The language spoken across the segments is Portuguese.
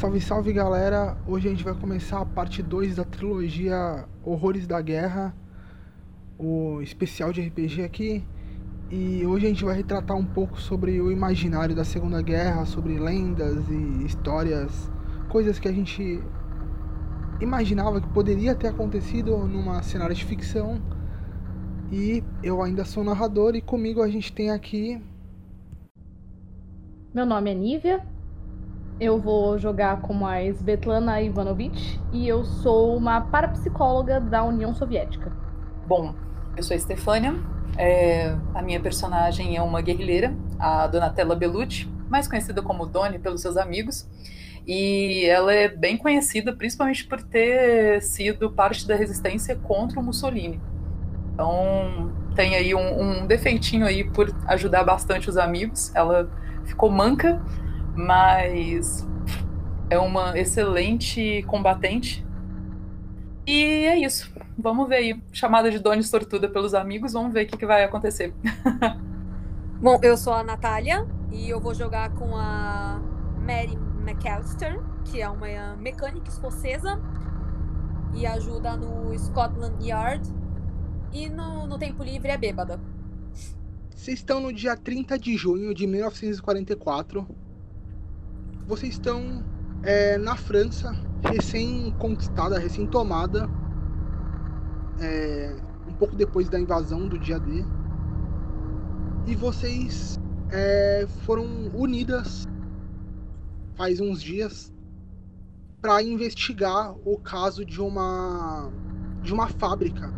Salve, salve galera! Hoje a gente vai começar a parte 2 da trilogia Horrores da Guerra, o especial de RPG aqui. E hoje a gente vai retratar um pouco sobre o imaginário da Segunda Guerra, sobre lendas e histórias, coisas que a gente imaginava que poderia ter acontecido numa cenário de ficção. E eu ainda sou narrador e comigo a gente tem aqui. Meu nome é Nívia, eu vou jogar como a Svetlana Ivanovich e eu sou uma parapsicóloga da União Soviética. Bom, eu sou a Stefânia, é, a minha personagem é uma guerrilheira, a Donatella Bellucci, mais conhecida como Doni pelos seus amigos, e ela é bem conhecida principalmente por ter sido parte da resistência contra o Mussolini. Então tem aí um, um defeitinho aí por ajudar bastante os amigos. Ela ficou manca mas é uma excelente combatente. E é isso. Vamos ver aí. Chamada de Doni Sortuda pelos amigos, vamos ver o que, que vai acontecer. Bom, eu sou a Natália e eu vou jogar com a Mary McAllister, que é uma mecânica escocesa e ajuda no Scotland Yard. E no, no tempo livre é bêbada. Vocês estão no dia 30 de junho de 1944 vocês estão é, na França, recém-conquistada, recém-tomada, é, um pouco depois da invasão do dia D. E vocês é, foram unidas faz uns dias para investigar o caso de uma de uma fábrica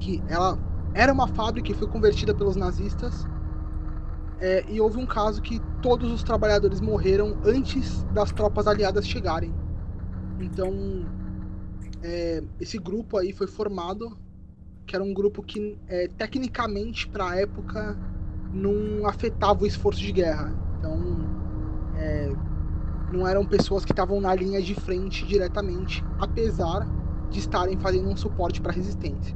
que ela era uma fábrica e foi convertida pelos nazistas é, e houve um caso que todos os trabalhadores morreram antes das tropas aliadas chegarem. Então, é, esse grupo aí foi formado, que era um grupo que, é, tecnicamente, para a época, não afetava o esforço de guerra. Então, é, não eram pessoas que estavam na linha de frente diretamente, apesar de estarem fazendo um suporte para a resistência.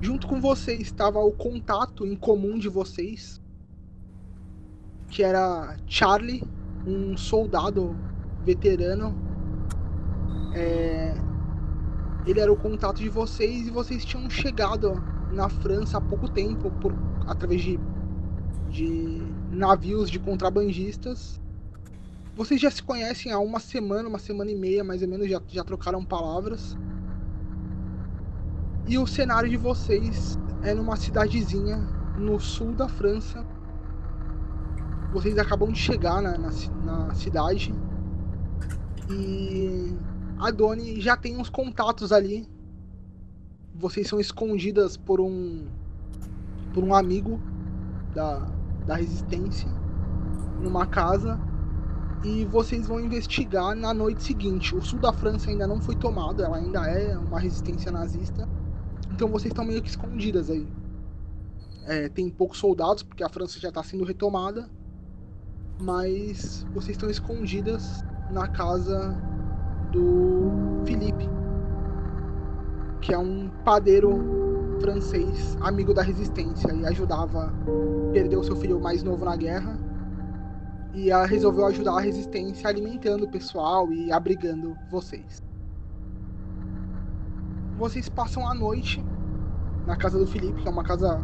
Junto com vocês estava o contato em comum de vocês, que era Charlie, um soldado veterano. É, ele era o contato de vocês e vocês tinham chegado na França há pouco tempo por através de, de navios de contrabandistas. Vocês já se conhecem há uma semana, uma semana e meia mais ou menos, já, já trocaram palavras. E o cenário de vocês é numa cidadezinha no sul da França vocês acabam de chegar na, na, na cidade e a Doni já tem uns contatos ali. Vocês são escondidas por um por um amigo da, da resistência numa casa e vocês vão investigar na noite seguinte. O sul da França ainda não foi tomado, ela ainda é uma resistência nazista. Então vocês estão meio que escondidas aí. É, tem poucos soldados, porque a França já está sendo retomada mas vocês estão escondidas na casa do Felipe, que é um padeiro francês, amigo da resistência e ajudava, perdeu seu filho mais novo na guerra e resolveu ajudar a resistência alimentando o pessoal e abrigando vocês. Vocês passam a noite na casa do Felipe, que é uma casa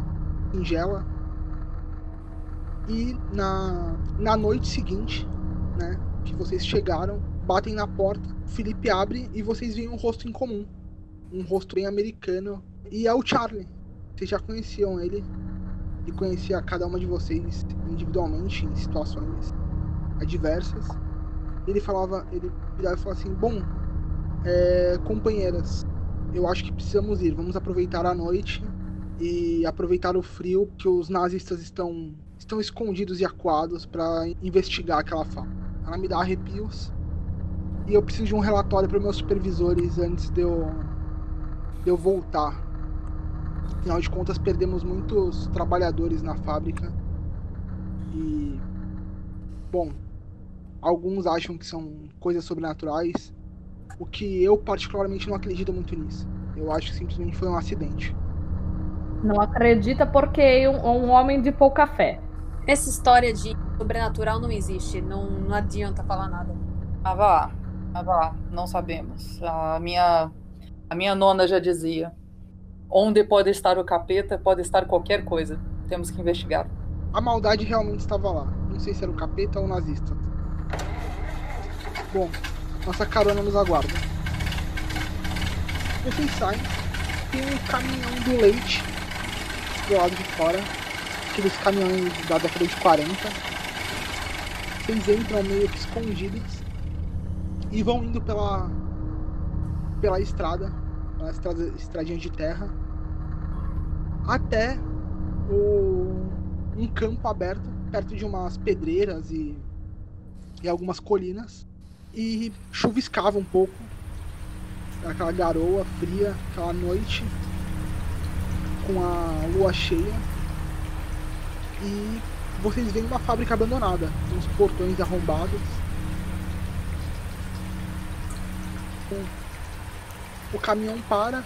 singela, e na, na noite seguinte, né, que vocês chegaram, batem na porta, Felipe abre e vocês veem um rosto em comum. Um rosto bem americano. E é o Charlie. Vocês já conheciam ele. E conhecia cada uma de vocês individualmente, em situações adversas. Ele falava, ele virava e falava assim: Bom, é, companheiras, eu acho que precisamos ir. Vamos aproveitar a noite e aproveitar o frio que os nazistas estão estão escondidos e acuados para investigar aquela fala. Ela me dá arrepios e eu preciso de um relatório para meus supervisores antes de eu, de eu voltar. Afinal de contas, perdemos muitos trabalhadores na fábrica e, bom, alguns acham que são coisas sobrenaturais, o que eu particularmente não acredito muito nisso. Eu acho que simplesmente foi um acidente. Não acredita porque é um, um homem de pouca fé. Essa história de sobrenatural não existe, não, não adianta falar nada. Ah, vá. Ah, vá. Não sabemos. A minha, a minha nona já dizia: onde pode estar o capeta, pode estar qualquer coisa. Temos que investigar. A maldade realmente estava lá. Não sei se era o capeta ou o nazista. Bom, nossa carona nos aguarda. Vocês saem, tem um caminhão do leite do lado de fora, aqueles caminhões da década de 40. Vocês entram meio que escondidos e vão indo pela pela estrada, pela estrada, estradinha de terra, até o, um campo aberto, perto de umas pedreiras e, e algumas colinas. E chuviscava um pouco, aquela garoa fria, aquela noite com a lua cheia. E vocês veem uma fábrica abandonada, os portões arrombados. O caminhão para,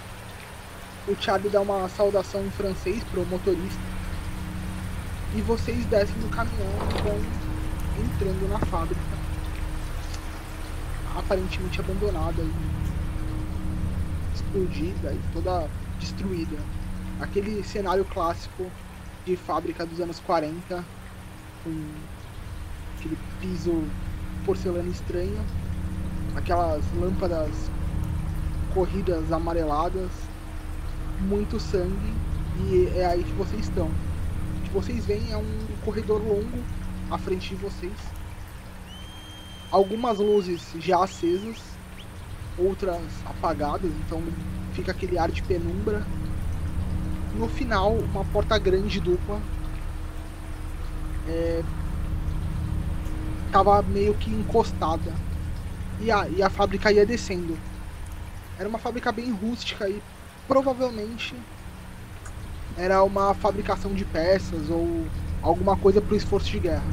o Charlie dá uma saudação em francês pro motorista. E vocês descem do caminhão e vão entrando na fábrica. Aparentemente abandonada e explodida e toda destruída. Aquele cenário clássico de fábrica dos anos 40, com aquele piso porcelana estranho, aquelas lâmpadas corridas amareladas, muito sangue e é aí que vocês estão. O que vocês veem é um corredor longo à frente de vocês. Algumas luzes já acesas, outras apagadas, então fica aquele ar de penumbra. No final, uma porta grande dupla. É... Tava meio que encostada. E a, e a fábrica ia descendo. Era uma fábrica bem rústica e provavelmente era uma fabricação de peças ou alguma coisa para o esforço de guerra.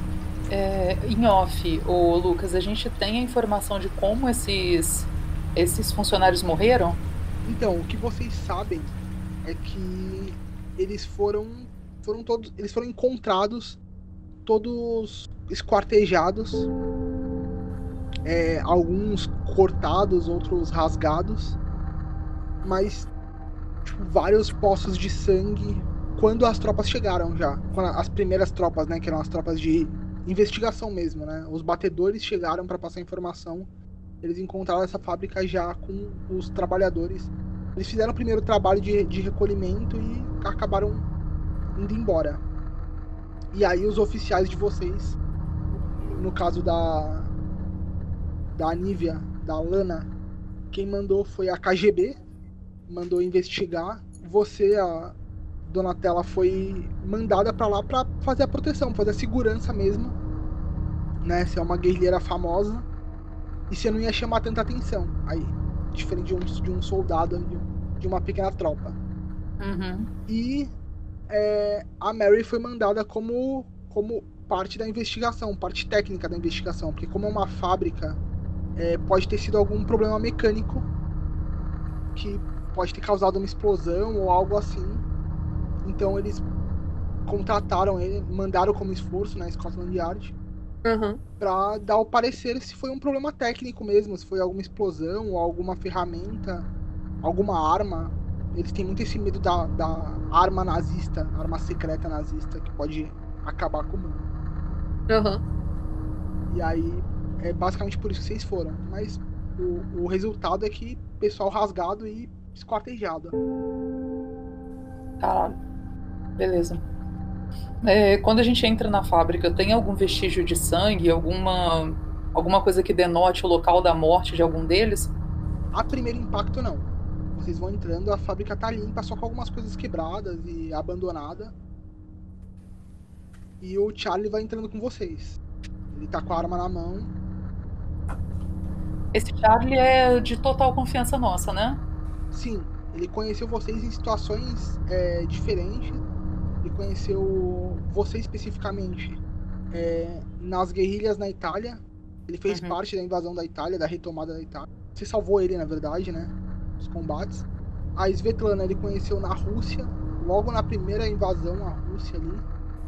É, em off, o Lucas, a gente tem a informação de como esses esses funcionários morreram? Então, o que vocês sabem é que eles foram foram todos eles foram encontrados todos esquartejados, é, alguns cortados, outros rasgados, mas tipo, vários poços de sangue quando as tropas chegaram já. Quando as primeiras tropas, né? Que eram as tropas de investigação mesmo, né? Os batedores chegaram para passar informação. Eles encontraram essa fábrica já com os trabalhadores. Eles fizeram o primeiro trabalho de, de recolhimento e acabaram indo embora. E aí os oficiais de vocês, no caso da da Anívia, da Lana, quem mandou foi a KGB, mandou investigar. Você, a Donatella, foi mandada para lá para fazer a proteção, fazer a segurança mesmo. Né? Você é uma guerrilheira famosa e você não ia chamar tanta atenção aí, diferente de um, de um soldado de, uma pequena tropa. Uhum. E é, a Mary foi mandada como, como parte da investigação, parte técnica da investigação, porque como é uma fábrica, é, pode ter sido algum problema mecânico que pode ter causado uma explosão ou algo assim. Então eles contrataram ele, mandaram como esforço na né, Scotland Yard uhum. para dar o parecer se foi um problema técnico mesmo, se foi alguma explosão alguma ferramenta, alguma arma. Eles têm muito esse medo da, da arma nazista, arma secreta nazista, que pode acabar com o mundo. Uhum. E aí é basicamente por isso que vocês foram. Mas o, o resultado é que pessoal rasgado e esquartejada. Caralho. Beleza. É, quando a gente entra na fábrica, tem algum vestígio de sangue, alguma alguma coisa que denote o local da morte de algum deles? A primeiro impacto não. Vocês vão entrando, a fábrica tá limpa, só com algumas coisas quebradas e abandonada. E o Charlie vai entrando com vocês. Ele tá com a arma na mão. Esse Charlie é de total confiança nossa, né? Sim, ele conheceu vocês em situações é, diferentes. Ele conheceu você especificamente é, nas guerrilhas na Itália. Ele fez uhum. parte da invasão da Itália, da retomada da Itália. Você salvou ele, na verdade, né? Os combates. A Svetlana ele conheceu na Rússia, logo na primeira invasão à Rússia ali.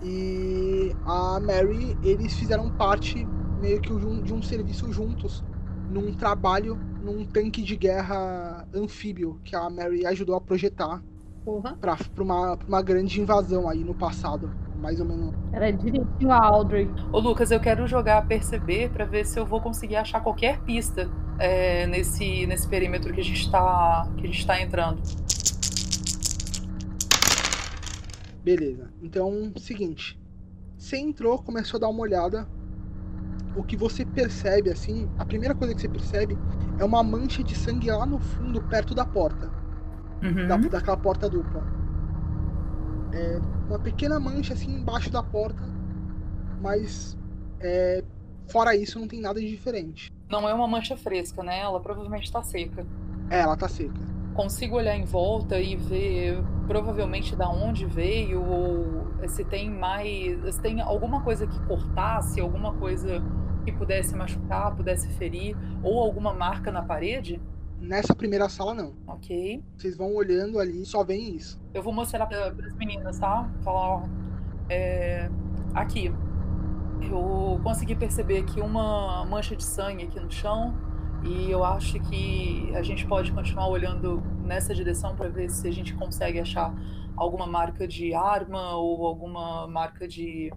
E a Mary, eles fizeram parte meio que de um serviço juntos num trabalho num tanque de guerra anfíbio que a Mary ajudou a projetar Porra. pra, pra, uma, pra uma grande invasão aí no passado. Mais ou menos. Era direitinho a Audrey. Ô Lucas, eu quero jogar perceber pra ver se eu vou conseguir achar qualquer pista é, nesse, nesse perímetro que a gente tá, que a gente tá entrando. Beleza. Então, seguinte. Você entrou, começou a dar uma olhada. O que você percebe, assim, a primeira coisa que você percebe é uma mancha de sangue lá no fundo, perto da porta. Uhum. Da, daquela porta dupla. É uma pequena mancha, assim, embaixo da porta. Mas, é, fora isso, não tem nada de diferente. Não é uma mancha fresca, né? Ela provavelmente tá seca. É, ela tá seca. Consigo olhar em volta e ver provavelmente da onde veio ou se tem mais, se tem alguma coisa que cortasse, alguma coisa que pudesse machucar, pudesse ferir ou alguma marca na parede. Nessa primeira sala, não. Ok. Vocês vão olhando ali, só veem isso. Eu vou mostrar para as meninas, tá? Falar, ó, é, aqui. Eu consegui perceber aqui uma mancha de sangue aqui no chão e eu acho que a gente pode continuar olhando nessa direção para ver se a gente consegue achar alguma marca de arma ou alguma marca de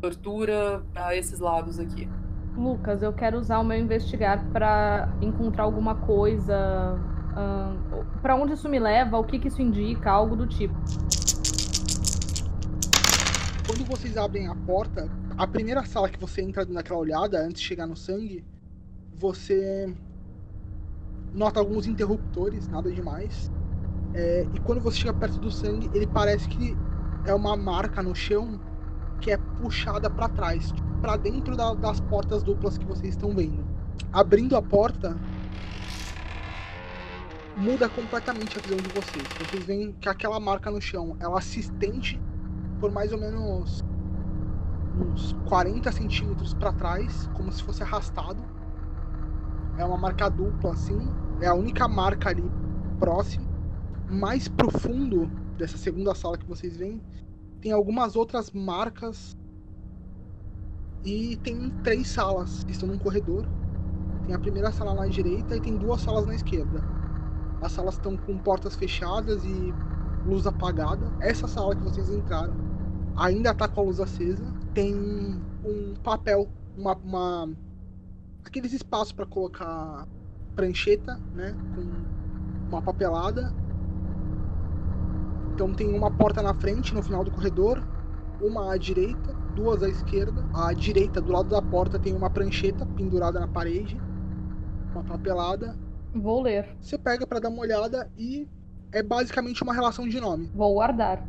tortura para esses lados aqui. Lucas, eu quero usar o meu investigar pra encontrar alguma coisa. ahn, pra onde isso me leva, o que, que isso indica, algo do tipo. Quando vocês abrem a porta, a primeira sala que você entra naquela olhada, antes de chegar no sangue, você nota alguns interruptores, nada demais. É, e quando você chega perto do sangue, ele parece que é uma marca no chão que é puxada para trás, para dentro da- das portas duplas que vocês estão vendo. Abrindo a porta, muda completamente a visão de vocês. Vocês veem que aquela marca no chão, ela se estende por mais ou menos uns 40 centímetros para trás, como se fosse arrastado. É uma marca dupla, assim. É a única marca ali próxima. Mais profundo dessa segunda sala que vocês veem, tem algumas outras marcas. E tem três salas que estão num corredor. Tem a primeira sala na direita e tem duas salas na esquerda. As salas estão com portas fechadas e luz apagada. Essa sala que vocês entraram ainda tá com a luz acesa. Tem um papel, uma, uma aqueles espaços para colocar prancheta, né, com uma papelada. Então tem uma porta na frente, no final do corredor, uma à direita, duas à esquerda. À direita, do lado da porta, tem uma prancheta pendurada na parede, uma papelada. Vou ler. Você pega para dar uma olhada e é basicamente uma relação de nome. Vou guardar.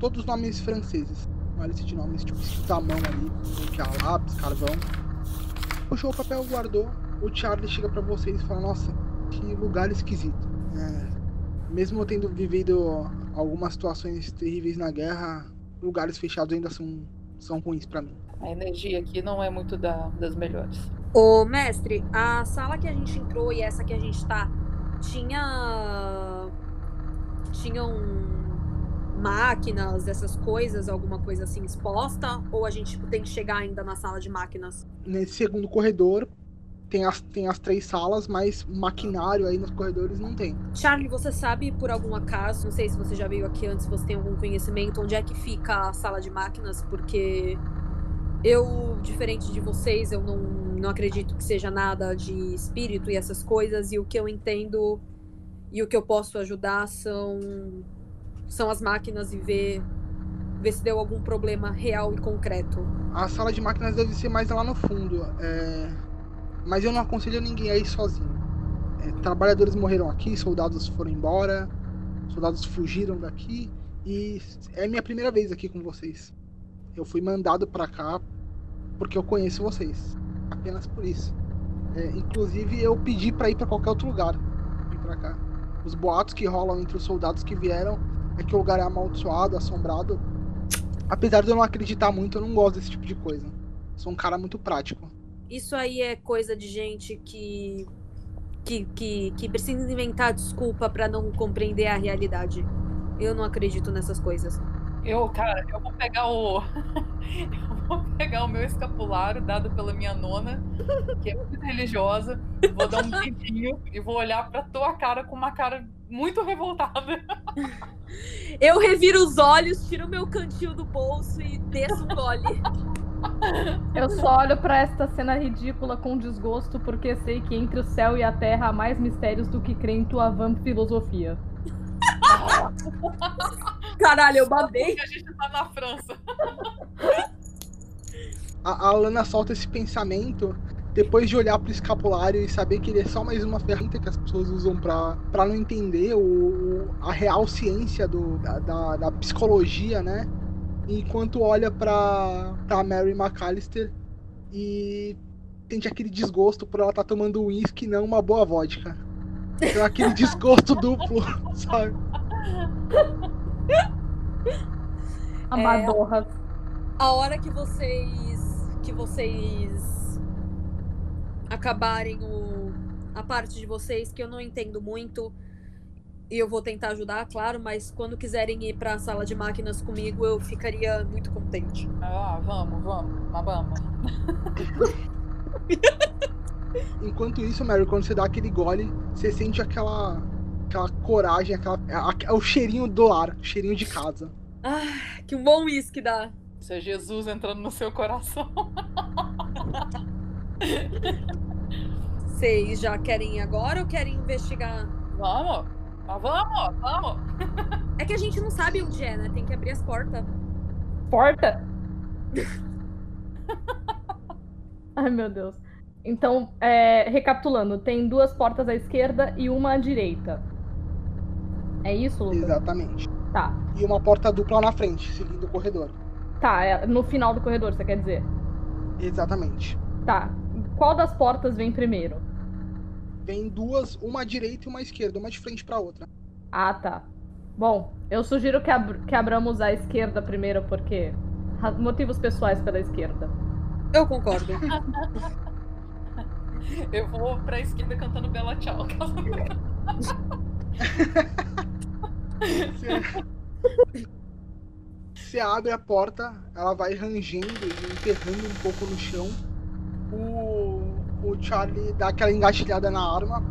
Todos nomes franceses. Uma lista de nomes, tipo, à mão ali, que é lápis, carvão. Puxou o papel, guardou. O Charlie chega pra vocês e fala: Nossa, que lugar esquisito. É, mesmo tendo vivido algumas situações terríveis na guerra, lugares fechados ainda são, são ruins pra mim. A energia aqui não é muito da- das melhores. Ô, mestre, a sala que a gente entrou e essa que a gente tá, tinha. Tinham máquinas, essas coisas, alguma coisa assim exposta? Ou a gente tipo, tem que chegar ainda na sala de máquinas? Nesse segundo corredor, tem as, tem as três salas, mas maquinário aí nos corredores não tem. Charlie, você sabe por algum acaso, não sei se você já veio aqui antes, se você tem algum conhecimento, onde é que fica a sala de máquinas? Porque eu, diferente de vocês, eu não, não acredito que seja nada de espírito e essas coisas, e o que eu entendo e o que eu posso ajudar são, são as máquinas e ver, ver se deu algum problema real e concreto. A sala de máquinas deve ser mais lá no fundo. é, Mas eu não aconselho ninguém a ir sozinho. É, Trabalhadores morreram aqui, soldados foram embora, soldados fugiram daqui e é minha primeira vez aqui com vocês. Eu fui mandado pra cá porque eu conheço vocês, apenas por isso. É, inclusive eu pedi pra ir pra qualquer outro lugar, vir pra cá. Os boatos que rolam entre os soldados que vieram é que o lugar é amaldiçoado, assombrado. Apesar de eu não acreditar muito, eu não gosto desse tipo de coisa. Sou um cara muito prático. Isso aí é coisa de gente que. que, que, que precisa inventar desculpa pra não compreender a realidade. Eu não acredito nessas coisas. Eu, cara, eu vou pegar o. eu vou pegar o meu escapulário dado pela minha nona, que é muito religiosa, vou dar um beijinho e vou olhar pra tua cara com uma cara muito revoltada. Eu reviro os olhos, tiro meu cantil do bolso e desço um gole. Eu só olho pra esta cena ridícula com desgosto, porque sei que entre o céu e a terra há mais mistérios do que crê em tua vamp filosofia. Caralho, eu babei. A gente tá na França. A, a Alana solta esse pensamento depois de olhar pro escapulário e saber que ele é só mais uma ferramenta que as pessoas usam pra, pra não entender o, a real ciência do, da, da, da psicologia, né? Enquanto olha pra, pra Mary McAllister e sente aquele desgosto por ela estar tá tomando uísque e não uma boa vodka. Então, aquele desgosto duplo, sabe? Amadorras. A hora que vocês. que vocês acabarem o, a parte de vocês, que eu não entendo muito. E eu vou tentar ajudar, claro, mas quando quiserem ir pra sala de máquinas comigo, eu ficaria muito contente. Ah, vamos, vamos. Mas vamos. Enquanto isso, Mary, quando você dá aquele gole, você sente aquela, aquela coragem, aquela, é o cheirinho do lar, cheirinho de casa. Ah, que bom uísque dá. Isso é Jesus entrando no seu coração. Vocês já querem ir agora ou querem investigar? Vamos, mas vamos, vamos. É que a gente não sabe onde é, né? Tem que abrir as portas. Porta? Ai, meu Deus. Então, é, recapitulando, tem duas portas à esquerda e uma à direita. É isso, Lucas? Exatamente. Tá. E uma porta dupla na frente, seguindo o corredor. Tá, é no final do corredor, você quer dizer? Exatamente. Tá. Qual das portas vem primeiro? Vem duas, uma à direita e uma à esquerda, uma de frente pra outra. Ah, tá. Bom, eu sugiro que, ab que abramos a esquerda primeiro, porque. Motivos pessoais pela esquerda. Eu concordo. Eu vou pra esquerda cantando Bela Tchau. Você abre a porta, ela vai rangendo e enterrando um pouco no chão. O, o Charlie dá aquela engatilhada na arma.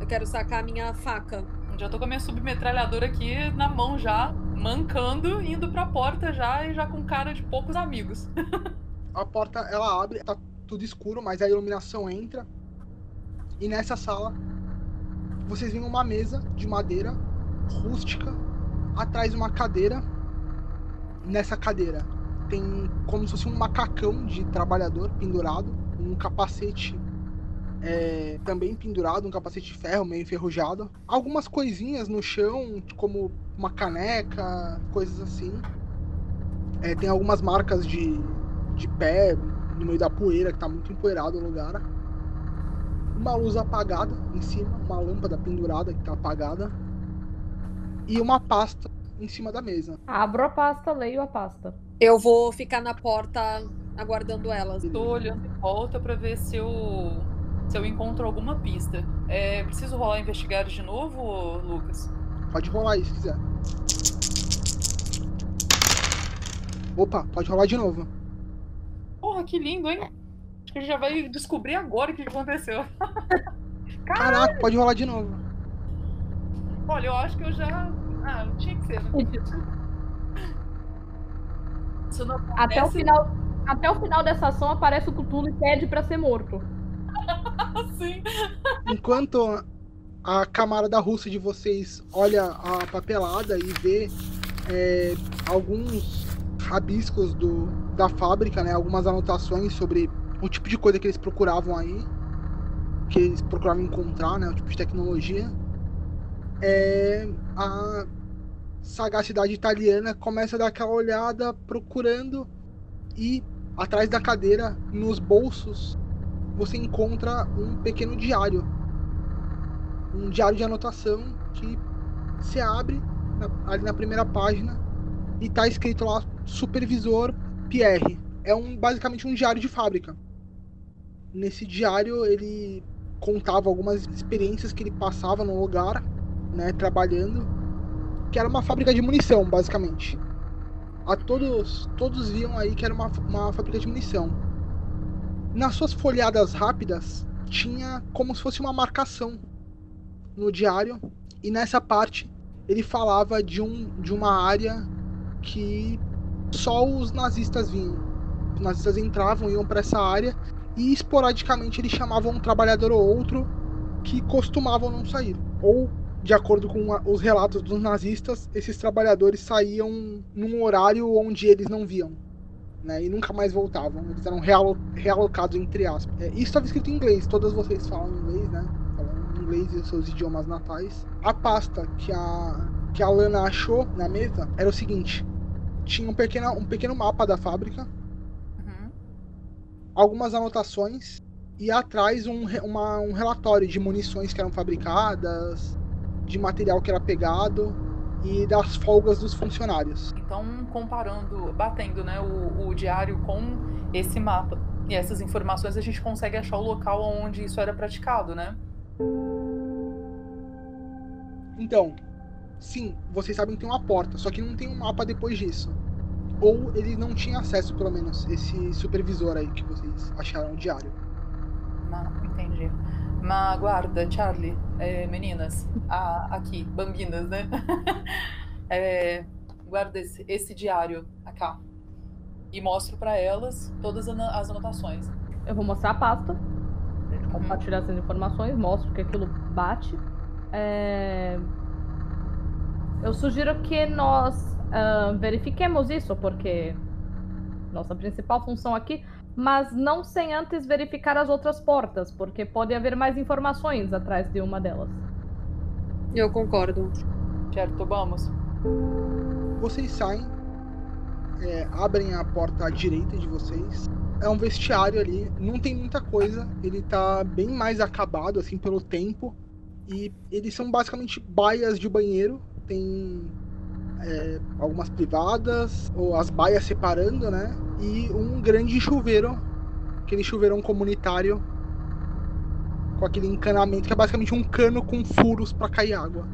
Eu quero sacar a minha faca. Já tô com a minha submetralhadora aqui na mão já, mancando, indo pra porta já e já com cara de poucos amigos. a porta ela abre, tá tudo escuro, mas a iluminação entra. E nessa sala vocês veem uma mesa de madeira rústica, atrás uma cadeira. Nessa cadeira tem como se fosse um macacão de trabalhador pendurado, um capacete é, também pendurado, um capacete de ferro meio enferrujado. Algumas coisinhas no chão, como uma caneca, coisas assim. É, tem algumas marcas de, de pé no meio da poeira, que tá muito empoeirado o lugar. Uma luz apagada em cima, uma lâmpada pendurada que tá apagada. E uma pasta em cima da mesa. Abro a pasta, leio a pasta. Eu vou ficar na porta aguardando elas. Tô olhando em volta para ver se eu se eu encontro alguma pista. É, preciso rolar investigar de novo, Lucas? Pode rolar aí se quiser. Opa, pode rolar de novo. Porra, que lindo, hein? Acho que a gente já vai descobrir agora o que aconteceu. Caraca, pode rolar de novo. Olha, eu acho que eu já. Ah, não tinha que ser, né? Até, o final, até o final dessa ação aparece o Cthulhu e pede pra ser morto. Sim. Enquanto a camarada russa de vocês olha a papelada e vê é, alguns rabiscos do, da fábrica, né? Algumas anotações sobre o tipo de coisa que eles procuravam aí, que eles procuravam encontrar, né? O tipo de tecnologia. É, a sagacidade italiana começa a dar aquela olhada procurando e atrás da cadeira, nos bolsos, você encontra um pequeno diário. Um diário de anotação que se abre na, ali na primeira página e tá escrito lá Supervisor Pierre. É um basicamente um diário de fábrica. Nesse diário ele contava algumas experiências que ele passava no lugar, né, trabalhando, que era uma fábrica de munição, basicamente. A todos, todos viam aí que era uma, uma fábrica de munição. Nas suas folhadas rápidas, tinha como se fosse uma marcação no diário, e nessa parte ele falava de, um, de uma área que só os nazistas vinham. Os nazistas entravam, iam para essa área e esporadicamente eles chamavam um trabalhador ou outro que costumavam não sair. Ou, de acordo com os relatos dos nazistas, esses trabalhadores saíam num horário onde eles não viam. Né, e nunca mais voltavam. Eles eram realo realocados entre aspas. É, isso estava escrito em inglês, todas vocês falam inglês, né? Falam inglês e os seus idiomas natais. A pasta que a, que a Lana achou na mesa era o seguinte: tinha um pequeno, um pequeno mapa da fábrica, uhum. algumas anotações e atrás um, uma, um relatório de munições que eram fabricadas, de material que era pegado e das folgas dos funcionários. Então, comparando, batendo né, o, o diário com esse mapa e essas informações, a gente consegue achar o local onde isso era praticado, né? Então, sim, vocês sabem que tem uma porta, só que não tem um mapa depois disso. Ou ele não tinha acesso, pelo menos, esse supervisor aí que vocês acharam o diário. Não, entendi. Mas guarda, Charlie, é, meninas, a, aqui, bambinas, né? é, guarda esse, esse diário cá e mostro para elas todas as anotações. Eu vou mostrar a pasta, uhum. compartilhar essas informações, mostro que aquilo bate. É... Eu sugiro que nós uh, verifiquemos isso, porque nossa principal função aqui, mas não sem antes verificar as outras portas, porque pode haver mais informações atrás de uma delas. Eu concordo. Certo, vamos. Vocês saem, é, abrem a porta à direita de vocês. É um vestiário ali, não tem muita coisa, ele tá bem mais acabado assim pelo tempo. E eles são basicamente baias de banheiro tem é, algumas privadas, ou as baias separando, né? E um grande chuveiro, aquele chuveirão comunitário com aquele encanamento que é basicamente um cano com furos para cair água.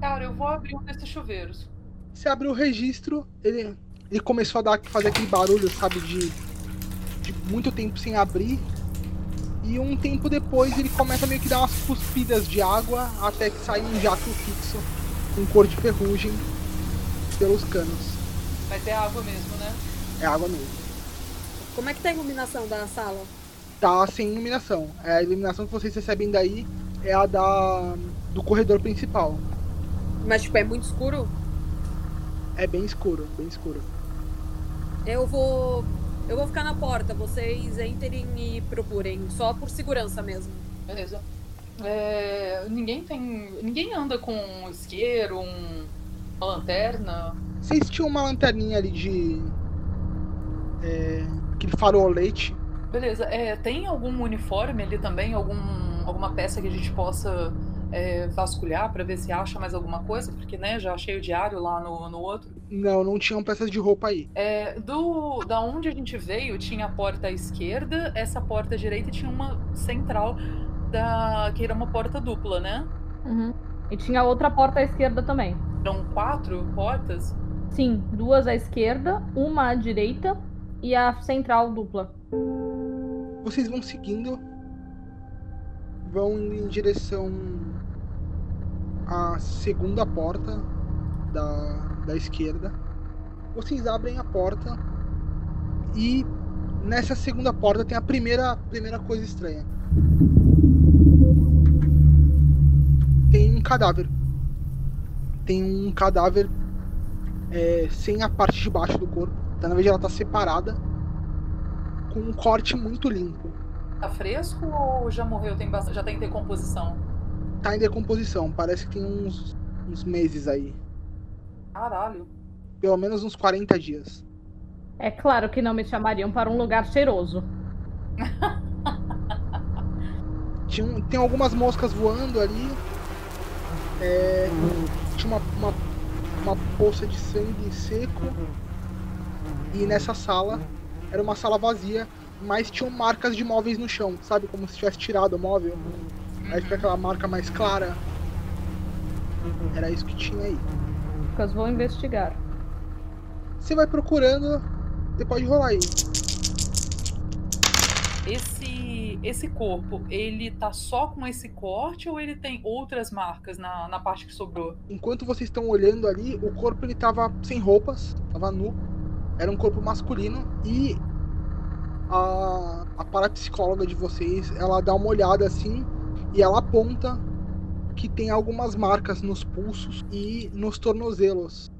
Cara, eu vou abrir um desses chuveiros. Você abre o registro, ele, ele começou a dar, fazer aquele barulho, sabe, de, de muito tempo sem abrir. E um tempo depois ele começa meio que dar umas cuspidas de água até que sai um jato fixo com cor de ferrugem pelos canos. Mas é água mesmo, né? É água mesmo. Como é que tá a iluminação da sala? Tá sem iluminação. É a iluminação que vocês recebem daí é a da do corredor principal. Mas tipo, é muito escuro? É bem escuro, bem escuro. Eu vou. Eu vou ficar na porta, vocês entrem e procurem, só por segurança mesmo. Beleza. É, ninguém tem. Ninguém anda com um isqueiro, um, uma lanterna. Vocês tinham uma lanterninha ali de. É, aquele farolete. Beleza. É, tem algum uniforme ali também? Algum, alguma peça que a gente possa é, vasculhar para ver se acha mais alguma coisa? Porque, né, já achei o diário lá no, no outro. Não, não tinham peças de roupa aí. É, do, da onde a gente veio, tinha a porta à esquerda, essa porta à direita tinha uma central da que era uma porta dupla, né? Uhum. E tinha outra porta à esquerda também. Eram quatro portas? Sim, duas à esquerda, uma à direita e a central dupla. Vocês vão seguindo, vão em direção à segunda porta da, da esquerda. Vocês abrem a porta e nessa segunda porta tem a primeira, primeira coisa estranha. Tem um cadáver. Tem um cadáver é, sem a parte de baixo do corpo. Então, na verdade, ela tá separada com um corte muito limpo. Tá fresco ou já morreu? Tem bastante, já tá em decomposição? Tá em decomposição. Parece que tem uns, uns meses aí. Caralho. Pelo menos uns 40 dias. É claro que não me chamariam para um lugar cheiroso. Tinha, tem algumas moscas voando ali. É, tinha uma, uma, uma poça de sangue seco. E nessa sala era uma sala vazia, mas tinham marcas de móveis no chão, sabe? Como se tivesse tirado o móvel. Aí fica aquela marca mais clara. Era isso que tinha aí. Lucas, vou investigar. Você vai procurando. Você pode rolar aí. Esse, esse corpo, ele tá só com esse corte ou ele tem outras marcas na, na parte que sobrou? Enquanto vocês estão olhando ali, o corpo ele tava sem roupas, tava nu. Era um corpo masculino e a, a parapsicóloga de vocês, ela dá uma olhada assim e ela aponta que tem algumas marcas nos pulsos e nos tornozelos.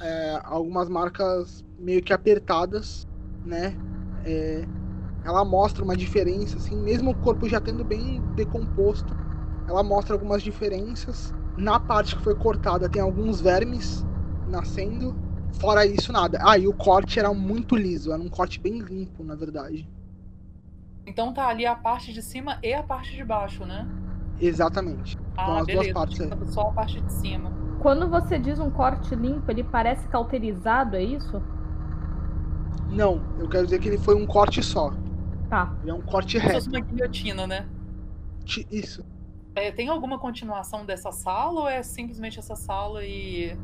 É, algumas marcas meio que apertadas, né? É, ela mostra uma diferença, assim, mesmo o corpo já tendo bem decomposto, ela mostra algumas diferenças. Na parte que foi cortada tem alguns vermes nascendo. Fora isso, nada. Ah, e o corte era muito liso, era um corte bem limpo, na verdade. Então tá ali a parte de cima e a parte de baixo, né? Exatamente. Ah, Então as beleza. duas partes aí. Então, Só a parte de cima. Quando você diz um corte limpo, ele parece cauterizado, é isso? Não, eu quero dizer que ele foi um corte só. Tá. Ele é um corte Como se fosse reto. uma guilhotina, né? Isso. É, tem alguma continuação dessa sala ou é simplesmente essa sala e.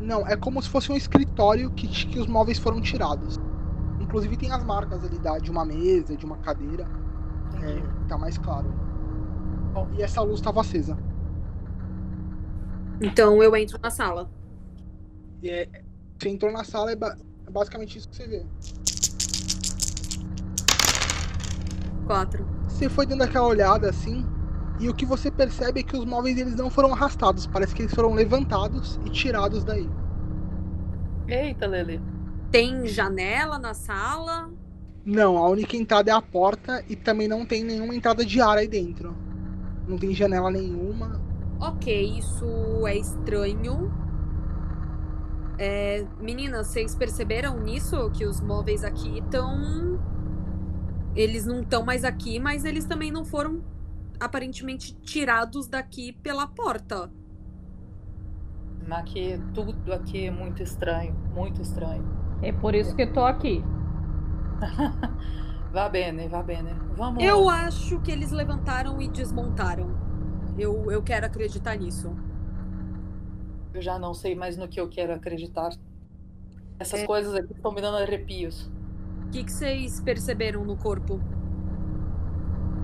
Não, é como se fosse um escritório que, que os móveis foram tirados. Inclusive tem as marcas ali da, de uma mesa, de uma cadeira. É, tá mais claro. Bom. E essa luz estava acesa. Então eu entro na sala. E é, você entrou na sala, é, ba- é basicamente isso que você vê. Quatro. Você foi dando aquela olhada assim, e o que você percebe é que os móveis eles não foram arrastados, parece que eles foram levantados e tirados daí. Eita, Lele. Tem janela na sala. Não, a única entrada é a porta e também não tem nenhuma entrada de ar aí dentro. Não tem janela nenhuma. Ok, isso é estranho. É, meninas, vocês perceberam nisso que os móveis aqui estão. Eles não estão mais aqui, mas eles também não foram aparentemente tirados daqui pela porta. Aqui, tudo aqui é muito estranho. Muito estranho. É por isso que eu tô aqui. Vá bene, vá bene. Vamos. Eu acho que eles levantaram e desmontaram. Eu, eu quero acreditar nisso. Eu já não sei mais no que eu quero acreditar. Essas É. coisas aqui estão me dando arrepios. O que, que vocês perceberam no corpo?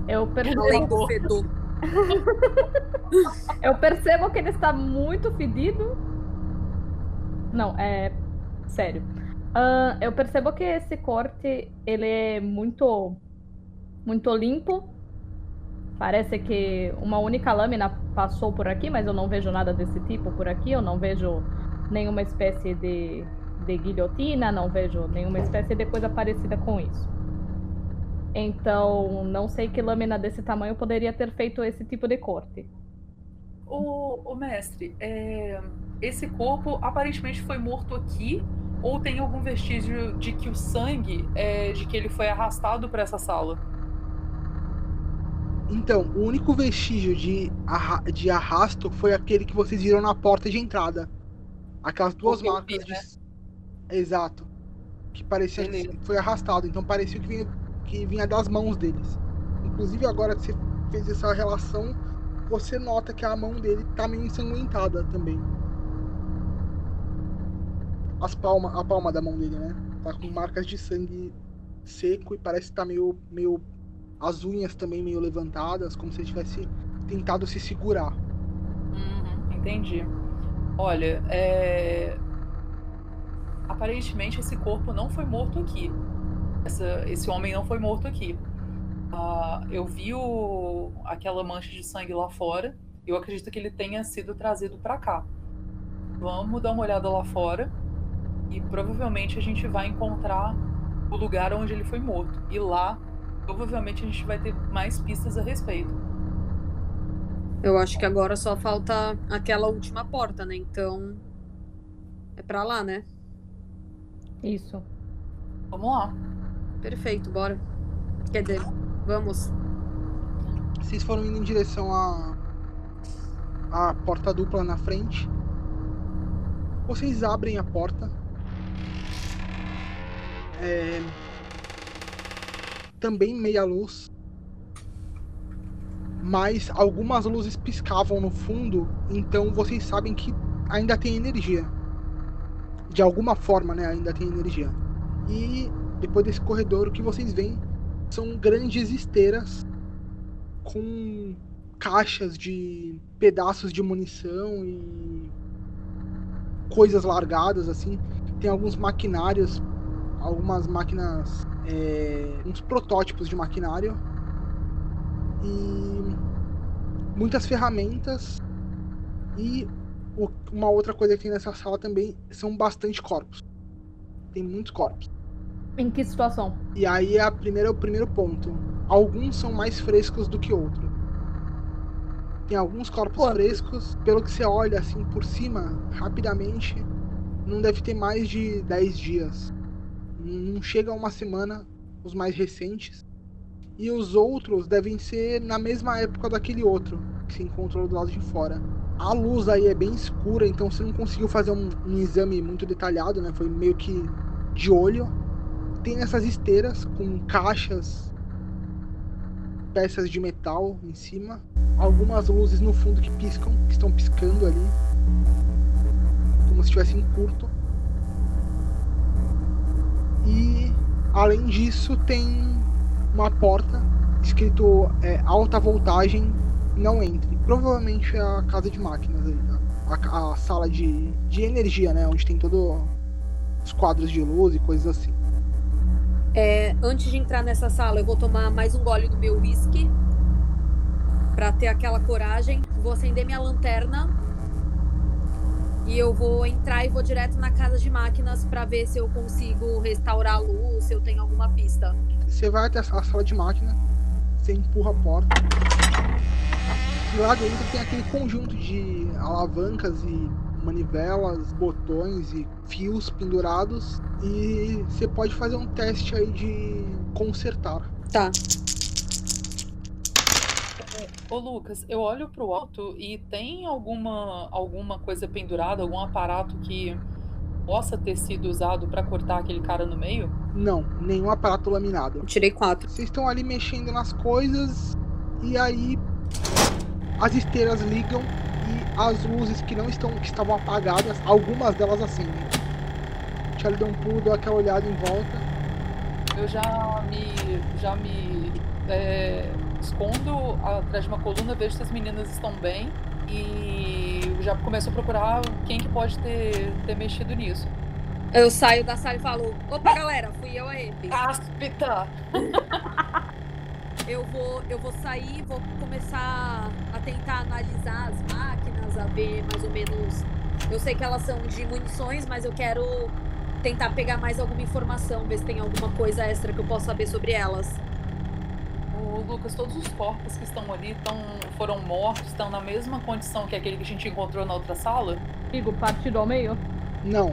Eu Além percebo, do fedor. eu percebo que ele está muito fedido. Não, é sério. Ahn, eu percebo que esse corte ele é muito muito limpo. Parece que uma única lâmina passou por aqui, mas eu não vejo nada desse tipo por aqui. Eu não vejo nenhuma espécie de, de guilhotina, não vejo nenhuma espécie de coisa parecida com isso. Então, não sei que lâmina desse tamanho poderia ter feito esse tipo de corte. O, o mestre, é, esse corpo aparentemente foi morto aqui ou tem algum vestígio de que o sangue é de que ele foi arrastado para essa sala? Então, o único vestígio de, arra- de arrasto foi aquele que vocês viram na porta de entrada. Aquelas duas marcas vi, de. né? Exato. Que parecia que foi arrastado. Então parecia que vinha, que vinha das mãos deles. Inclusive, agora que você fez essa relação, você nota que a mão dele tá meio ensanguentada também. As palmas, a palma da mão dele, né? Tá com marcas de sangue seco e parece que tá meio, meio. As unhas também meio levantadas, como se ele tivesse tentado se segurar. Uhum, entendi. Olha, é... aparentemente esse corpo não foi morto aqui. Essa- esse homem não foi morto aqui. Ah, eu vi o- aquela mancha de sangue lá fora. Eu acredito que ele tenha sido trazido para cá. Vamos dar uma olhada lá fora e provavelmente a gente vai encontrar o lugar onde ele foi morto. E lá, provavelmente a gente vai ter mais pistas a respeito. Eu acho que agora só falta aquela última porta, né? Então. É pra lá, né? Isso. Vamos lá. Perfeito, bora. Quer dizer, vamos. Vocês foram indo em direção à à porta dupla na frente. Vocês abrem a porta. É, Também meia luz. Mas algumas luzes piscavam no fundo, então vocês sabem que ainda tem energia. De alguma forma, né, ainda tem energia. E depois desse corredor, o que vocês veem são grandes esteiras com caixas de pedaços de munição e coisas largadas assim. Tem alguns maquinários, algumas máquinas, é, uns protótipos de maquinário e muitas ferramentas e uma outra coisa que tem nessa sala também são bastante corpos. Tem muitos corpos. Em que situação? E aí é a primeira, o primeiro ponto. Alguns são mais frescos do que outros. Tem alguns corpos frescos, pelo que você olha assim por cima, rapidamente, não deve ter mais de 10 dias. Não chega a uma semana, os mais recentes. E os outros devem ser na mesma época daquele outro, que se encontrou do lado de fora. A luz aí é bem escura, então você não conseguiu fazer um, um exame muito detalhado, né? Foi meio que de olho. Tem essas esteiras com caixas, peças de metal em cima. Algumas luzes no fundo que piscam, que estão piscando ali. Como se estivesse em curto. E além disso tem uma porta escrito é, alta voltagem não entre. Provavelmente é a casa de máquinas aí, a, a, sala de, de energia, né? Onde tem todos os quadros de luz e coisas assim. É, antes de entrar nessa sala, eu vou tomar mais um gole do meu whisky para ter aquela coragem. Vou acender minha lanterna e eu vou entrar e vou direto na casa de máquinas para ver se eu consigo restaurar a luz, se eu tenho alguma pista. Você vai até a sala de máquina, você empurra a porta. E lá dentro tem aquele conjunto de alavancas e manivelas, botões e fios pendurados. E você pode fazer um teste aí de consertar. Tá. Ô Lucas, eu olho pro alto e tem alguma alguma coisa pendurada, algum aparato que possa ter sido usado para cortar aquele cara no meio? Não, nenhum aparato laminado. tirei quatro. Vocês estão ali mexendo nas coisas e aí as esteiras ligam e as luzes que não estão que estavam apagadas, algumas delas acendem. Charlie dá um pulo, dá aquela olhada em volta. Eu já me já me é, escondo atrás de uma coluna, vejo se as meninas estão bem e já começo a procurar quem que pode ter, ter mexido nisso. Eu saio da sala e falo, opa galera, fui eu aí. Cáspita! eu vou, eu vou sair, vou começar a tentar analisar as máquinas, a ver mais ou menos. Eu sei que elas são de munições, mas eu quero tentar pegar mais alguma informação, ver se tem alguma coisa extra que eu possa saber sobre elas. Lucas, todos os corpos que estão ali tão, foram mortos, estão na mesma condição que aquele que a gente encontrou na outra sala? Digo, partido ao meio? Não.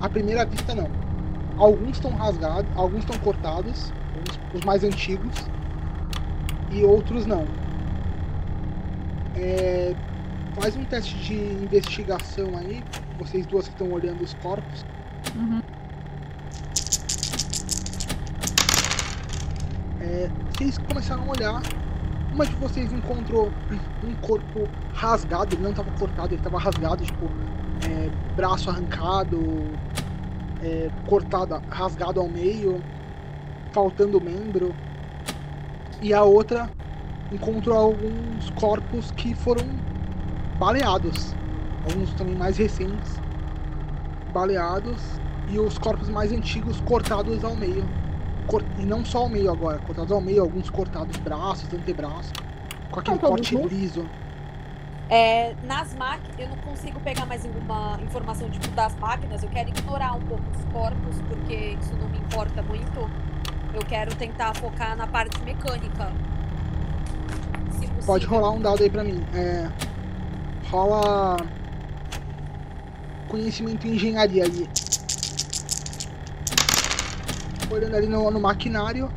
À primeira vista, não. Alguns estão rasgados, alguns estão cortados, os, os, mais antigos, e outros não. É, faz um teste de investigação aí, vocês duas que estão olhando os corpos. Uhum. É, vocês começaram a olhar. Uma de vocês encontrou um corpo rasgado, ele não estava cortado, ele estava rasgado, tipo, é, braço arrancado, é, cortado, rasgado ao meio, faltando membro. E a outra encontrou alguns corpos que foram baleados, alguns também mais recentes, baleados, e os corpos mais antigos cortados ao meio e não só ao meio agora, cortados ao meio, alguns cortados braços, antebraços, com aquele corte liso. É, nas máquinas, eu não consigo pegar mais nenhuma informação tipo, das máquinas, eu quero ignorar um pouco os corpos, porque isso não me importa muito. Eu quero tentar focar na parte mecânica. Pode rolar um dado aí pra mim. É, rola conhecimento em engenharia ali olhando ali no, no maquinário.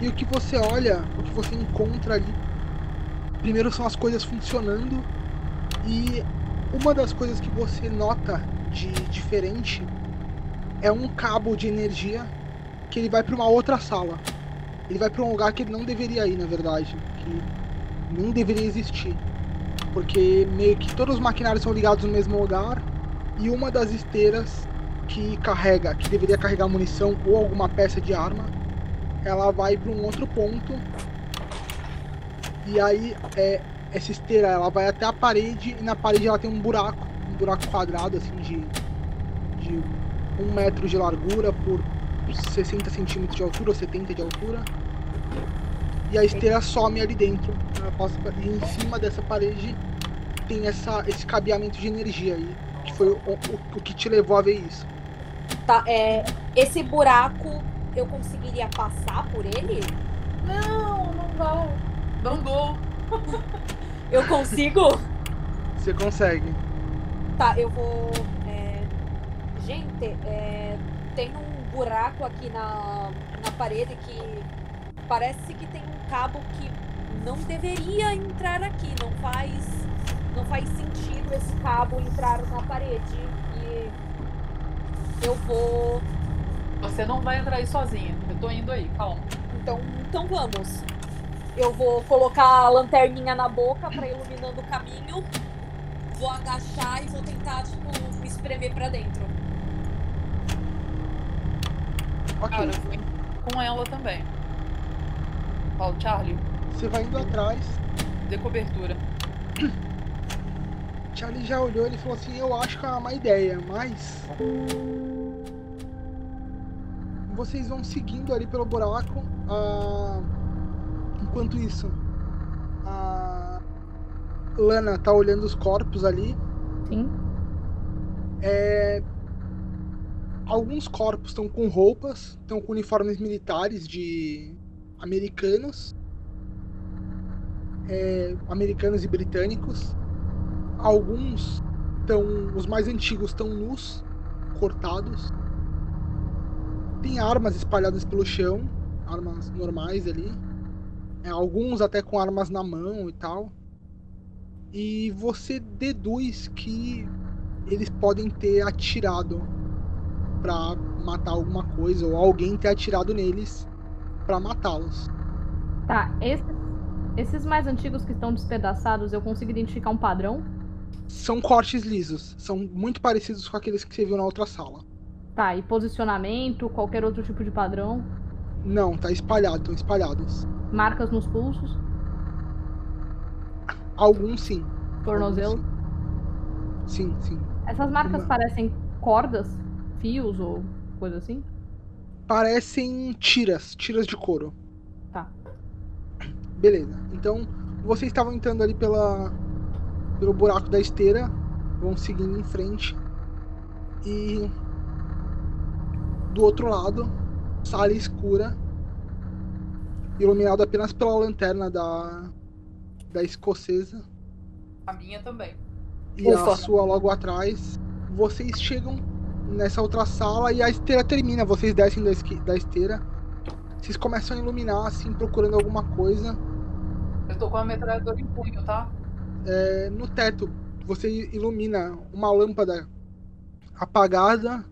E o que você olha, o que você encontra ali, primeiro são as coisas funcionando. E uma das coisas que você nota de diferente é um cabo de energia que ele vai para uma outra sala. Ele vai para um lugar que ele não deveria ir, na verdade, que nem deveria existir. Porque meio que todos os maquinários são ligados no mesmo lugar e uma das esteiras que carrega, que deveria carregar munição ou alguma peça de arma, ela vai para um outro ponto. E aí é, essa esteira ela vai até a parede e na parede ela tem um buraco, um buraco quadrado assim de, de um metro de largura por 60 centímetros de altura ou 70 de altura. E a esteira some ali dentro. E em cima dessa parede tem essa, esse cabeamento de energia aí. Que foi o, o, o que te levou a ver isso. Tá, é, esse buraco eu conseguiria passar por ele? Não, não vai. Não dou. Eu consigo? Você consegue. Tá, eu vou. é, Gente, é, tem um buraco aqui na, na parede que parece que tem um cabo que não deveria entrar aqui. Não faz. Não faz sentido esse cabo entrar na parede. E eu vou. Você não vai entrar aí sozinha. Eu tô indo aí, calma. Então, então vamos. Eu vou colocar a lanterninha na boca pra iluminando o caminho. Vou agachar e vou tentar, tipo, me espremer pra dentro. Ok. Cara, eu vou com ela também. Falo, Charlie, Você vai indo atrás. dê cobertura. Charlie já olhou e falou assim, eu acho que é uma má ideia, mas. Vocês vão seguindo ali pelo buraco. ah, Enquanto isso, a Lana tá olhando os corpos ali. Sim. É, Alguns corpos estão com roupas, estão com uniformes militares de americanos. É, americanos e britânicos. Alguns estão. Os mais antigos estão nus, cortados. Tem armas espalhadas pelo chão, armas normais ali. É, alguns até com armas na mão e tal. E você deduz que eles podem ter atirado pra matar alguma coisa, ou alguém ter atirado neles pra matá-los. Tá, esses, esses mais antigos que estão despedaçados, eu consigo identificar um padrão? São cortes lisos, são muito parecidos com aqueles que você viu na outra sala. Tá, e posicionamento, qualquer outro tipo de padrão? Não, tá espalhado, estão espalhados. Marcas nos pulsos, Alguns sim. tornozelo. alguns Sim, sim. sim. Essas marcas Uma- parecem cordas, fios ou coisa assim? Parecem tiras, tiras de couro. Tá. Beleza. Então, vocês estavam entrando ali pela pelo buraco da esteira, vão seguindo em frente. E do outro lado, sala escura, iluminada apenas pela lanterna da da escocesa A minha também. e Ufa. a sua logo atrás. Vocês chegam nessa outra sala e a esteira termina. Vocês descem da, da esteira. Vocês começam a iluminar, assim, procurando alguma coisa. Eu tô com a metralhadora em punho, tá? É, no teto, você ilumina uma lâmpada apagada.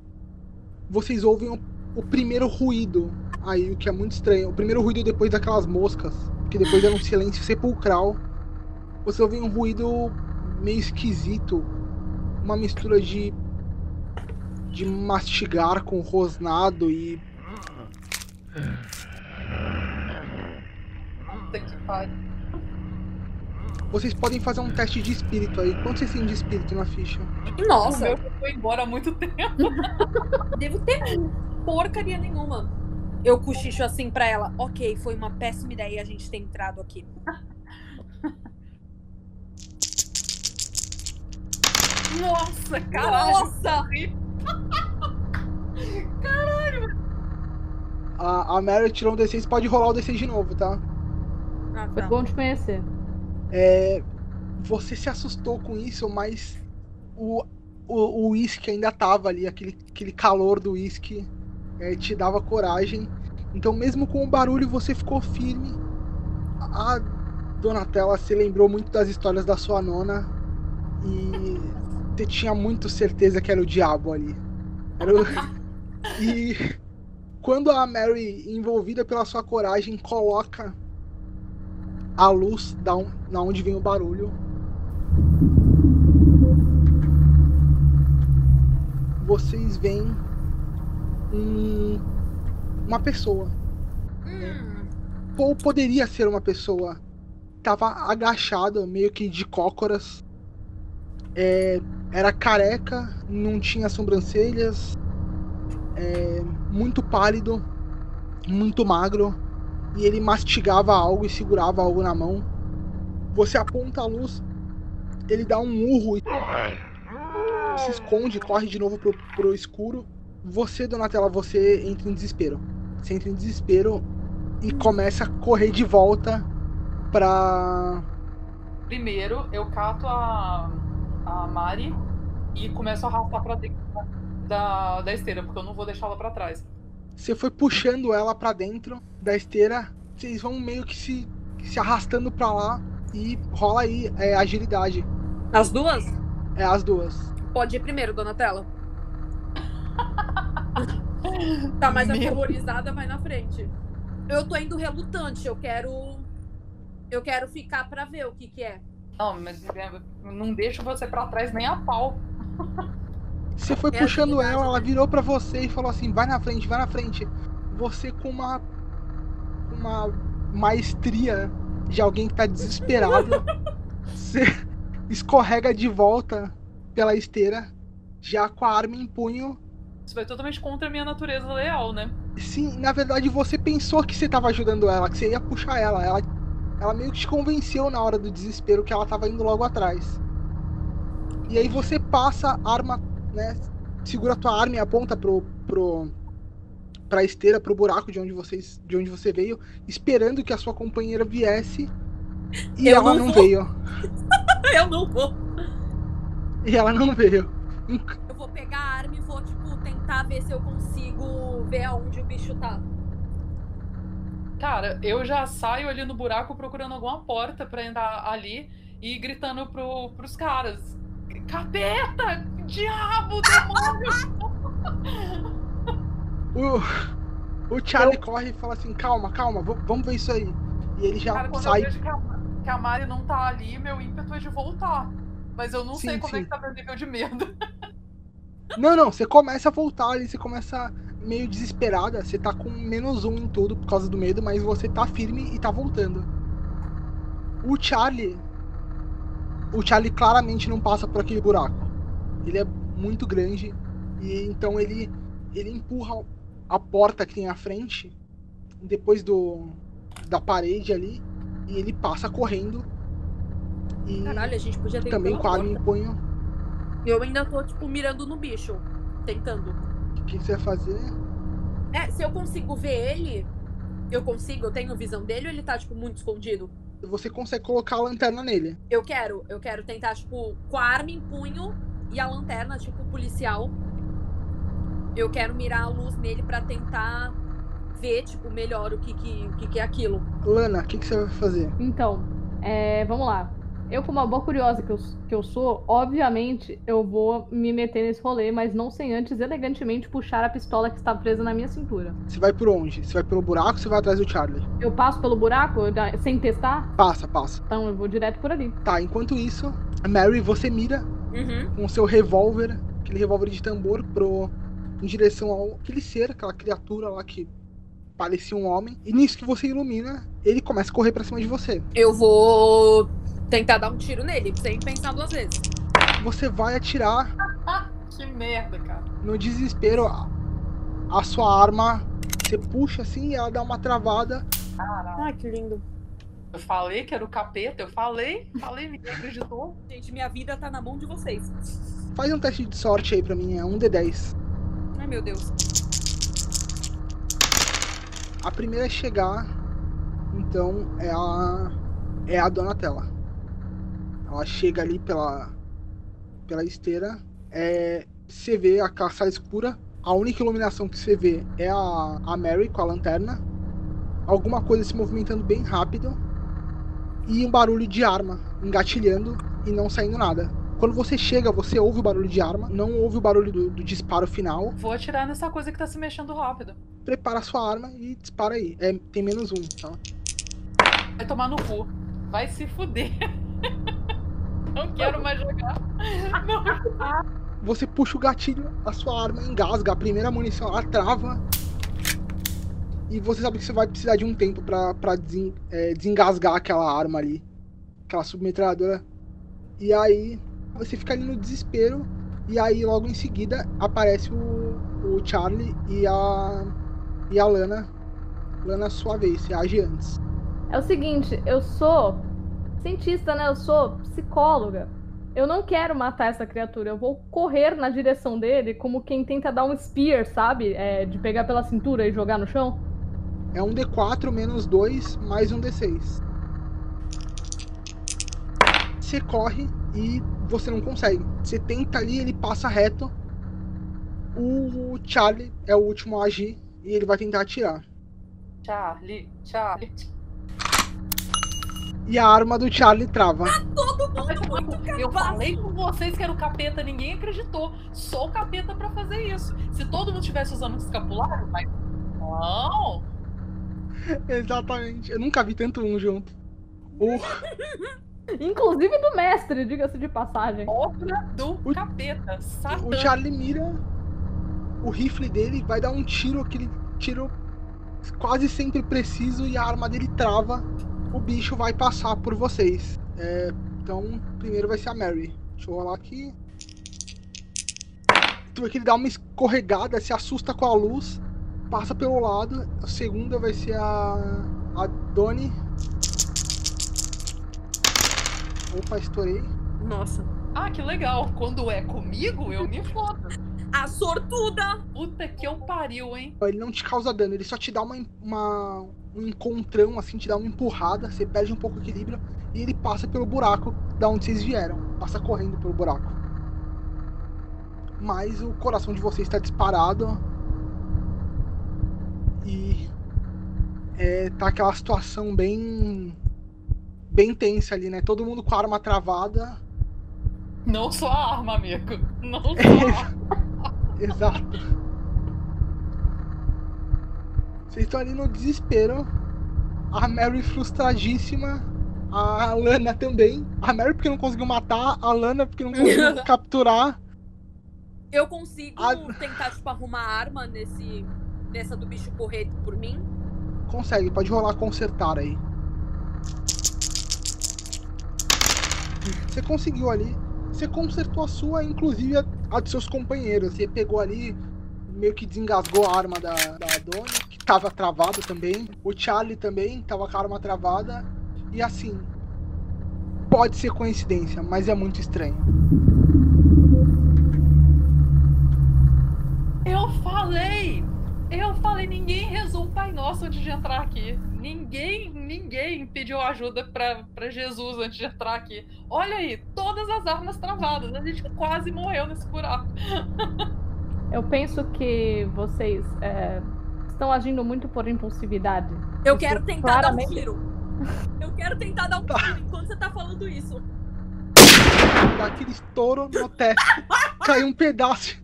Vocês ouvem o, o primeiro ruído aí, o que é muito estranho. O primeiro ruído depois daquelas moscas, que depois era um silêncio sepulcral. Você ouve um ruído meio esquisito, uma mistura de de mastigar com rosnado e Puta que pariu. vocês podem fazer um teste de espírito aí. Quanto vocês têm de espírito na ficha? Nossa, meu já foi embora há muito tempo. devo ter porcaria nenhuma. Eu cochicho assim pra ela. Ok, foi uma péssima ideia a gente ter entrado aqui. Nossa, caralho. Nossa! A, a Mary tirou um D6, pode rolar o D6 de novo, tá? Ah, Foi tá. bom te conhecer. É, você se assustou com isso, mas o o o uísque ainda tava ali, aquele, aquele calor do uísque é, te dava coragem. Então, mesmo com o barulho, você ficou firme. A Donatella se lembrou muito das histórias da sua nona e você tinha muito certeza que era o diabo ali. Era o- E quando a Mary, envolvida pela sua coragem, coloca a luz da, on- da onde vem o barulho. vocês veem um, uma pessoa. Hum, Ou poderia ser uma pessoa. Tava agachado, meio que de cócoras. É, era careca, não tinha sobrancelhas. é, muito pálido, muito magro. E ele mastigava algo e segurava algo na mão. Você aponta a luz, ele dá um urro e se esconde, corre de novo pro, pro escuro. Você, Donatella, você entra em desespero. Você entra em desespero e começa a correr de volta pra. Primeiro, eu cato a, a Mari e começo a arrastar pra dentro da, da esteira, porque eu não vou deixar ela pra trás. Você foi puxando ela pra dentro da esteira. Vocês vão meio que se, se arrastando pra lá. E rola aí é, agilidade. as duas? É as duas. Pode ir primeiro, Donatella. tá mais Meu. aterrorizada, vai na frente. Eu tô indo relutante, eu quero. Eu quero ficar pra ver o que que é. Não, mas é, não deixo você pra trás nem a pau. Você foi É puxando agilidade, ela, ela né? virou pra você e falou assim: vai na frente, vai na frente. Você com uma. uma maestria de alguém que tá desesperado. você escorrega de volta pela esteira, já com a arma em punho. Isso vai totalmente contra a minha natureza leal, né? Sim, na verdade você pensou que você tava ajudando ela, que você ia puxar ela. Ela, ela meio que te convenceu na hora do desespero que ela tava indo logo atrás. E aí você passa a arma, né? Segura a tua arma e aponta pro, pro, pra esteira, pro buraco de onde, vocês, de onde você veio, esperando que a sua companheira viesse. E Eu ela não não veio. Eu não vou. E ela não veio. Eu vou pegar a arma e vou, tipo, tentar ver se eu consigo ver aonde o bicho tá. Cara, eu já saio ali no buraco procurando alguma porta pra entrar ali e gritando pro, pros caras: Capeta! Diabo, demônio! O, o Charlie corre e fala assim: calma, calma, vamos ver isso aí. E ele já Cara, sai eu vejo que a, que a Mari não tá ali, meu ímpeto é de voltar. Mas eu não Sim, sei como é sim. que tá meu nível de medo. Não, não, você começa a voltar ali, você começa meio desesperada, você tá com menos um em tudo por causa do medo, mas você tá firme e tá voltando. O Charlie. O Charlie claramente não passa por aquele buraco. Ele é muito grande e então ele ele empurra a porta que tem à frente depois do da parede ali e ele passa correndo e Caralho, a gente podia ter também com a arma em punho. Eu ainda tô, tipo, mirando no bicho. Tentando. O que você vai fazer? É, se eu consigo ver ele, eu consigo, eu tenho visão dele ou ele tá, tipo, muito escondido? Você consegue colocar a lanterna nele. Eu quero, eu quero tentar, tipo, com a arma em punho e a lanterna, tipo, policial. Eu quero mirar a luz nele pra tentar ver, tipo, melhor o que que, o que, que é aquilo. Lana, o que, que você vai fazer? Então, é, vamos lá. Eu, como uma boa curiosa que eu, que eu sou, obviamente eu vou me meter nesse rolê, mas não sem antes elegantemente puxar a pistola que está presa na minha cintura. Você vai por onde? Você vai pelo buraco ou você vai atrás do Charlie? Eu passo pelo buraco sem testar, Passa, passa. então eu vou direto por ali. Tá, enquanto isso, Mary, você mira Uhum. com o seu revólver, aquele revólver de tambor, pro, em direção ao aquele ser, aquela criatura lá que parecia um homem. E nisso que você ilumina, ele começa a correr pra cima de você. Eu vou tentar dar um tiro nele, sem pensar duas vezes. Você vai atirar que merda, cara. no desespero. A, a sua arma, você puxa assim e ela dá uma travada. Ai, que lindo. Eu falei que era o capeta, eu falei, falei, ninguém acreditou. Gente, minha vida tá na mão de vocês. Faz um teste de sorte aí pra mim, é um D10. Ai, meu Deus. A primeira a chegar, então, é a é a Donatella. Ela chega ali pela pela esteira, é, você vê a sala escura. A única iluminação que você vê é a, a Mary com a lanterna. Alguma coisa se movimentando bem rápido. E um barulho de arma engatilhando e não saindo nada. Quando você chega, você ouve o barulho de arma, não ouve o barulho do, do disparo final. Vou atirar nessa coisa que tá se mexendo rápido. Prepara a sua arma e dispara aí. É, tem menos um, tá? Vai tomar no cu. Vai se fuder. Não quero mais jogar. Não. Você puxa o gatilho, a sua arma engasga, a primeira munição ela trava. E você sabe que você vai precisar de um tempo pra, pra desen, é, desengasgar aquela arma ali. Aquela submetralhadora. E aí você fica ali no desespero. E aí logo em seguida aparece o, o Charlie e a. e a Lana. Lana, sua vez, você age antes. É o seguinte, eu sou cientista, né? Eu sou psicóloga. Eu não quero matar essa criatura. Eu vou correr na direção dele como quem tenta dar um spear, sabe? É, de pegar pela cintura e jogar no chão. É um D4 menos 2 mais um D6. Você corre e você não consegue. Você tenta ali, ele passa reto. O Charlie é o último a agir e ele vai tentar atirar. Charlie, Charlie. E a arma do Charlie trava. Todo Não, mas mundo muito eu capaz. falei com vocês que era o capeta, ninguém acreditou. Só o capeta pra fazer isso. Se todo mundo estivesse usando um escapulário, mas. Não! Exatamente. Eu nunca vi tanto um junto. O, Inclusive do mestre, diga-se de passagem. Obra do O- capeta. Satã. o Charlie mira o rifle dele, vai dar um tiro, aquele tiro quase sempre preciso e a arma dele trava. O bicho vai passar por vocês. É, então, primeiro vai ser a Mary. Deixa eu rolar aqui. Tu vê que ele dá uma escorregada, se assusta com a luz, passa pelo lado. A segunda vai ser a, a Donnie. Opa, estourei. Nossa. Ah, que legal. Quando é comigo, eu me fodo. A sortuda! Puta que eu pariu, hein? Ele não te causa dano, ele só te dá uma, uma- um encontrão, assim, te dá uma empurrada, você perde um pouco o equilíbrio e ele passa pelo buraco da onde vocês vieram. Passa correndo pelo buraco. Mas o coração de vocês está disparado. E é, tá aquela situação bem. bem tensa ali, né? Todo mundo com a arma travada. Não só a arma, amigo. Não só a arma. Exato. Vocês estão ali no desespero. A Mary frustradíssima. A Lana também. A Mary porque não conseguiu matar. A Lana porque não conseguiu capturar. Eu consigo Ah. tentar, tipo, arrumar arma nesse. nessa do bicho correr por mim? Consegue, pode rolar consertar aí. Você conseguiu ali. Você consertou a sua, inclusive a, a dos seus companheiros. Você pegou ali, meio que desengasgou a arma da, da Dona, que tava travada também. O Charlie também tava com a arma travada. E assim, pode ser coincidência, mas é muito estranho. Eu falei! Eu falei, ninguém rezou o Pai Nosso antes de entrar aqui. Ninguém, ninguém pediu ajuda pra, pra Jesus antes de entrar aqui. Olha aí, todas as armas travadas. A gente quase morreu nesse buraco. Eu penso que vocês é, estão agindo muito por impulsividade. Eu Isso quero tentar claramente- dar um tiro. Eu quero tentar dar um tiro enquanto você tá falando isso. Dá aquele estouro no teto. cai um pedaço.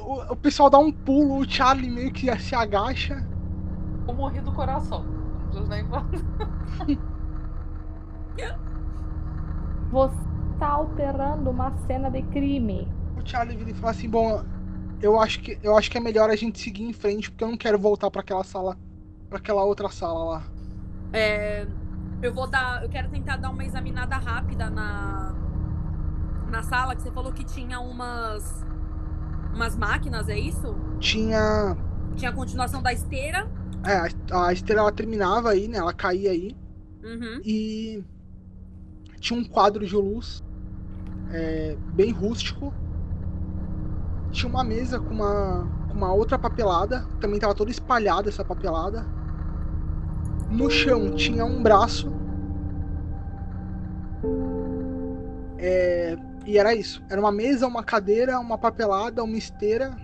O, o pessoal dá um pulo, o Charlie meio que se agacha. Eu morri do coração. Não preciso nem. Você está alterando uma cena de crime. O Charlie vira e fala assim: Bom, eu acho, que, eu acho que é melhor a gente seguir em frente, porque eu não quero voltar pra aquela sala. para aquela outra sala lá. É, eu vou dar. Eu quero tentar dar uma examinada rápida na. Na sala que você falou que tinha umas. Umas máquinas, é isso? Tinha. Tinha a continuação da esteira. É, a, a esteira ela terminava aí, né? Ela caía aí. Uhum. E tinha um quadro de luz é, bem rústico. Tinha uma mesa com uma, com uma outra papelada. Também tava toda espalhada essa papelada. No chão tinha um braço. É, e era isso. Era uma mesa, uma cadeira, uma papelada, uma esteira,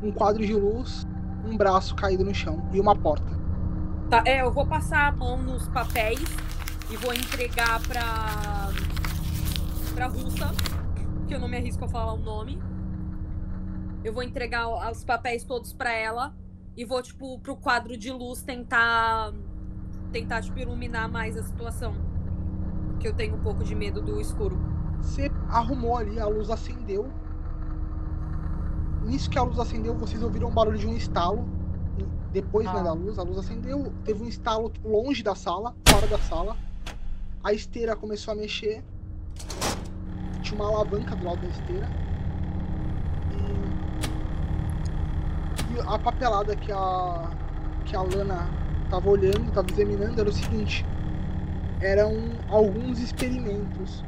um quadro de luz, um braço caído no chão e uma porta. Tá, é, eu vou passar a mão nos papéis e vou entregar pra. pra russa, que eu não me arrisco a falar o nome. Eu vou entregar os papéis todos pra ela e vou, tipo, pro quadro de luz tentar. tentar, tipo, iluminar mais a situação. Que eu tenho um pouco de medo do escuro. Você arrumou ali, a luz acendeu. Nisso que a luz acendeu, vocês ouviram um barulho de um estalo. Depois né, Ah. da luz, a luz acendeu, teve um estalo tipo, longe da sala, fora da sala. A esteira começou a mexer. Tinha uma alavanca do lado da esteira. E, e a papelada que a que a Lana tava olhando, tava examinando, era o seguinte: eram alguns experimentos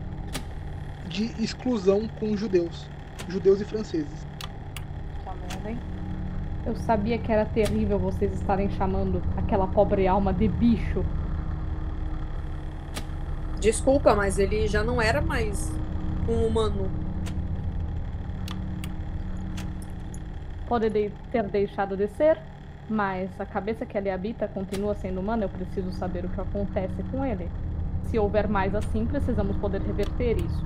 de exclusão com judeus, judeus e franceses. Tá merda, hein? Eu sabia que era terrível vocês estarem chamando aquela pobre alma de bicho. Desculpa, mas ele já não era mais um humano. Pode de- ter deixado de ser, mas a cabeça que ali habita continua sendo humana. Eu preciso saber o que acontece com ele. Se houver mais assim, precisamos poder reverter isso.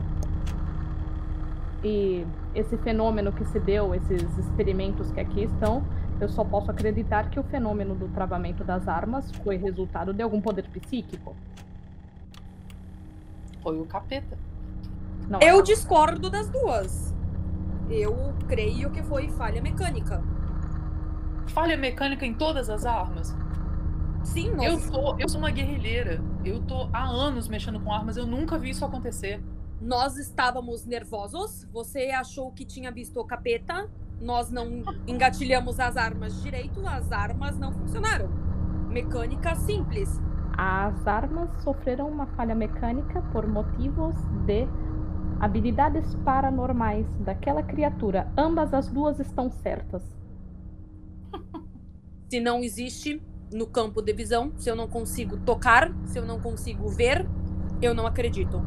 E esse fenômeno que se deu, esses experimentos que aqui estão, eu só posso acreditar que o fenômeno do travamento das armas foi resultado de algum poder psíquico. Foi o capeta. Não, Eu não. discordo das duas. Eu creio que foi falha mecânica. Falha mecânica em todas as armas. Sim, Eu nós, sou, eu sou uma guerrilheira. Eu tô há anos mexendo com armas. Eu nunca vi isso acontecer. nós estávamos nervosos. Você achou que tinha visto o capeta. Nós não engatilhamos as armas direito. As armas não funcionaram. Mecânica simples. As armas sofreram uma falha mecânica por motivos de habilidades paranormais daquela criatura. Ambas as duas estão certas. Se não existe no campo de visão, se eu não consigo tocar, se eu não consigo ver, eu não acredito.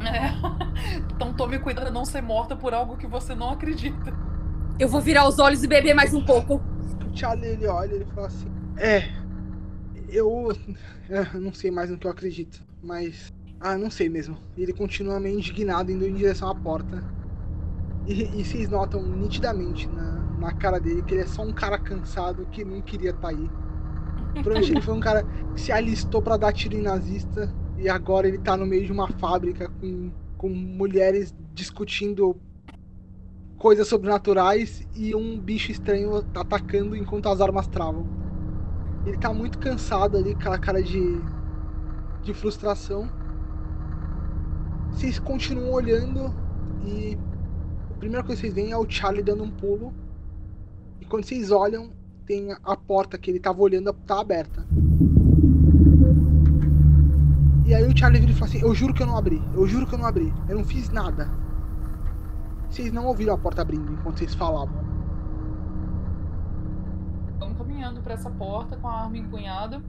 É. Então tome cuidado pra não ser morta por algo que você não acredita. Eu vou virar os olhos e beber mais um pouco. O Charlie ele olha e ele fala assim: É, eu, é, não sei mais no que eu acredito, mas. Ah, não sei mesmo. Ele continua meio indignado indo em direção à porta. E, e vocês notam nitidamente na, na cara dele que ele é só um cara cansado que não queria estar aí. Provavelmente ele foi um cara que se alistou pra dar tiro em nazista e agora ele tá no meio de uma fábrica com, com mulheres discutindo coisas sobrenaturais e um bicho estranho atacando enquanto as armas travam. Ele tá muito cansado ali, com aquela cara de, de frustração. Vocês continuam olhando e a primeira coisa que vocês veem é o Charlie dando um pulo. E quando vocês olham, tem a- porta que ele tava olhando tá aberta. E aí o Charlie vira e fala assim: Eu juro que eu não abri, eu juro que eu não abri, eu não fiz nada. Vocês não ouviram a porta abrindo enquanto vocês falavam. Estamos caminhando pra essa porta com a arma empunhada.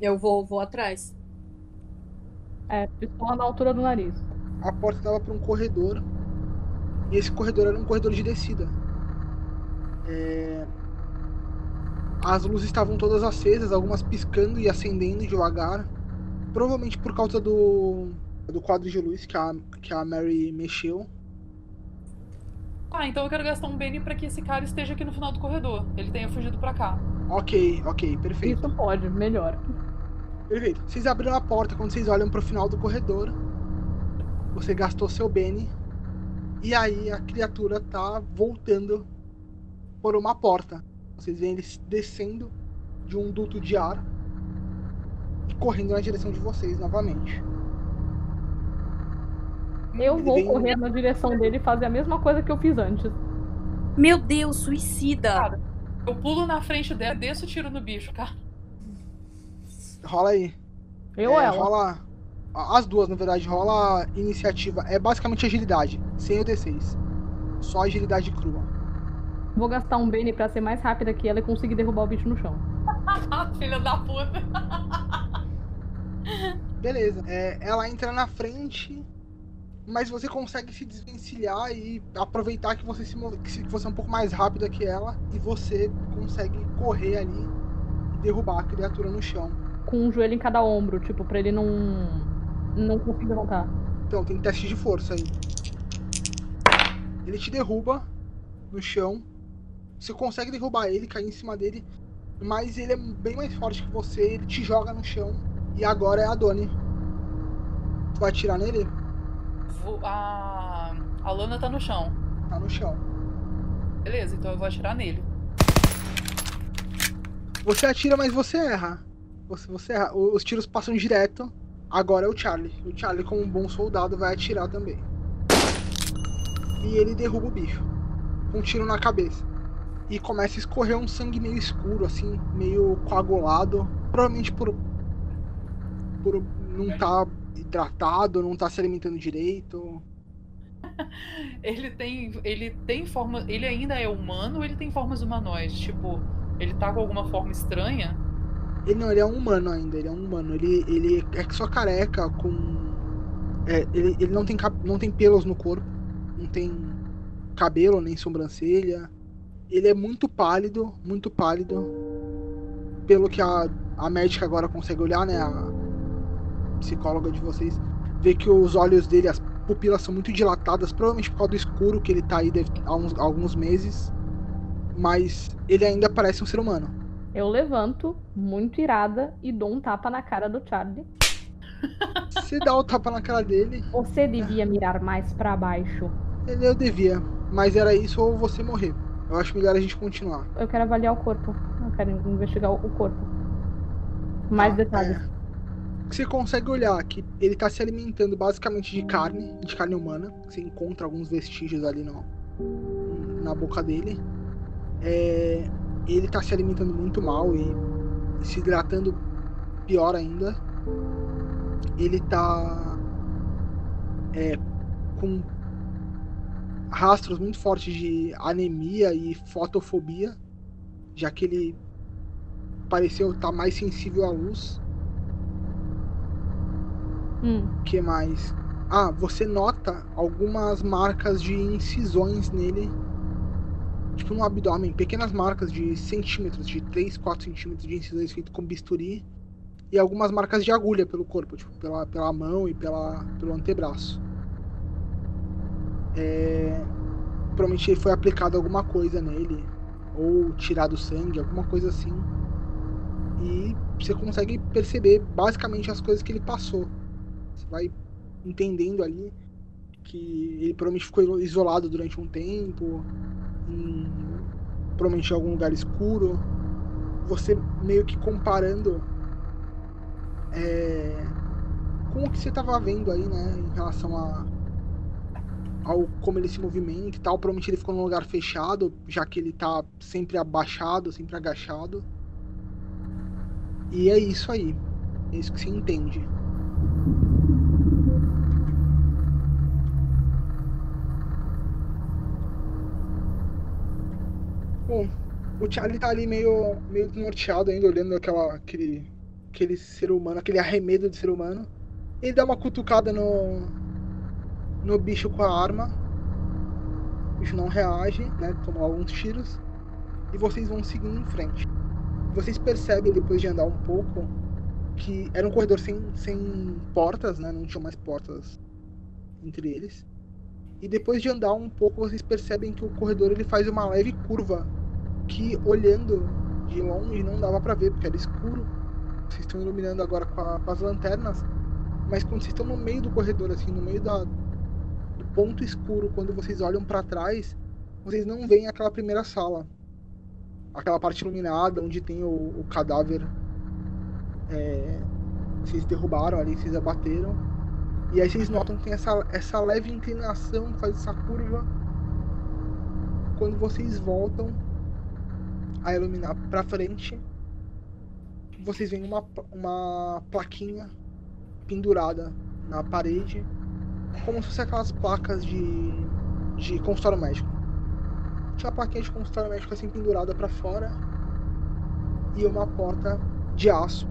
Eu vou, vou atrás. É, pistola na altura do nariz. A porta dava para um corredor. E esse corredor era um corredor de descida. É, As luzes estavam todas acesas, algumas piscando e acendendo devagar. Provavelmente por causa do, do quadro de luz que a, que a Mary mexeu. Ah, então eu quero gastar um Bane pra que esse cara esteja aqui no final do corredor. Ele tenha fugido pra cá. Ok, ok, perfeito. Isso pode, melhor. Perfeito. Vocês abriram a porta quando vocês olham pro final do corredor. Você gastou seu Bene. E aí a criatura tá voltando por uma porta. Vocês veem ele descendo de um duto de ar e correndo na direção de vocês novamente. Eu Ele vou vem- correr na direção dele e fazer a mesma coisa que eu fiz antes. Meu Deus, suicida. Cara, eu pulo na frente dela e desço o tiro no bicho, cara. Rola aí. Eu ou É, ela? Rola. As duas, na verdade, rola iniciativa. É basicamente agilidade, sem o D6. Só agilidade crua. Vou gastar um Bane pra ser mais rápida que ela e conseguir derrubar o bicho no chão. Filha da puta. Beleza. É, ela entra na frente, mas você consegue se desvencilhar e aproveitar que você se move, que se- que você é um pouco mais rápida que ela e você consegue correr ali e derrubar a criatura no chão. Com um joelho em cada ombro, tipo, pra ele não. não conseguir levantar. Então tem teste de força aí. Ele te derruba no chão. Você consegue derrubar ele, cair em cima dele, mas ele é bem mais forte que você. Ele te joga no chão e agora é a Doni. Tu vai atirar nele? Vou- A... a Lana tá no chão. Tá no chão. Beleza, então eu vou atirar nele. Você atira, mas você erra. Você, você Os tiros passam direto. Agora é o Charlie. O Charlie, como um bom soldado, vai atirar também. E ele derruba o bicho. Com um tiro na cabeça. E começa a escorrer um sangue meio escuro, assim, meio coagulado. Provavelmente por. Por não estar hidratado, não estar se alimentando direito. Ele tem. Ele tem forma. Ele ainda é humano ou ele tem formas humanoides? Tipo, ele tá com alguma forma estranha? Ele não, ele é um humano ainda, ele é um humano. Ele, ele é só careca, com. é, ele, ele não tem, cap- não tem pelos no corpo, não tem cabelo nem sobrancelha. Ele é muito pálido, muito pálido. Pelo que a, a médica agora consegue olhar, né? A psicóloga de vocês, vê que os olhos dele, as pupilas são muito dilatadas, provavelmente por causa do escuro que ele tá aí há uns, alguns meses. Mas ele ainda parece um ser humano. Eu levanto, muito irada, e dou um tapa na cara do Charlie. Você dá o tapa na cara dele, Você devia mirar mais pra baixo. Ele eu devia, mas era isso ou você morrer. Eu acho melhor a gente continuar. Eu quero avaliar o corpo. Eu quero investigar o corpo. Mais Tá, detalhes. é. Você consegue olhar que ele tá se alimentando basicamente de carne, de carne humana. Você encontra alguns vestígios ali no, na boca dele. É, ele tá se alimentando muito mal e, e se hidratando pior ainda. Ele tá é, com rastros muito fortes de anemia e fotofobia, já que ele pareceu estar mais sensível à luz. Hum, que mais? Ah, você nota algumas marcas de incisões nele. Tipo no abdômen, pequenas marcas de centímetros, de 3, 4 centímetros de incisões feitas com bisturi. E algumas marcas de agulha pelo corpo, tipo, pela, pela mão e pela, pelo antebraço. É, provavelmente foi aplicado alguma coisa nele. Ou tirado sangue, alguma coisa assim. E você consegue perceber basicamente as coisas que ele passou. Você vai entendendo ali que ele provavelmente ficou isolado durante um tempo, em, provavelmente em algum lugar escuro. Você meio que comparando é, com o que você estava vendo aí, né, em relação a ao como ele se movimenta e tal. Provavelmente ele ficou num lugar fechado, já que ele tá sempre abaixado, sempre agachado. E é isso aí. É isso que você entende. O Charlie tá ali meio, meio desnorteado ainda, olhando aquela, aquele, aquele ser humano, aquele arremedo de ser humano. Ele dá uma cutucada no, no bicho com a arma. O bicho não reage, né? Tomou alguns tiros. E vocês vão seguindo em frente. Vocês percebem, depois de andar um pouco, que era um corredor sem, sem portas, né? Não tinha mais portas entre eles. E depois de andar um pouco, vocês percebem que o corredor ele faz uma leve curva que olhando de longe não dava pra ver, porque era escuro. Vocês estão iluminando agora com, a- com as lanternas, mas quando vocês estão no meio do corredor, assim, no meio da, do ponto escuro, quando vocês olham pra trás, vocês não veem aquela primeira sala. Aquela parte iluminada onde tem o, o cadáver. É, vocês derrubaram ali, vocês abateram. E aí vocês notam que tem essa, essa leve inclinação, faz essa curva. Quando vocês voltam a iluminar pra frente, vocês veem uma, uma plaquinha pendurada na parede, como se fosse aquelas placas de, de consultório médico. Tinha uma plaquinha de consultório médico assim pendurada pra fora e uma porta de aço,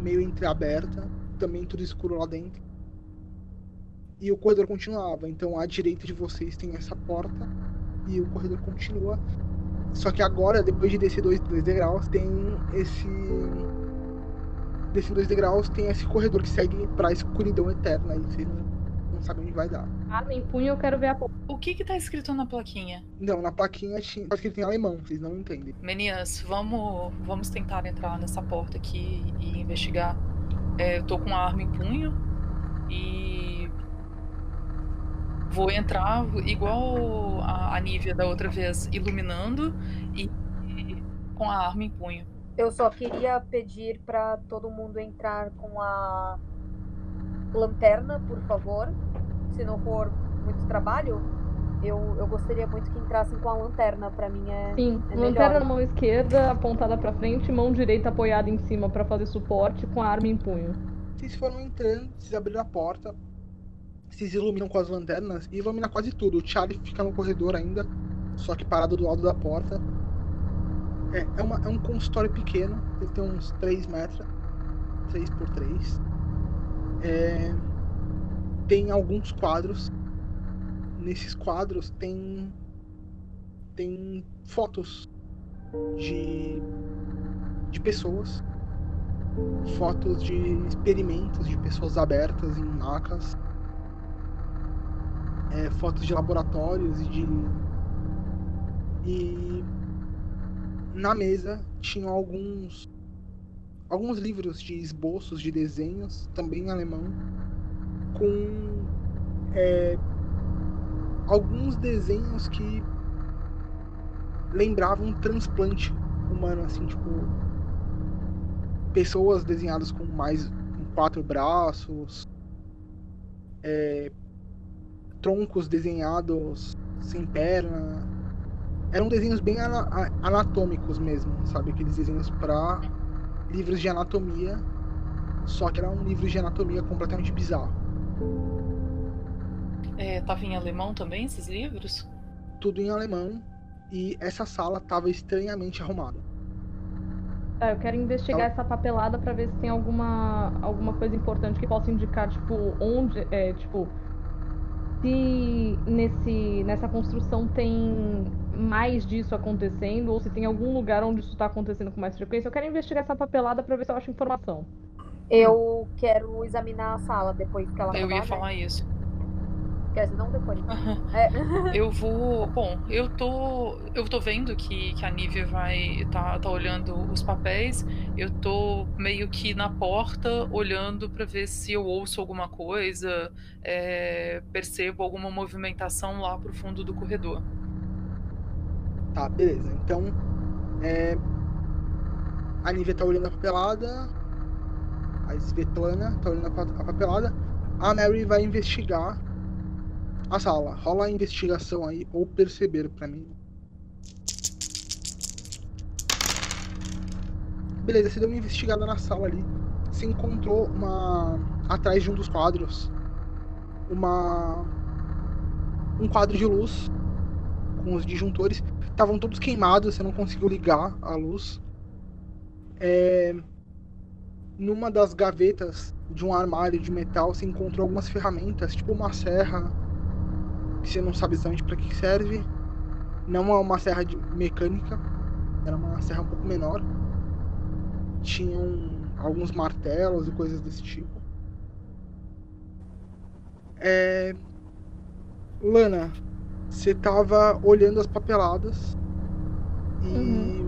meio entreaberta, também tudo escuro lá dentro. E o corredor continuava, então à direita de vocês tem essa porta e o corredor continua. Só que agora, depois de descer dois, dois degraus, tem esse. Descer dois degraus, tem esse corredor que segue pra escuridão eterna. E vocês não, não sabem onde vai dar. arma em punho, eu quero ver a porta. O que que tá escrito na plaquinha? Não, na plaquinha tinha. Só que tem alemão, vocês não entendem. Meninas, vamos, vamos tentar entrar nessa porta aqui e investigar. É, eu tô com uma arma em punho e vou entrar igual a, a Nívia da outra vez, iluminando e, e com a arma em punho. Eu só queria pedir para todo mundo entrar com a lanterna, por favor. Se não for muito trabalho, eu, eu gostaria muito que entrassem com a lanterna. Para mim é. Sim, é lanterna melhor. na mão esquerda, apontada pra frente, mão direita apoiada em cima pra fazer suporte com a arma em punho. Vocês foram entrando, vocês abriram a porta, vocês iluminam com as lanternas e ilumina quase tudo. O Charlie fica no corredor ainda, só que parado do lado da porta. É, é, uma, é um consultório pequeno, deve ter uns 3 metros, 3 por 3. É, tem alguns quadros. Nesses quadros tem tem fotos de de pessoas, fotos de experimentos de pessoas abertas em macas, é, fotos de laboratórios e de e na mesa tinham alguns alguns livros de esboços de desenhos também em alemão com é, alguns desenhos que lembravam um transplante humano assim tipo pessoas desenhadas com mais com quatro braços é, troncos desenhados sem perna. Eram desenhos bem anatômicos mesmo sabe? Aqueles desenhos para livros de anatomia. Só que era um livro de anatomia completamente bizarro. É, tava em alemão também esses livros? tudo em alemão. E essa sala estava estranhamente arrumada. Tá, eu quero investigar essa papelada pra ver se tem alguma, alguma coisa importante que possa indicar, tipo, onde, é, tipo, se nesse, nessa construção tem mais disso acontecendo ou se tem algum lugar onde isso tá acontecendo com mais frequência. Eu quero investigar essa papelada pra ver se eu acho informação. Eu quero examinar a sala depois que ela Eu ia acabar, né? falar isso. Dizer, não depois. É. Eu vou. Bom, eu tô. Eu tô vendo que, que a Nívia vai. Tá, tá olhando os papéis. Eu tô meio que na porta olhando pra ver se eu ouço alguma coisa. é, percebo alguma movimentação lá pro fundo do corredor. Tá, beleza. Então, é... a Nívia tá olhando a papelada, a Svetlana tá olhando a papelada, a Mary vai investigar a sala. Rola a investigação aí, ou perceber pra mim. Beleza, você deu uma investigada na sala ali. Você encontrou uma. atrás de um dos quadros. Uma. um quadro de luz com os disjuntores estavam todos queimados, você não conseguiu ligar a luz. É, Numa das gavetas de um armário de metal, você encontrou algumas ferramentas, tipo uma serra, que você não sabe exatamente para que serve. Não é uma serra de mecânica, era uma serra um pouco menor. Tinham alguns martelos e coisas desse tipo. É... Lana, você tava olhando as papeladas e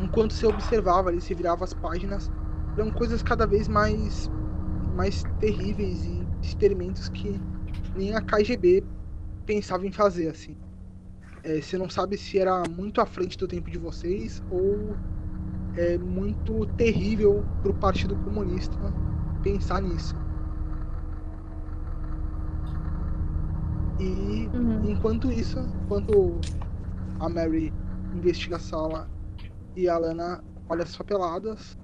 enquanto você observava ali, você virava as páginas, eram coisas cada vez mais mais terríveis e experimentos que nem a KGB pensava em fazer assim. É, você não sabe se era muito à frente do tempo de vocês ou é muito terrível pro Partido Comunista pensar nisso. E Uhum. enquanto isso, enquanto a Mary investiga a sala e a Lana olha as papeladas,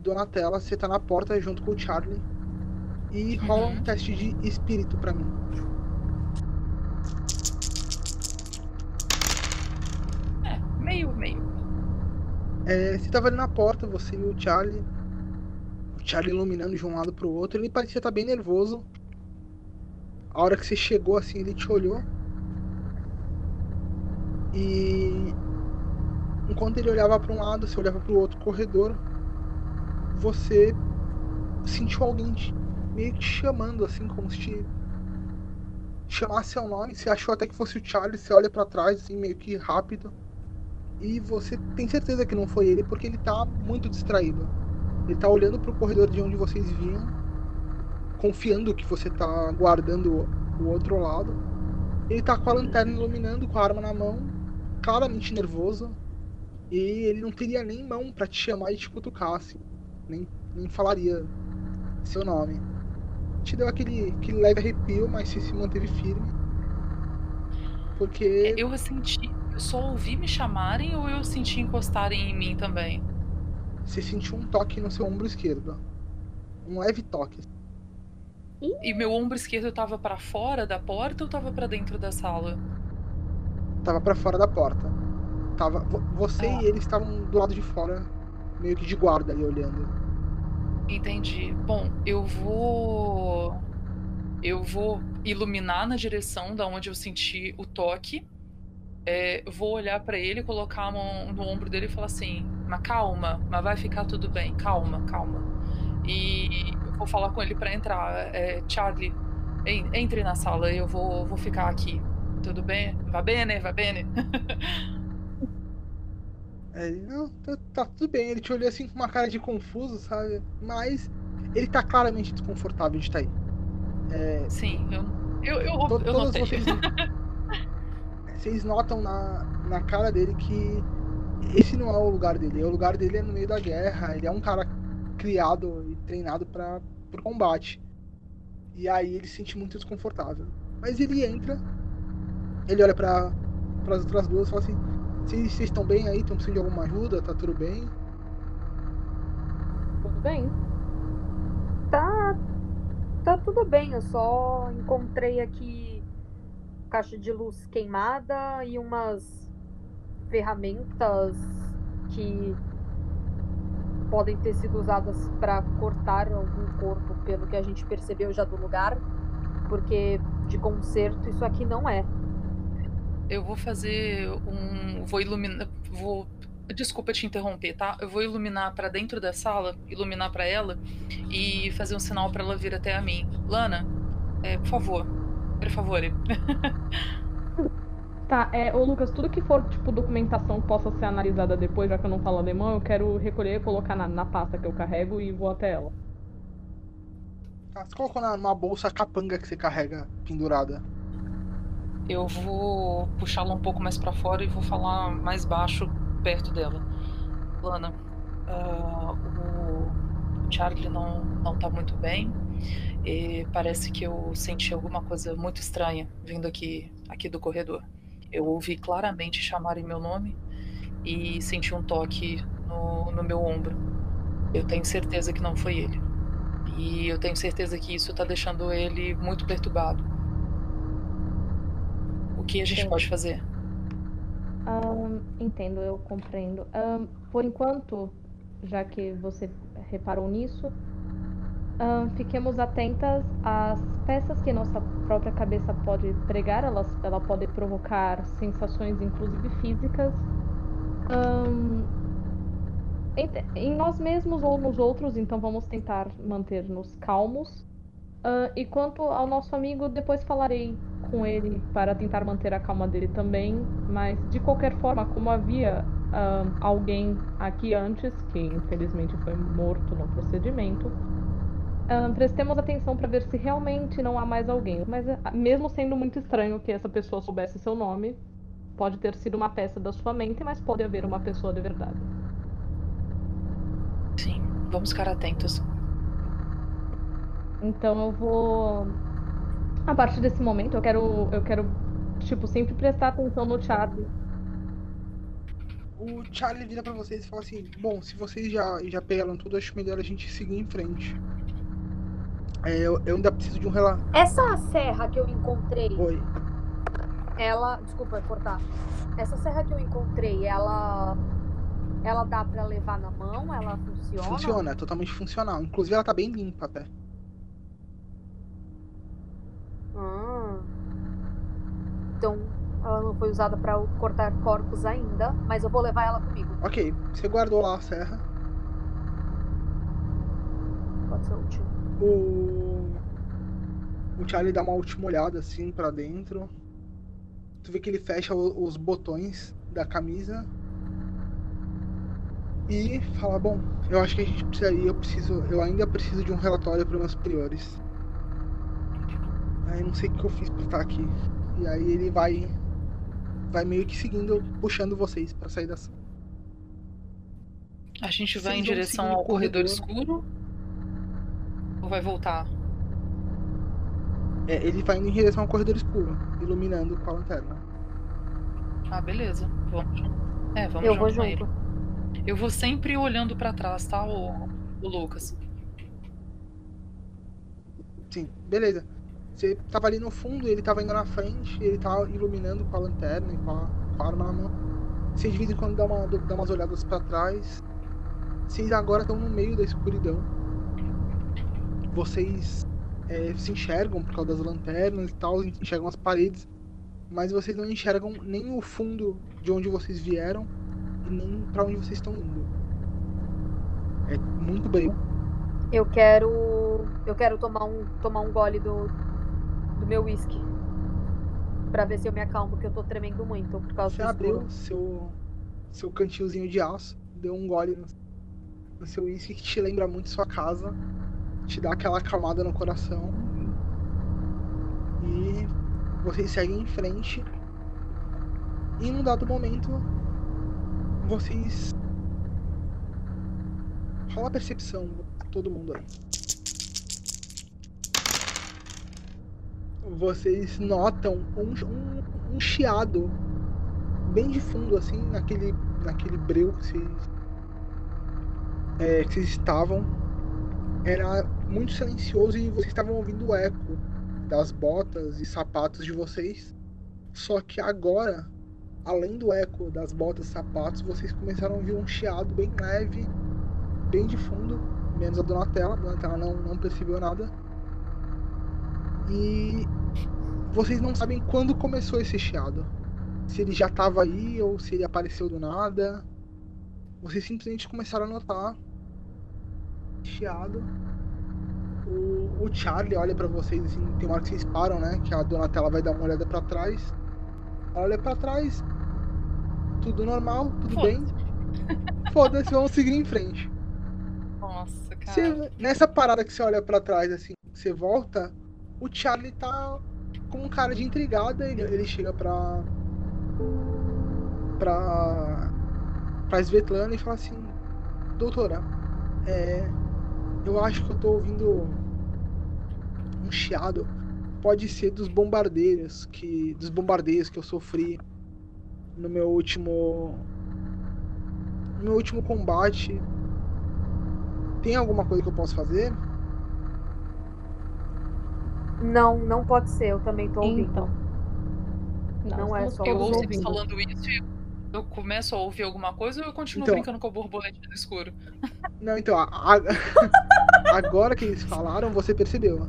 Donatella, você tá na porta junto com o Charlie. E rola um Uhum. teste de espírito pra mim. É, meio, meio. É, você tava ali na porta, você e o Charlie. O Charlie iluminando de um lado pro outro. Ele parecia estar bem nervoso. A hora que você chegou assim, ele te olhou. E enquanto ele olhava para um lado, você olhava para o outro corredor, você sentiu alguém te- meio que chamando, assim, como se te chamasse seu nome. Você achou até que fosse o Charlie, você olha para trás, assim, meio que rápido. E você tem certeza que não foi ele, porque ele tá muito distraído. Ele tá olhando pro corredor de onde vocês vinham confiando que você tá guardando o outro lado. Ele tá com a lanterna iluminando, com a arma na mão, claramente nervoso. E ele não teria nem mão para te chamar e te cutucar, assim. Nem, nem falaria seu nome. Te deu aquele, aquele leve arrepio, mas você se manteve firme. Porque. Eu senti. Eu só ouvi me chamarem ou eu senti encostarem em mim também? Você sentiu um toque no seu ombro esquerdo. Um leve toque. E meu ombro esquerdo tava para fora da porta ou tava para dentro da sala? Tava para fora da porta. Tava, você ah. e ele estavam do lado de fora, meio que de guarda ali olhando. Entendi. Bom, eu vou eu vou iluminar na direção da onde eu senti o toque. É, vou olhar para ele, colocar a mão no ombro dele e falar assim: "Mas calma, mas vai ficar tudo bem. Calma, calma." E vou falar com ele para entrar. É, Charlie, entre na sala, eu vou, vou ficar aqui. Tudo bem? Va bene? Va bene? é, não, tá, tá, tudo bem. Ele te olhou assim com uma cara de confuso, sabe? Mas ele tá claramente desconfortável de estar aí. É, Sim, eu, eu, eu, to, eu notei. Vocês, vocês notam na, na cara dele que esse não é o lugar dele. O lugar dele é no meio da guerra. Ele é um cara criado e treinado para o combate. E aí ele se sente muito desconfortável. Mas ele entra, ele olha para as outras duas e fala assim: Vocês estão bem aí? Estão precisando de alguma ajuda? Tá tudo bem? Tudo bem. Tá. Tá tudo bem, eu só encontrei aqui caixa de luz queimada e umas ferramentas que podem ter sido usadas para cortar algum corpo, pelo que a gente percebeu já do lugar, porque de conserto isso aqui não é. Eu vou fazer um, vou iluminar, vou Desculpa te interromper, tá? Eu vou iluminar para dentro da sala, iluminar para ela e fazer um sinal para ela vir até a mim. Lana, é, por favor, por favor. Tá, é, ô Lucas, tudo que for, tipo, documentação que possa ser analisada depois, já que eu não falo alemão, eu quero recolher e colocar na, na pasta que eu carrego e vou até ela. Tá, você colocou numa bolsa capanga que você carrega pendurada. Eu vou puxá-la um pouco mais para fora e vou falar mais baixo, perto dela. Lana, uh, o Charlie não, não tá muito bem. E parece que eu senti alguma coisa muito estranha vindo aqui, aqui do corredor. Eu ouvi claramente chamarem meu nome e senti um toque no, no meu ombro. Eu tenho certeza que não foi ele. E eu tenho certeza que isso tá deixando ele muito perturbado. O que a gente pode fazer? Um, entendo, eu compreendo. Um, por enquanto, já que você reparou nisso, fiquemos atentas às peças que nossa própria cabeça pode pregar, ela, ela pode provocar sensações, inclusive físicas, em, em, nós mesmos ou nos outros, então vamos tentar manter-nos calmos. Uh, e quanto ao nosso amigo, depois falarei com ele para tentar manter a calma dele também, mas de qualquer forma, como havia uh, alguém aqui antes, que infelizmente foi morto no procedimento, Uh, prestemos atenção para ver se realmente não há mais alguém. Mas uh, mesmo sendo muito estranho que essa pessoa soubesse seu nome, pode ter sido uma peça da sua mente, mas pode haver uma pessoa de verdade. Sim, vamos ficar atentos. Então eu vou. A partir desse momento eu quero. Eu quero, tipo, sempre prestar atenção no Charlie. O Charlie vira para vocês e fala assim, bom, se vocês já, já pegaram tudo, acho melhor a gente seguir em frente. É, eu, eu, ainda preciso de um relato. Essa serra que eu encontrei. Oi. Ela. Desculpa cortar. Essa serra que eu encontrei, ela. Ela dá para levar na mão? Ela funciona? Funciona, é totalmente funcional. Inclusive ela tá bem limpa até. Ah. Então ela não foi usada para cortar corpos ainda, mas eu vou levar ela comigo. Ok, você guardou lá a serra. Pode ser útil. O. O Charlie dá uma última olhada assim para dentro. Tu vê que ele fecha os botões da camisa. E fala, bom, eu acho que a gente precisaria, eu preciso, eu ainda preciso de um relatório para meus superiores. Aí não sei o que eu fiz pra estar aqui. E aí ele vai. Vai meio que seguindo, puxando vocês pra sair da sala. A gente vai Vocês em direção ao corredor corredor. escuro? Ou vai voltar? É, ele vai indo em direção ao corredor escuro, iluminando com a lanterna. Ah, beleza. Vamos junto. É, vamos Eu junto vou com ele. junto. Eu vou sempre olhando pra trás, tá, o, o Lucas? Sim, beleza. Você tava ali no fundo, ele tava indo na frente, ele tava iluminando com a lanterna e com a, com a arma na mão. Você de vez em quando dá, uma, dá umas olhadas pra trás. Vocês agora estão no meio da escuridão. Vocês é, se enxergam por causa das lanternas e tal, enxergam as paredes. Mas vocês não enxergam nem o fundo de onde vocês vieram e nem pra onde vocês estão indo. É muito breu. Eu quero. Eu quero tomar um, tomar um gole do, do meu whisky. Pra ver se eu me acalmo, porque eu tô tremendo muito por causa Você do abriu seu, seu cantinhozinho de aço, deu um gole no, no seu uísque que te lembra muito sua casa, te dá aquela acalmada no coração. E vocês seguem em frente. E em um dado momento, vocês. Rola a percepção, todo mundo aí. Vocês notam um, um, um chiado bem de fundo, assim, naquele, naquele breu que vocês, é, que vocês estavam. Era muito silencioso e vocês estavam ouvindo o eco das botas e sapatos de vocês. Só que agora, além do eco das botas e sapatos, vocês começaram a ouvir um chiado bem leve, bem de fundo, menos a Donatella. A Donatella não, não percebeu nada. E vocês não sabem quando começou esse chiado se ele já tava aí ou se ele apareceu do nada. Vocês simplesmente começaram a notar chiado. O, o Charlie olha pra vocês assim, tem uma hora que vocês param, né? Que a Donatella vai dar uma olhada pra trás. Ela olha pra trás. Tudo normal, tudo bem. Foda-se, vamos seguir em frente. Nossa, cara. Você- nessa parada que você olha pra trás, assim, você volta, o Charlie tá com um cara de intrigada, ele, ele chega pra. pra. pra Svetlana e fala assim: Doutora, é. Eu acho que eu tô ouvindo um chiado. Pode ser dos bombardeiros que. dos bombardeios que eu sofri no meu último. no meu último combate. Tem alguma coisa que eu posso fazer? Não, não pode ser, eu também tô ouvindo. Então. Não é estamos só Eu ouço ouvindo. eles falando isso e eu começo a ouvir alguma coisa ou eu continuo Então. brincando com o borboleta no escuro? Não, então, a- a- agora que eles falaram, você percebeu.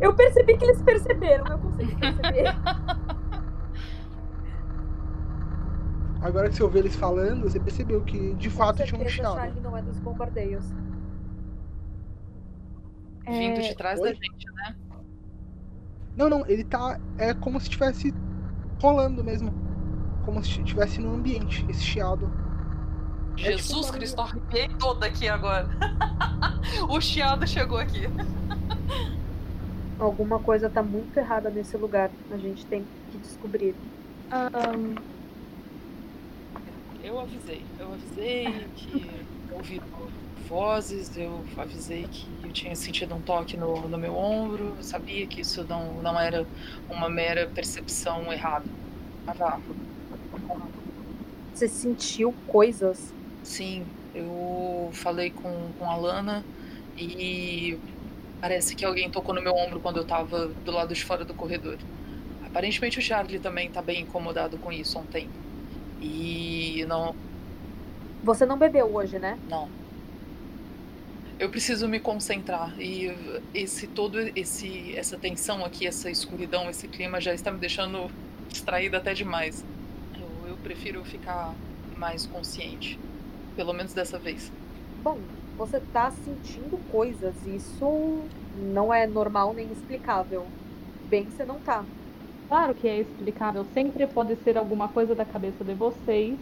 Eu percebi que eles perceberam, eu consegui perceber. Agora que você ouviu eles falando, você percebeu que de fato Com tinha um chiado. Não é dos bombardeios. Vindo É, de trás oi? da gente. Não, não, ele tá. É como se estivesse rolando mesmo. Como se estivesse no ambiente, esse chiado. É tipo Jesus um Cristo, arrepiei toda aqui agora. o chiado chegou aqui. Alguma coisa tá muito errada nesse lugar. A gente tem que descobrir. ahn, Eu avisei. Eu avisei que ouvi vozes, eu avisei que eu tinha sentido um toque no, no meu ombro, eu sabia que isso não, não era uma mera percepção errada. Ah, vá. Você sentiu coisas? Sim, eu falei com, com a Lana e parece que alguém tocou no meu ombro quando eu tava do lado de fora do corredor. Aparentemente o Charlie também tá bem incomodado com isso há um tempo. E não, Você não bebeu hoje, né? não. Eu preciso me concentrar e esse todo esse essa tensão aqui, essa escuridão, esse clima já está me deixando distraída até demais. Eu, eu prefiro ficar mais consciente, pelo menos dessa vez. Bom, você tá sentindo coisas. Isso não é normal nem explicável. Bem, você não tá. Claro que é explicável. Sempre pode ser alguma coisa da cabeça de vocês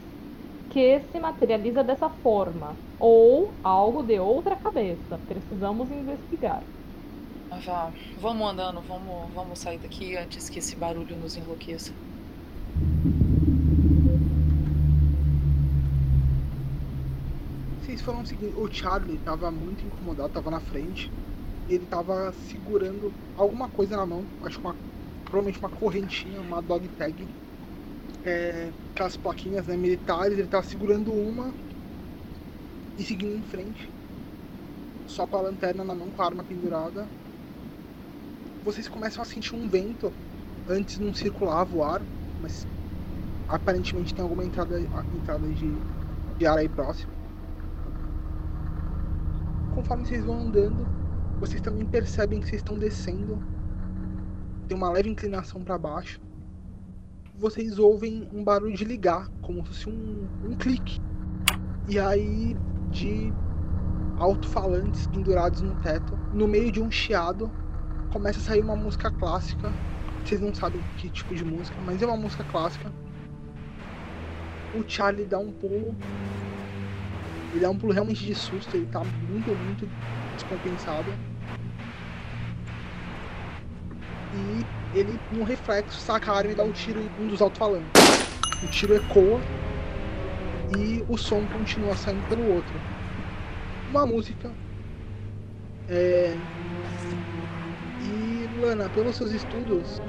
que se materializa dessa forma. Ou algo de outra cabeça. Precisamos investigar. Ah, vá. Vamos andando, vamos, vamos sair daqui antes que esse barulho nos enlouqueça. Vocês foram seguindo. O Charlie tava muito incomodado, tava na frente. Ele tava segurando alguma coisa na mão, acho que uma. Provavelmente uma correntinha, uma dog tag. É, aquelas plaquinhas né, militares, ele tava segurando uma e seguindo em frente. Só com a lanterna na mão, com a arma pendurada. Vocês começam a sentir um vento. Antes não circulava o ar, mas aparentemente tem alguma entrada, entrada de, de ar aí próximo. Conforme vocês vão andando, vocês também percebem que vocês estão descendo. Tem uma leve inclinação para baixo. Vocês ouvem um barulho de ligar, como se fosse um, um clique. E aí, de alto-falantes pendurados no teto, no meio de um chiado, começa a sair uma música clássica. Vocês não sabem que tipo de música, mas é uma música clássica. O Charlie dá um pulo. Ele dá um pulo realmente de susto, ele tá muito, muito descompensado. E ele, no reflexo, saca a arma e dá um tiro em um dos alto-falantes. O tiro ecoa e o som continua saindo pelo outro. Uma música. É... E Lana, pelos seus estudos,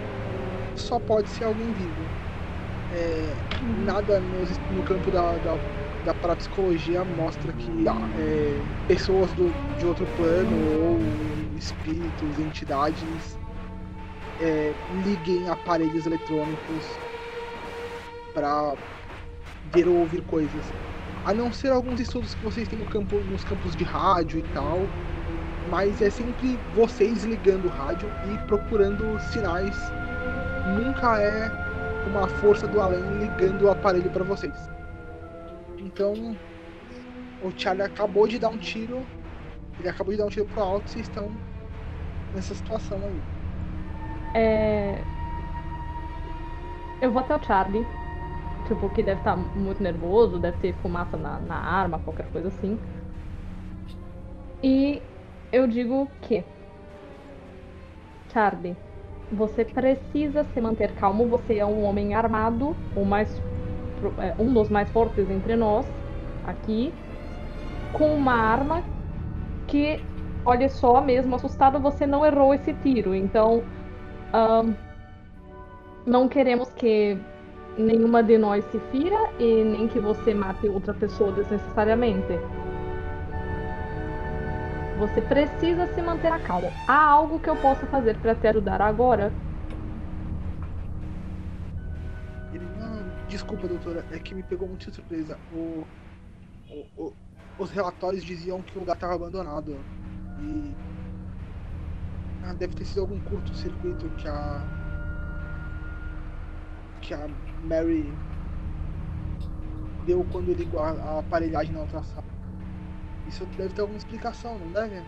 só pode ser alguém vivo. É... Nada no, no campo da, da, da parapsicologia mostra que é, pessoas do, de outro plano ou espíritos, entidades é, liguem aparelhos eletrônicos para ver ou ouvir coisas. A não ser alguns estudos que vocês têm no campo, nos campos de rádio e tal, mas é sempre vocês ligando o rádio e procurando sinais. Nunca é uma força do além ligando o aparelho para vocês. Então, o Charlie acabou de dar um tiro, ele acabou de dar um tiro pro alto e vocês estão nessa situação aí. É... Eu vou até o Charlie. Tipo, que deve estar muito nervoso, deve ter fumaça na, na arma, qualquer coisa assim. E eu digo que. Charlie, você precisa se manter calmo. Você é um homem armado, o mais, é, um dos mais fortes entre nós, aqui, com uma arma que, olha só, mesmo assustado, você não errou esse tiro. Então, um, não queremos que nenhuma de nós se fira e nem que você mate outra pessoa desnecessariamente. Você precisa se manter a calma. Há algo que eu possa fazer para te ajudar agora? Desculpa, doutora, é que me pegou muito de surpresa. O, o, o, os relatórios diziam que o lugar estava abandonado. E. Ah, deve ter sido algum curto-circuito que a. que a Mary deu quando ligou a, a aparelhagem na outra sala. Isso deve ter alguma explicação, não deve?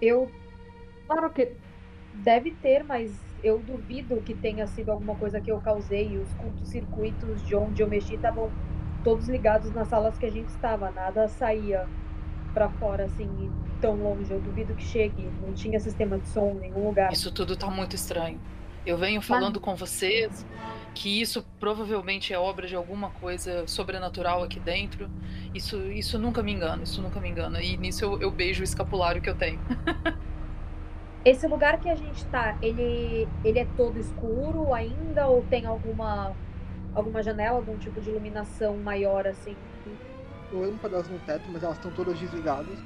Eu. Claro que Deve ter, mas eu duvido que tenha sido alguma coisa que eu causei. Os curtos-circuitos de onde eu mexi estavam todos ligados nas salas que a gente estava. Nada saía para fora assim tão longe. Eu duvido que chegue. Não tinha sistema de som em nenhum lugar. Isso tudo tá muito estranho. Eu venho falando com vocês que isso provavelmente é obra de alguma coisa sobrenatural aqui dentro. Isso, isso nunca me engana, isso nunca me engana. E nisso eu, eu beijo o escapulário que eu tenho. Esse lugar que a gente tá, ele, ele é todo escuro ainda ou tem alguma alguma janela, algum tipo de iluminação maior assim? Lâmpadas no teto, mas elas estão todas desligadas.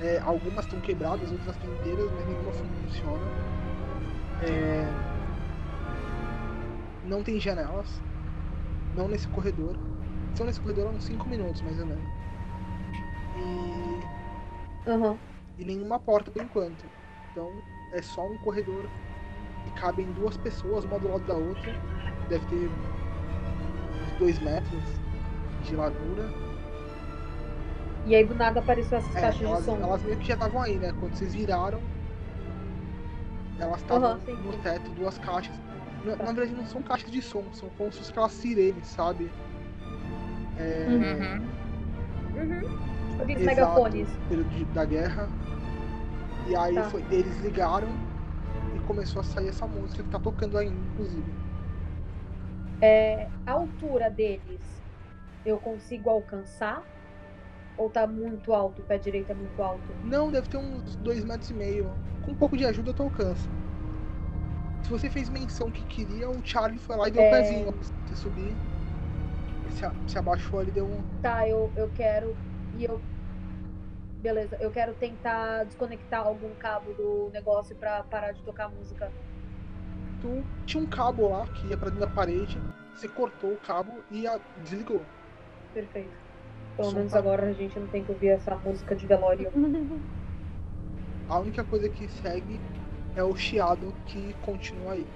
É, algumas estão quebradas, outras estão inteiras, mas nenhuma funciona. É, não tem janelas. Não nesse corredor. Estão nesse corredor há uns 5 minutos, mais ou menos. E Aham. e nenhuma porta por enquanto. Então é só um corredor e cabem duas pessoas, uma do lado da outra. Deve ter uns dois metros de largura. E aí do nada apareceu essas É, caixas elas, de som. elas meio que já estavam aí, né? Quando vocês viraram, elas estavam sim, no sim. teto, duas caixas. Na, na verdade não são caixas de som, são como se fossem aquelas sirenes, sabe? É, Uhum. Uhum. Tipo aqueles Exato. megafones. período de- da guerra. E aí Tá. foi, eles ligaram e começou a sair essa música que tá tocando ainda, inclusive. É, a altura deles, eu consigo alcançar? Ou tá muito alto? O pé direito é muito alto? Não, deve ter uns dois metros e meio. Com um pouco de ajuda tu alcança. Se você fez menção que queria, o Charlie foi lá e deu o É. pezinho. Pra você subir. Se, a- se abaixou ali, deu um. Tá, eu, eu quero. E eu. Beleza, eu quero tentar desconectar algum cabo do negócio pra parar de tocar música. Tu tinha um cabo lá que ia pra dentro da parede. Você cortou o cabo e a- desligou. Perfeito. Pelo menos agora a gente não tem que ouvir essa música de velório. A única coisa que segue é o chiado que continua aí.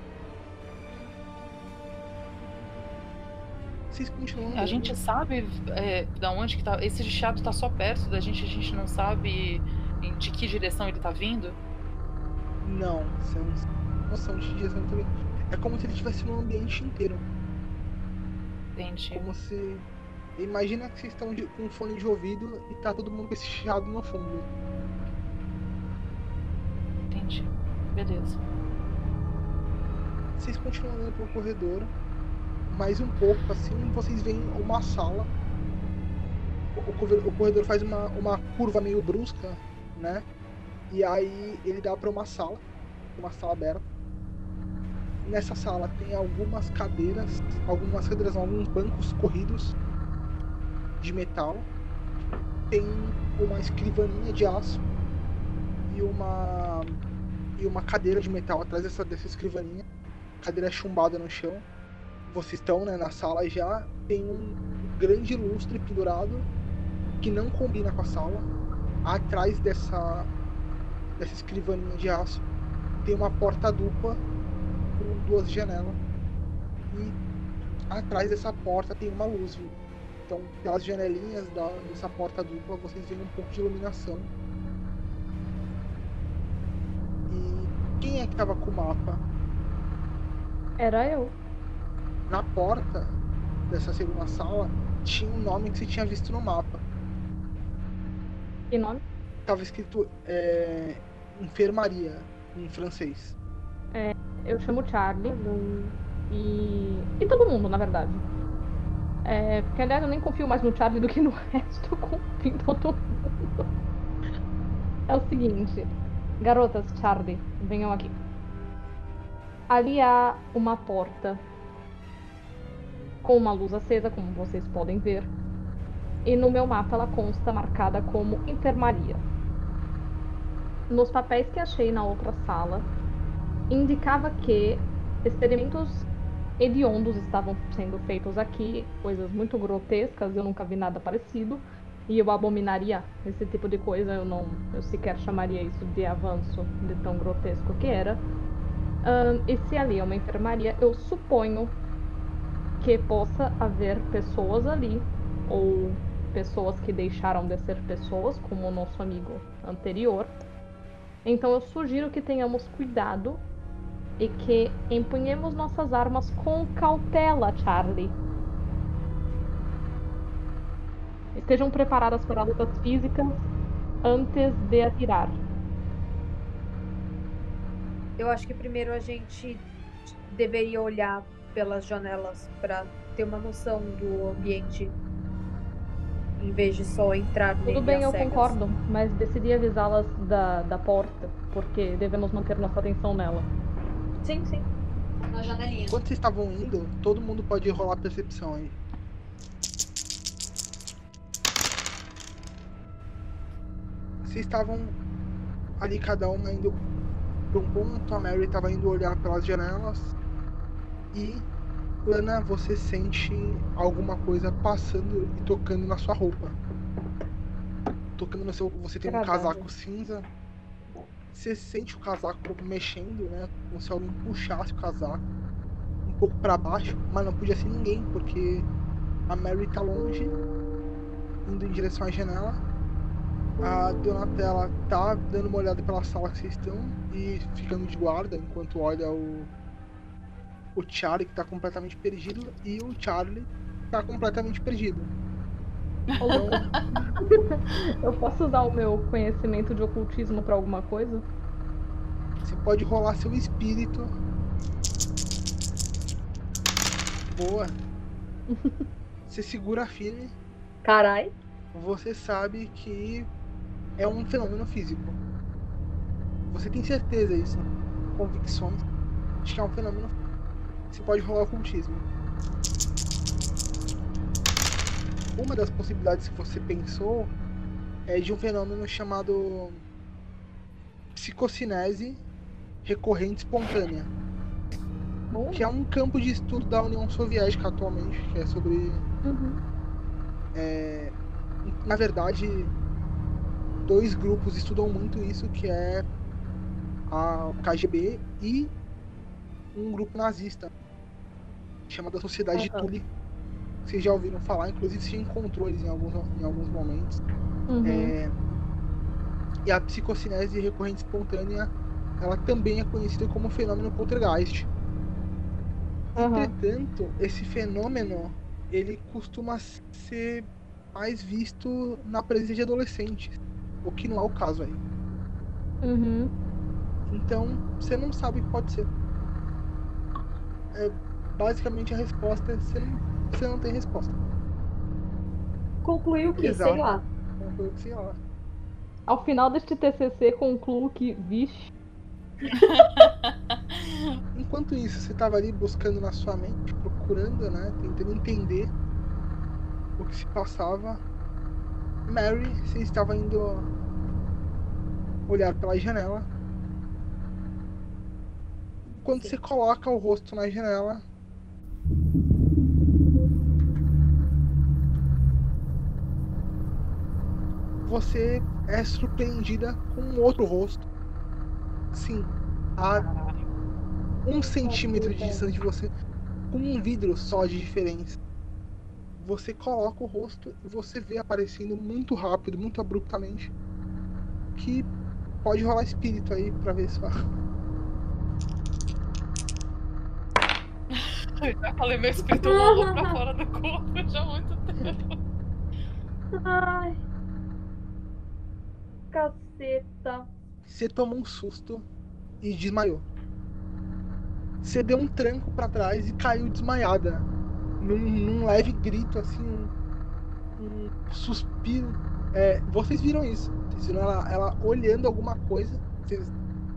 Vocês continuam A gente sabe é, da onde que tá. Esse chiado tá só perto da gente, a gente não sabe em- de que direção ele tá vindo. Não, você não tem noção de direção também. É como se ele estivesse no ambiente inteiro. Entendi. Como se. Imagina que vocês estão de- com um fone de ouvido e tá todo mundo com esse chiado no fundo. Entendi. Beleza. Vocês continuam andando pelo corredor. Mais um pouco assim, vocês veem uma sala. O, o corre- o corredor faz uma, uma curva meio brusca, né? E aí ele dá pra uma sala. Uma sala aberta. Nessa sala tem algumas cadeiras. Algumas cadeiras, não, alguns bancos corridos de metal. Tem uma escrivaninha de aço e uma e uma cadeira de metal atrás dessa, dessa escrivaninha. Cadeira chumbada no chão. Vocês estão né, na sala já. Tem um grande lustre pendurado que não combina com a sala. Atrás dessa, dessa escrivaninha de aço tem uma porta dupla com duas janelas. E atrás dessa porta tem uma luz. viu? Então, pelas janelinhas da, dessa porta dupla, vocês veem um pouco de iluminação. E quem é que tava com o mapa? Era eu. Na porta dessa segunda sala tinha um nome que você tinha visto no mapa. Que nome? Tava escrito é, enfermaria em francês. Eu chamo Charlie. E. E todo mundo, na verdade. É, porque aliás eu nem confio mais no Charlie do que no resto, eu confio em todo mundo. É o seguinte, garotas, Charlie, venham aqui. Ali há uma porta com uma luz acesa, como vocês podem ver. E no meu mapa ela consta marcada como enfermaria. Nos papéis que achei na outra sala, indicava que experimentos hediondos estavam sendo feitos aqui, coisas muito grotescas, eu nunca vi nada parecido, e eu abominaria esse tipo de coisa, eu não, eu sequer chamaria isso de avanço de tão grotesco que era. Ahn, e se ali é uma enfermaria, eu suponho que possa haver pessoas ali, ou pessoas que deixaram de ser pessoas, como o nosso amigo anterior. Então eu sugiro que tenhamos cuidado e que empunhemos nossas armas com cautela, Charlie. Estejam preparadas para lutas físicas antes de atirar. Eu acho que primeiro a gente deveria olhar pelas janelas pra ter uma noção do ambiente. Em vez de só entrar Tudo bem, eu cegas. concordo, mas decidi avisá-las da, da porta, porque devemos manter nossa atenção nela. Sim, sim. Na janelinha. Quando vocês estavam indo, todo mundo pode rolar percepção aí. Vocês estavam ali, cada uma indo para um ponto, a Mary estava indo olhar pelas janelas. E, Ana, você sente alguma coisa passando e tocando na sua roupa. Tocando no seu. Você tem um Agradável. casaco cinza. Você sente o casaco mexendo, né? Como se alguém puxasse o casaco um pouco para baixo, mas não podia ser ninguém, porque a Mary tá longe, indo em direção à janela. A Donatella tá dando uma olhada pela sala que vocês estão e ficando de guarda enquanto olha o. O Charlie que tá completamente perdido e o Charlie tá completamente perdido. Eu posso usar o meu conhecimento de ocultismo pra alguma coisa? você pode rolar seu espírito. Boa. Você segura firme. Carai. Você sabe que é um fenômeno físico. Você tem certeza disso? Convicções de que é um fenômeno. Você pode rolar ocultismo. Uma das possibilidades que você pensou é de um fenômeno chamado psicocinese recorrente espontânea, Bom. que é um campo de estudo da União Soviética atualmente, que é sobre Uhum. é, na verdade, dois grupos estudam muito isso, que é a KGB e um grupo nazista, chamado Sociedade de Aham. Tule. Vocês já ouviram falar, inclusive já encontrou eles em alguns, em alguns momentos. Uhum. É, e a psicocinese recorrente espontânea, ela também é conhecida como fenômeno poltergeist. Aham. Entretanto, esse fenômeno ele costuma ser mais visto na presença de adolescentes, o que não é o caso aí. Uhum. Então, você não sabe o que pode ser. É, basicamente a resposta é você não, você não tem resposta. Concluiu que, Exato. sei lá. O que sei lá. Ao final deste TCC, concluo que, vixe, Enquanto isso, você estava ali buscando na sua mente, procurando, né, tentando entender o que se passava. Mary, você estava indo olhar pela janela. Quando você coloca o rosto na janela, você é surpreendida com um outro rosto. Sim, a um centímetro de distância de você, com um vidro só de diferença. Você coloca o rosto e você vê aparecendo muito rápido, muito abruptamente, que pode rolar espírito aí pra ver se vai. Eu já falei, meu espírito rolou pra fora do corpo já há muito tempo. Ai. Caceta. Você tomou um susto e desmaiou. Você deu um tranco pra trás e caiu desmaiada. Num, num leve grito, assim, um, um suspiro. É, vocês viram isso. Vocês viram ela, ela olhando alguma coisa. vocês-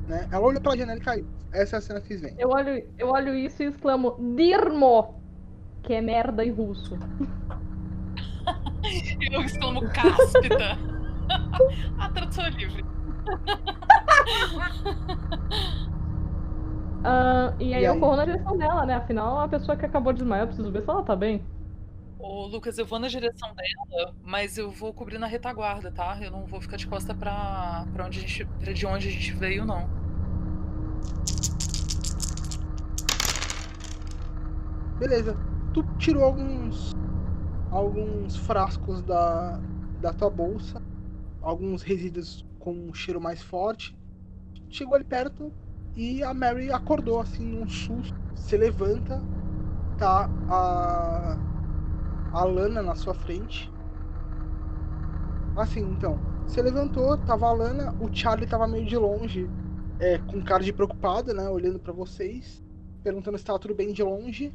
né? Ela olhou pela janela e caiu. Essa é a cena que vocês veem. eu olho, eu olho isso e exclamo, Dirmo! Que é merda em russo. Eu exclamo cáspita. A tradução é livre. Ah, e aí E eu aí? corro na direção dela, né? Afinal, a pessoa que acabou de desmaiar, eu preciso ver se ela tá bem. Ô, Lucas, eu vou na direção dela, mas eu vou cobrir na retaguarda, tá? Eu não vou ficar de costa pra, pra, onde a gente, pra de onde a gente veio, não. Beleza. Tu tirou alguns. alguns frascos da, da tua bolsa. Alguns resíduos com um cheiro mais forte. Chegou ali perto e a Mary acordou assim num susto. Se levanta. Tá a. a Lana na sua frente. Assim, então. Você levantou, tava a Lana, o Charlie tava meio de longe, é, com cara de preocupado, né? Olhando pra vocês, perguntando se tava tudo bem de longe.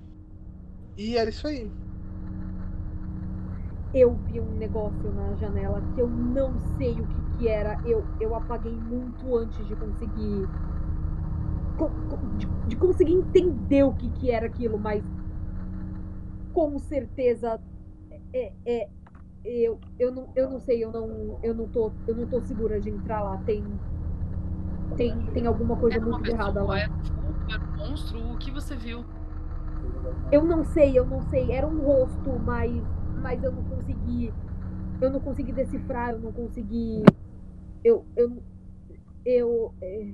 E era isso aí. Eu vi um negócio na janela que eu não sei o que, que era. Eu, eu apaguei muito antes de conseguir. co- co- De, de conseguir entender o que, que era aquilo, mas. Com certeza. É, é, eu, eu, não, eu não sei, eu não, eu, não tô, eu não tô segura de entrar lá. Tem. Tem, tem alguma coisa Era muito errada lá. era um monstro, o que você viu? Eu não sei, eu não sei. Era um rosto, mas, mas eu não consegui. Eu não consegui decifrar, eu não consegui. Eu. Eu. Eu. é,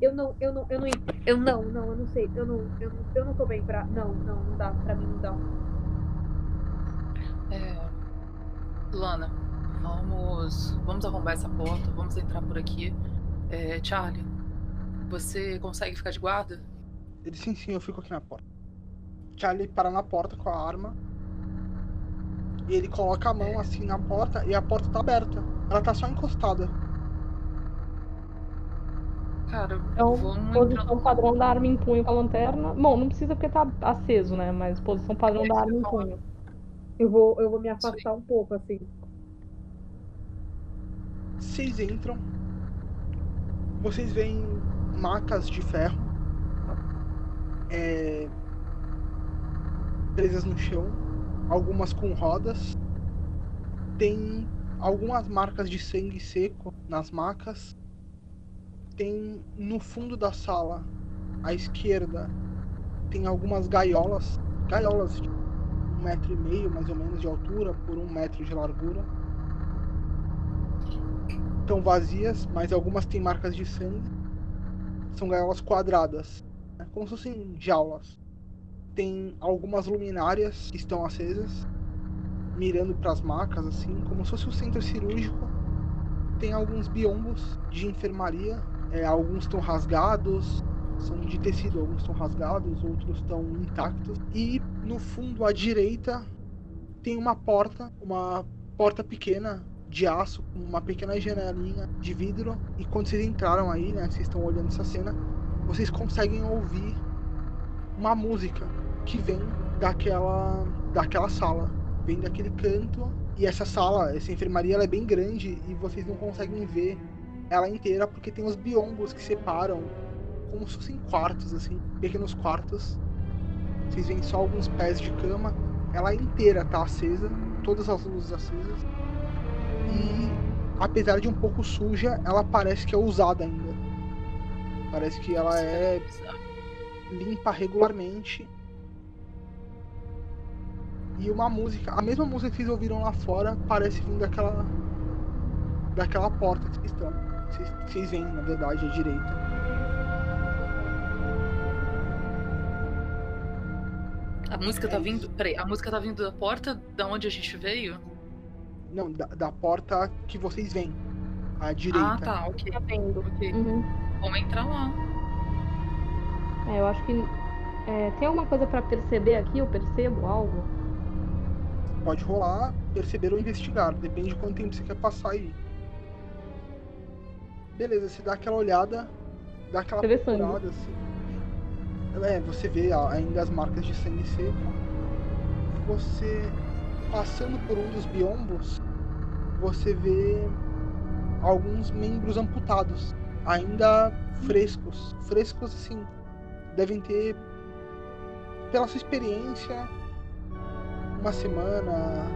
Eu não, eu não, eu não, eu não, não, eu não sei, eu não, eu não, eu não tô bem pra, não, não, não dá, pra mim não dá. É... Lana, vamos, vamos arrombar essa porta, vamos entrar por aqui. É, Charlie, você consegue ficar de guarda? Ele sim, sim, eu fico aqui na porta. Charlie para na porta com a arma. E ele coloca a mão assim na porta e a porta tá aberta. Ela tá só encostada. Cara, Então, posição entrar. padrão da arma em punho com a lanterna. Bom, não precisa porque tá aceso, né? Mas posição padrão da arma em punho. Eu vou, eu vou me afastar um pouco, assim. Vocês entram. Vocês veem macas de ferro. é, presas no chão. Algumas com rodas. Tem algumas marcas de sangue seco nas macas. Tem no fundo da sala, à esquerda, tem algumas gaiolas. Gaiolas de um metro e meio, mais ou menos, de altura, por um metro de largura estão vazias, mas algumas têm marcas de sangue. São gaiolas quadradas, né? como se fossem jaulas. Tem algumas luminárias que estão acesas, mirando para as macas, assim, como se fosse um centro cirúrgico. Tem alguns biombos de enfermaria, é, alguns estão rasgados, são de tecido, alguns estão rasgados, outros estão intactos. E no fundo à direita tem uma porta, uma porta pequena de aço uma pequena janelinha de vidro e quando vocês entraram aí, né, vocês estão olhando essa cena, vocês conseguem ouvir uma música que vem daquela daquela sala, vem daquele canto e essa sala, essa enfermaria ela é bem grande e vocês não conseguem ver ela inteira porque tem os biombos que separam como se fossem quartos assim, pequenos quartos. Vocês veem só alguns pés de cama, ela inteira tá acesa, todas as luzes acesas e apesar de um pouco suja, ela parece que é usada ainda. Parece que ela é limpa regularmente. E uma música, a mesma música que vocês ouviram lá fora, parece vir daquela daquela porta que vocês estão. Vocês, vocês veem, na verdade, à direita. A música tá vindo. Peraí, a música tá vindo da porta da onde a gente veio? Não, da, da porta que vocês veem. À direita. Ah, tá, ok. Tá vendo. ok. Uhum. Vamos entrar lá. É, eu acho que. é, tem alguma coisa pra perceber aqui? Eu percebo algo? Pode rolar, perceber ou investigar. Depende de quanto tempo você quer passar aí. Beleza, você dá aquela olhada, dá aquela procurada assim. É, você vê ainda as marcas de sangue seco. Você passando por um dos biombos, você vê alguns membros amputados, ainda frescos. Frescos assim, devem ter, pela sua experiência, uma semana,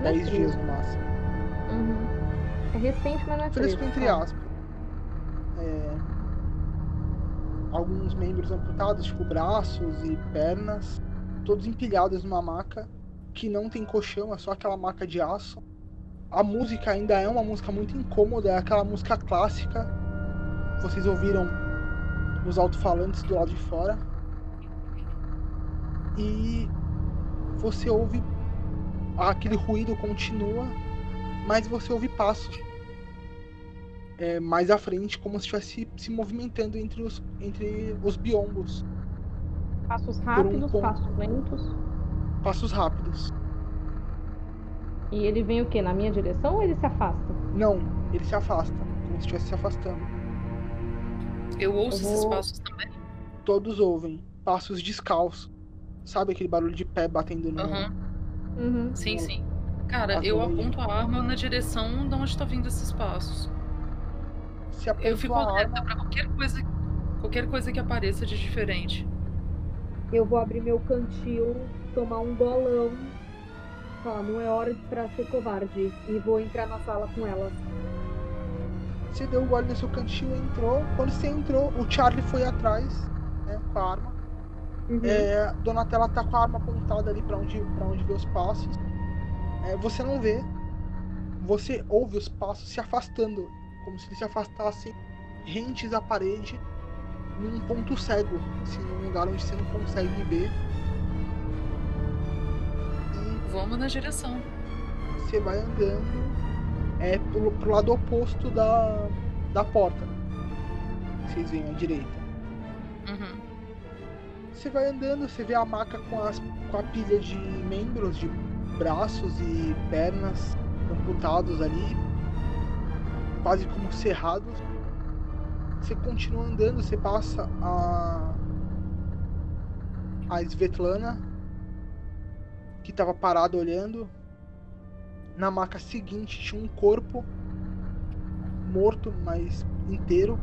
Não é 10 fresco. dias no máximo. Uhum. É recente, mas não é fresco. Fresco entre sabe? aspas. É, alguns membros amputados, tipo braços e pernas, todos empilhados numa maca que não tem colchão, é só aquela maca de aço. A música ainda é uma música muito incômoda, é aquela música clássica. Vocês ouviram nos alto-falantes do lado de fora. E você ouve aquele ruído continua, mas você ouve passos é, mais à frente, como se estivesse se movimentando entre os, entre os biombos. Passos um rápidos, ponto. passos lentos. Passos rápidos. E ele vem o quê? Na minha direção ou ele se afasta? Não, ele se afasta, como se estivesse se afastando. Eu ouço Eu esses vou- passos também. Todos ouvem passos descalços. Sabe aquele barulho de pé batendo no. Aham. Uhum. Sim, Não. sim. Cara, eu aponto a arma na direção de onde tá vindo esses passos. Se Eu fico alerta arma, pra qualquer coisa, qualquer coisa que apareça de diferente. Eu vou abrir meu cantil, tomar um golão. Falar, não é hora pra ser covarde. E vou entrar na sala com elas. você deu o gole no seu cantinho, entrou. Quando você entrou, o Charlie foi atrás, né, com a arma. Uhum. É, Donatella tá com a arma apontada ali pra onde, pra onde vê os passos. É, você não vê. Você ouve os passos se afastando. Como se eles se afastassem rentes à parede num ponto cego. Assim, num lugar onde você não consegue ver. E Vamos na direção. você vai andando é, pro, pro lado oposto da, da porta. Vocês veem à direita. Uhum. Você vai andando, você vê a maca com, as, com a pilha de membros, de braços e pernas amputados ali, quase como cerrados. Você continua andando, você passa a a Svetlana que estava parada olhando. Na maca seguinte tinha um corpo morto, mas inteiro,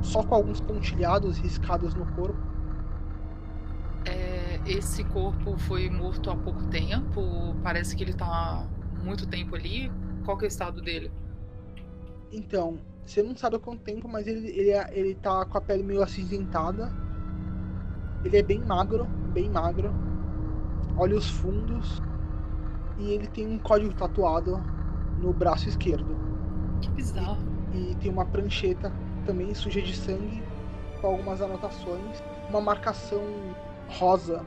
só com alguns pontilhados riscados no corpo. É, esse corpo foi morto há pouco tempo? Parece que ele tá muito tempo ali. Qual que é o estado dele? Então, você não sabe há quanto tempo, mas ele, ele, é, ele tá com a pele meio acinzentada. Ele é bem magro, bem magro. Olhos fundos. E ele tem um código tatuado no braço esquerdo. Que bizarro. E, e tem uma prancheta também suja de sangue, com algumas anotações. Uma marcação rosa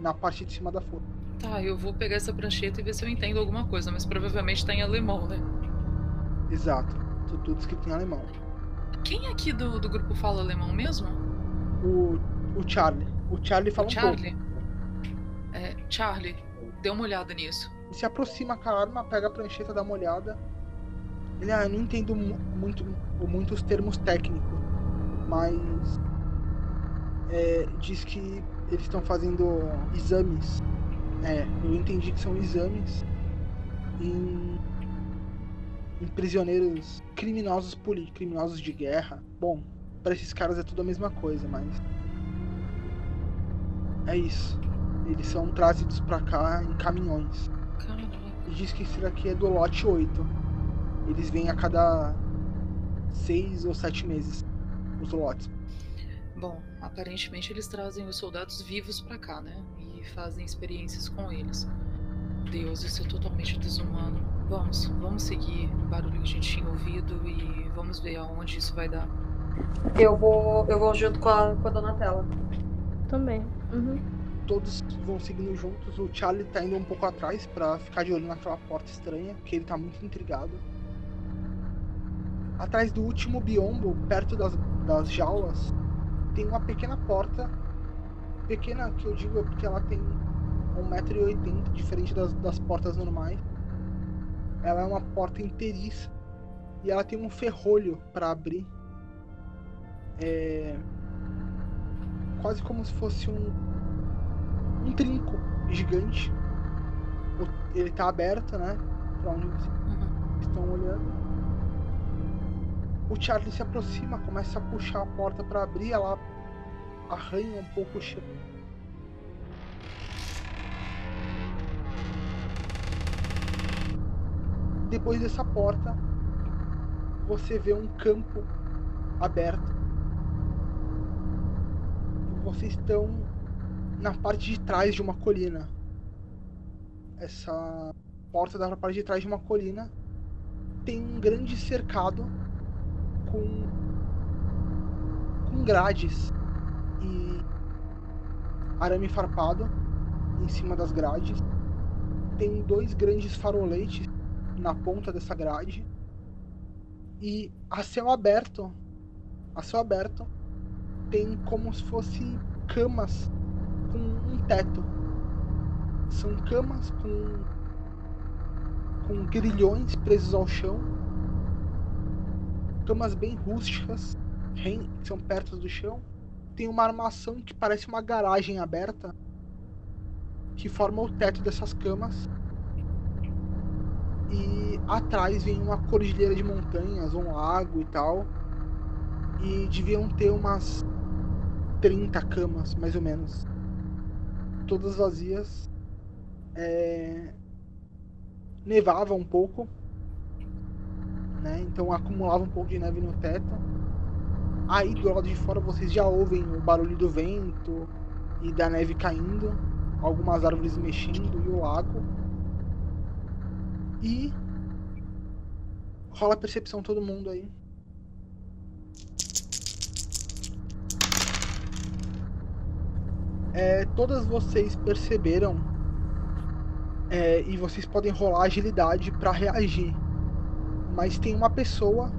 na parte de cima da folha. Tá, eu vou pegar essa prancheta e ver se eu entendo alguma coisa, mas provavelmente tá em alemão, né? Exato. Tudo escrito em alemão. Quem aqui do, do grupo fala alemão mesmo? O, o Charlie. O Charlie fala o um Charlie? É, Charlie, dê uma olhada nisso. Ele se aproxima com a arma, pega a prancheta, dá uma olhada. Ele, ah, eu não entendo mu- muito, muitos termos técnicos, mas é, diz que eles estão fazendo exames. É, eu entendi que são exames em, em prisioneiros criminosos políticos, criminosos de guerra. Bom, para esses caras é tudo a mesma coisa, mas é isso. Eles são trazidos pra cá em caminhões. E diz que isso daqui é do lote 8. Eles vêm a cada seis ou sete meses. Os lotes. Bom, aparentemente eles trazem os soldados vivos pra cá, né? E fazem experiências com eles. Deus, isso é totalmente desumano. Vamos, vamos seguir o barulho que a gente tinha ouvido e vamos ver aonde isso vai dar. Eu vou, eu vou junto com a, com a Donatella. Também. Uhum. Todos vão seguindo juntos. O Charlie tá indo um pouco atrás pra ficar de olho naquela porta estranha, porque ele tá muito intrigado. Atrás do último biombo, perto das, das jaulas, tem uma pequena porta. Pequena que eu digo é porque ela tem 1,80m, diferente das, das portas normais. Ela é uma porta inteiriça. E ela tem um ferrolho para abrir. É. Quase como se fosse um. Um trinco gigante. Ele tá aberto, né? Pra onde vocês Uhum. estão olhando. O Charlie se aproxima, começa a puxar a porta para abrir, ela arranha um pouco o chão. Depois dessa porta, você vê um campo aberto. Vocês estão na parte de trás de uma colina. Essa porta pra parte de trás de uma colina tem um grande cercado com com grades e arame farpado em cima das grades. Tem dois grandes faroletes na ponta dessa grade e a céu aberto, a céu aberto tem como se fosse camas com um teto. São camas com com grilhões presos ao chão, camas bem rústicas, que são perto do chão. Tem uma armação que parece uma garagem aberta, que forma o teto dessas camas. E atrás vem uma cordilheira de montanhas, um lago e tal. E deviam ter umas 30 camas, mais ou menos. Todas vazias. É, nevava um pouco, né? Então acumulava um pouco de neve no teto. Aí do lado de fora vocês já ouvem o barulho do vento e da neve caindo, algumas árvores mexendo e o lago. E rola a percepção todo mundo aí. É, todas vocês perceberam é, e vocês podem rolar agilidade para reagir. Mas tem uma pessoa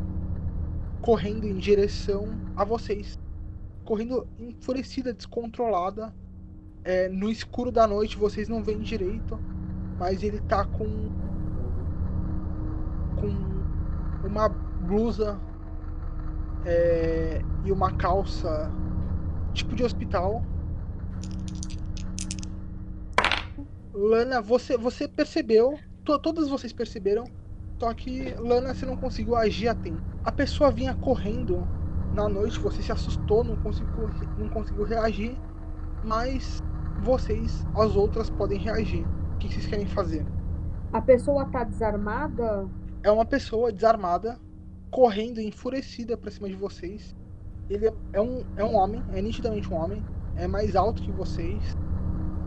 correndo em direção a vocês, correndo enfurecida, descontrolada. É, no escuro da noite vocês não veem direito. mas ele tá com com uma blusa é, e uma calça tipo de hospital. Lana, você você percebeu? To, todas vocês perceberam? Só que Lana, você não conseguiu agir a tempo. A pessoa vinha correndo na noite, você se assustou, não conseguiu, não conseguiu reagir, mas vocês, as outras, podem reagir. O que vocês querem fazer? A pessoa tá desarmada? É uma pessoa desarmada, correndo, enfurecida pra cima de vocês. Ele é- um, é um homem, é nitidamente um homem, é mais alto que vocês.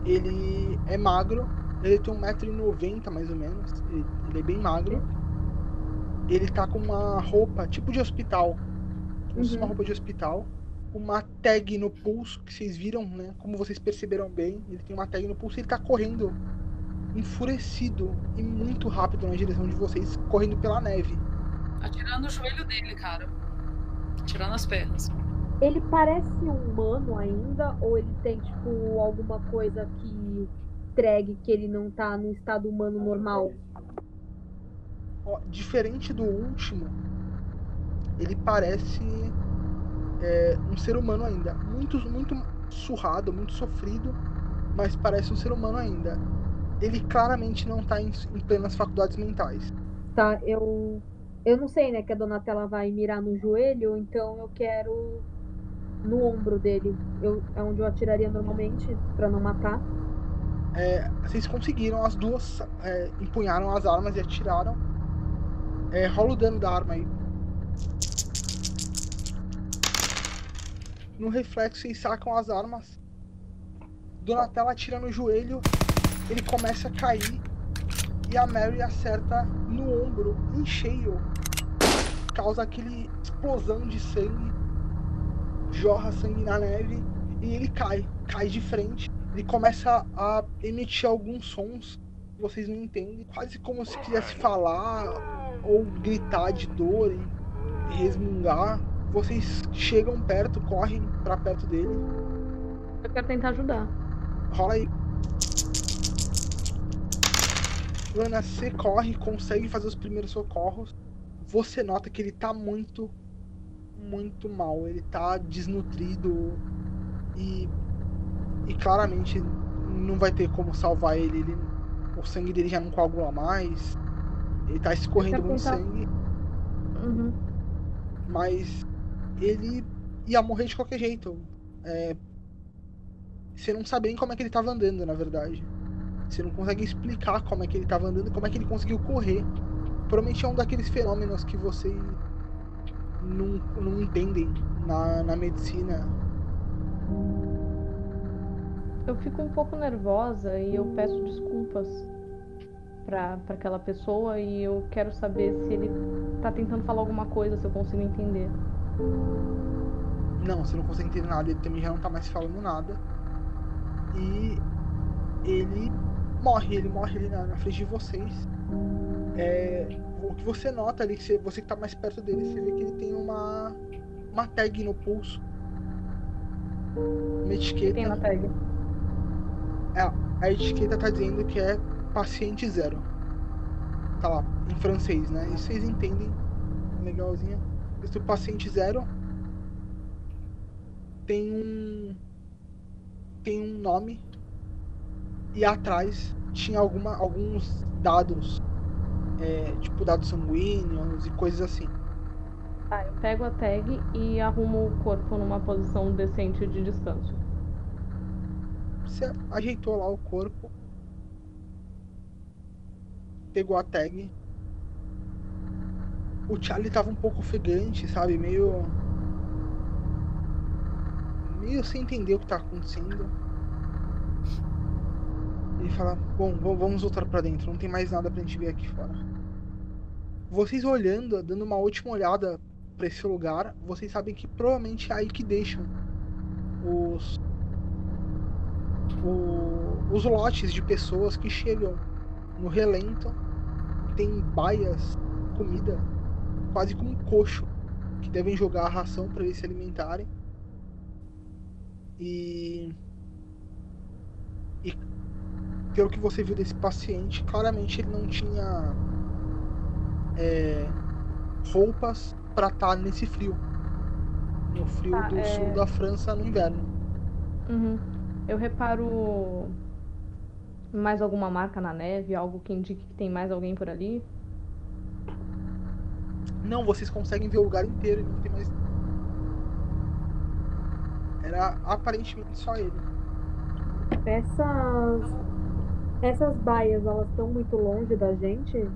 Ele é magro, ele tem 1,90m mais ou menos, ele, ele é bem magro. Ele tá com uma roupa tipo de hospital, como fosse uma Uhum. roupa de hospital, uma tag no pulso, que vocês viram, né? Como vocês perceberam bem, ele tem uma tag no pulso e ele tá correndo enfurecido e muito rápido na direção de vocês, correndo pela neve. Atirando no joelho dele, cara. Tirando as pernas. Ele parece um humano ainda? Ou ele tem, tipo, alguma coisa que entregue que ele não tá no estado humano normal? Ó, diferente do último, ele parece é, um ser humano ainda. Muito, muito surrado, muito sofrido, mas parece um ser humano ainda. Ele claramente não tá em, em plenas faculdades mentais. Tá, eu. Eu não sei, né, que a Donatella vai mirar no joelho, então eu quero no ombro dele. Eu, é onde eu atiraria normalmente, pra não matar. É, vocês conseguiram, as duas é, empunharam as armas e atiraram. É, rola o dano da arma aí. No reflexo, vocês sacam as armas. Donatella atira no joelho, ele começa a cair. E a Mary acerta no ombro, em cheio. Causa aquele explosão de sangue. Jorra sangue na neve. E ele cai, cai de frente. Ele começa a emitir alguns sons que vocês não entendem. Quase como se quisesse falar ou gritar de dor e resmungar. Vocês chegam perto, correm pra perto dele. Eu quero tentar ajudar. Rola aí. Lana, você corre, consegue fazer os primeiros socorros. Você nota que ele tá muito, muito mal. Ele tá desnutrido e, e claramente não vai ter como salvar ele. ele. O sangue dele já não coagula mais. Ele tá escorrendo muito sangue, Uhum. mas ele ia morrer de qualquer jeito. É, você não sabe nem como é que ele tava andando, na verdade. Você não consegue explicar como é que ele tava andando, como é que ele conseguiu correr. Provavelmente é um daqueles fenômenos que vocês não, não entendem na, na medicina. Eu fico um pouco nervosa e eu peço desculpas pra aquela pessoa e eu quero saber se ele tá tentando falar alguma coisa, se eu consigo entender. Não, você não consegue entender nada, ele também já não tá mais falando nada. E ele morre, ele morre ali na, na frente de vocês. É, o que você nota ali, que você, que tá mais perto dele, você vê que ele tem uma, uma tag no pulso. Uma etiqueta. Tem na tag. A etiqueta tá dizendo que é paciente zero. Tá lá, em francês, né? E vocês entendem. Legalzinho. Esse paciente zero tem um. Tem um nome. E atrás tinha alguma, alguns dados. é, tipo dados sanguíneos e coisas assim. Tá, eu pego a tag e arrumo o corpo numa posição decente de descanso. Você ajeitou lá o corpo. Pegou a tag. O Charlie tava um pouco ofegante, sabe? Meio. Meio sem entender o que tá acontecendo. Ele fala: Bom, vamos voltar pra dentro, não tem mais nada pra gente ver aqui fora. Vocês olhando, dando uma última olhada pra esse lugar, vocês sabem que provavelmente é aí que deixam os o- os lotes de pessoas que chegam no relento tem baias, comida, quase como um coxo, que devem jogar a ração para eles se alimentarem. E, e pelo que você viu desse paciente, claramente ele não tinha é, roupas para estar nesse frio. No frio Tá, do é. sul da França no inverno. Uhum. Eu reparo mais alguma marca na neve, algo que indique que tem mais alguém por ali. Não, vocês conseguem ver o lugar inteiro e não tem mais. Era aparentemente só ele. Essas. Essas baias, elas estão muito longe da gente?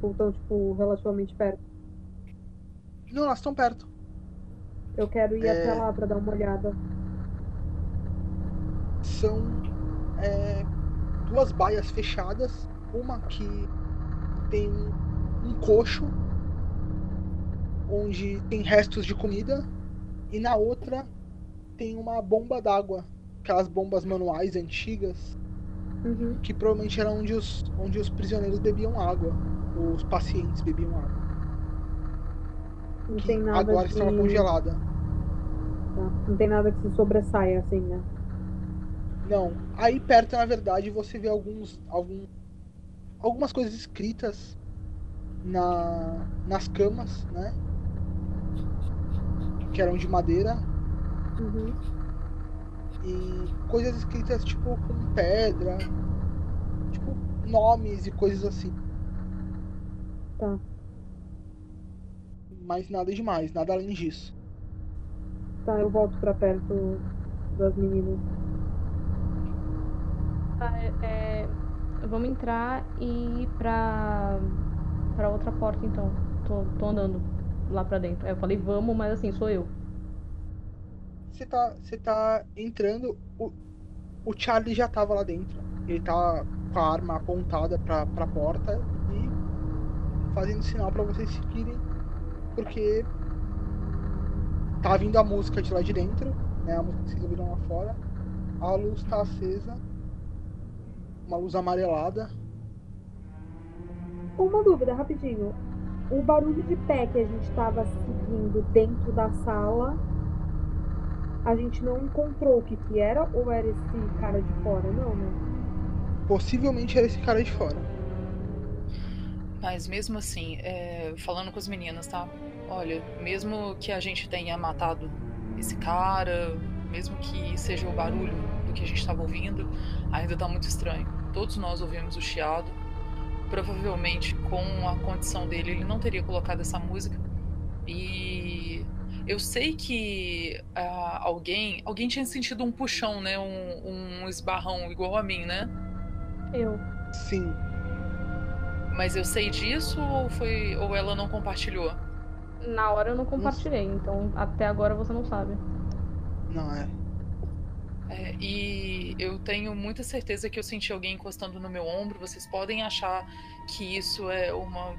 Ou estão, tipo, relativamente perto? Não, elas estão perto. Eu quero ir É. até lá pra dar uma olhada. São é, duas baias fechadas. Uma que tem um coxo onde tem restos de comida. E na outra tem uma bomba d'água. Aquelas bombas manuais antigas. Uhum. que provavelmente era onde os, onde os prisioneiros bebiam água, os pacientes bebiam água, Não tem nada agora de... estava congelada. Não tem nada que se sobressaia, assim, né? Não, aí perto, na verdade, você vê alguns, algum, algumas coisas escritas na, nas camas, né? Que eram de madeira Uhum. e coisas escritas tipo com pedra, tipo nomes e coisas assim. Tá. Mas nada demais, nada além disso. Tá, eu volto pra perto das meninas. Tá, é- é, vamos entrar e ir pra, pra outra porta então. Tô, tô andando lá pra dentro. É, Eu falei vamos, mas assim, sou eu. Você tá, você tá entrando, o, o Charlie já tava lá dentro. Ele tá com a arma apontada pra, pra porta e fazendo sinal pra vocês seguirem. Porque tá vindo a música de lá de dentro, né? A música que vocês ouviram lá fora. A luz tá acesa. Uma luz amarelada. Uma dúvida, rapidinho. O barulho de pé que a gente tava seguindo dentro da sala, a gente não encontrou o que que era ou era esse cara de fora? Não, né? Possivelmente era esse cara de fora. Mas mesmo assim, é, falando com as meninas, tá? Olha, mesmo que a gente tenha matado esse cara, mesmo que seja o barulho do que a gente estava ouvindo, ainda tá muito estranho. Todos nós ouvimos o chiado. Provavelmente, com a condição dele, ele não teria colocado essa música. E eu sei que ah, alguém, alguém tinha sentido um puxão, né? Um, um esbarrão igual a mim, né? Eu. Sim. Mas eu sei disso ou foi ou ela não compartilhou? Na hora eu não compartilhei, então até agora você não sabe. Não, é. É, e eu tenho muita certeza que eu senti alguém encostando no meu ombro. Vocês podem achar que isso é uma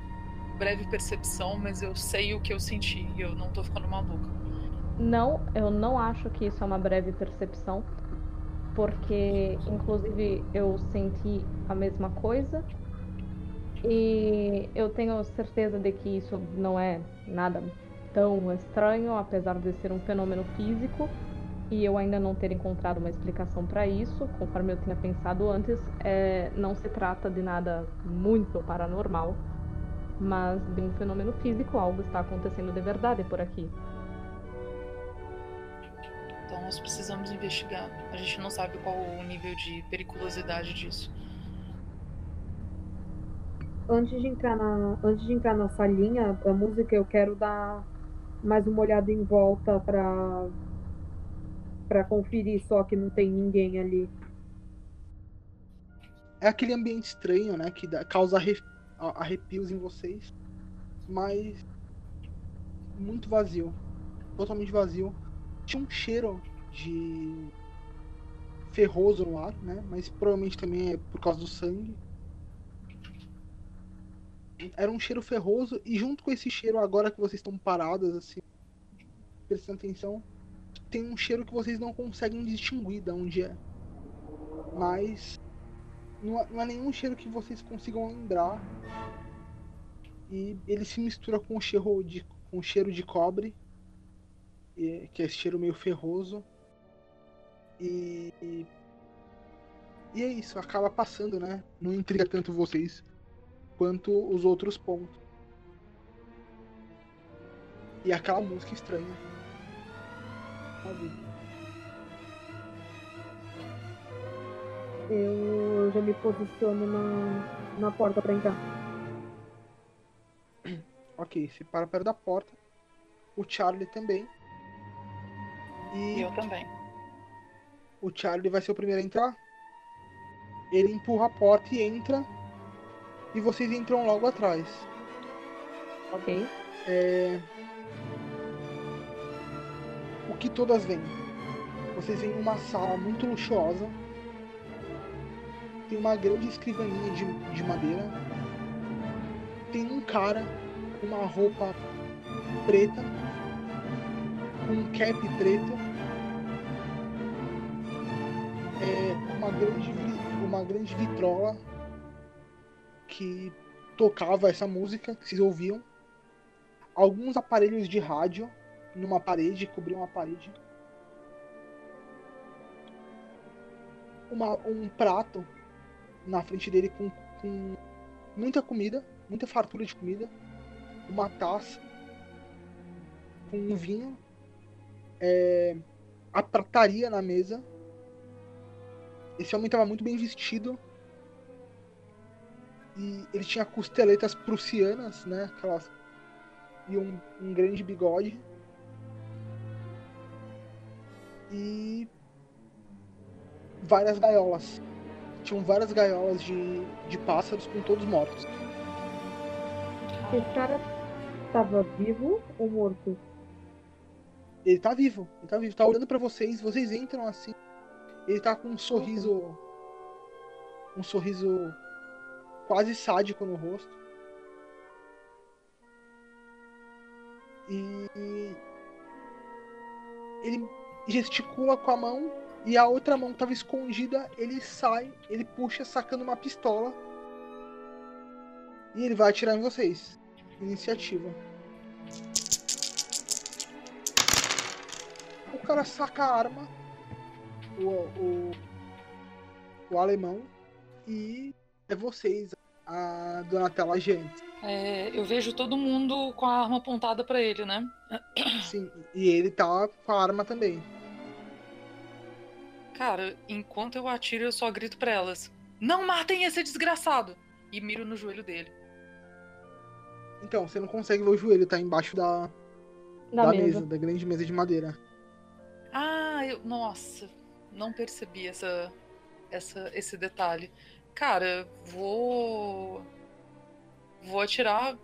breve percepção, mas eu sei o que eu senti e eu não tô ficando maluca. Não, eu não acho que isso é uma breve percepção, porque inclusive eu senti a mesma coisa e eu tenho certeza de que isso não é nada tão estranho, apesar de ser um fenômeno físico e eu ainda não ter encontrado uma explicação para isso, conforme eu tinha pensado antes, é, não se trata de nada muito paranormal, mas de um fenômeno físico, algo está acontecendo de verdade por aqui. Então nós precisamos investigar. A gente não sabe qual o nível de periculosidade disso. Antes de entrar na, antes de entrar na salinha da música, eu quero dar mais uma olhada em volta pra para conferir só que não tem ninguém ali. é aquele ambiente estranho, né? Que dá- causa arrepios em vocês. Mas. Muito vazio. Totalmente vazio. Tinha um cheiro de. ferroso no ar, né? Mas provavelmente também é por causa do sangue. Era um cheiro ferroso e junto com esse cheiro, agora que vocês estão paradas, assim, prestando atenção, tem um cheiro que vocês não conseguem distinguir de onde é. Mas não é, não é nenhum cheiro que vocês consigam lembrar. E ele se mistura com o cheiro de, com o cheiro de cobre, que é esse cheiro meio ferroso. E, e E é isso, acaba passando, né? Não intriga tanto vocês quanto os outros pontos. E aquela música estranha. Sabe? Eu já me posiciono na, na porta pra entrar. Ok, se para perto da porta. O Charlie também. E E eu também. o Charlie vai ser o primeiro a entrar. Ele empurra a porta e entra. E vocês entram logo atrás. Ok. É... Que todas veem? Vocês veem uma sala muito luxuosa. Tem uma grande escrivaninha de, de madeira. Tem um cara com uma roupa preta, com um cap preto. É uma grande, uma grande vitrola que tocava essa música que vocês ouviam alguns aparelhos de rádio numa parede, cobriam a parede. Uma- um prato na frente dele com, com muita comida, muita fartura de comida. Uma taça com um vinho. é, a prataria na mesa. Esse homem estava muito bem vestido. E ele tinha costeletas prussianas, né? Aquelas e um, um grande bigode. E várias gaiolas. Tinham várias gaiolas de, de pássaros com todos mortos. Esse cara tava vivo ou morto? Ele tá vivo, ele tá vivo, tá olhando pra vocês, vocês entram assim. Ele tá com um sorriso. Um sorriso quase sádico no rosto. E ele gesticula com a mão e a outra mão tava escondida, ele sai, ele puxa sacando uma pistola. E ele vai atirar em vocês. Iniciativa. O cara saca a arma, o, o, o alemão, e é vocês, a Donatella Gente. É, eu vejo todo mundo com a arma apontada pra ele, né? Sim, e ele tá com a arma também. Cara, enquanto eu atiro, eu só grito pra elas: Não matem esse desgraçado! E miro no joelho dele. Então, você não consegue ver o joelho, tá embaixo da, Da, da mesa. da grande mesa de madeira. Ah, eu. Nossa, não percebi essa, essa, esse detalhe. Cara, vou. Vou atirar.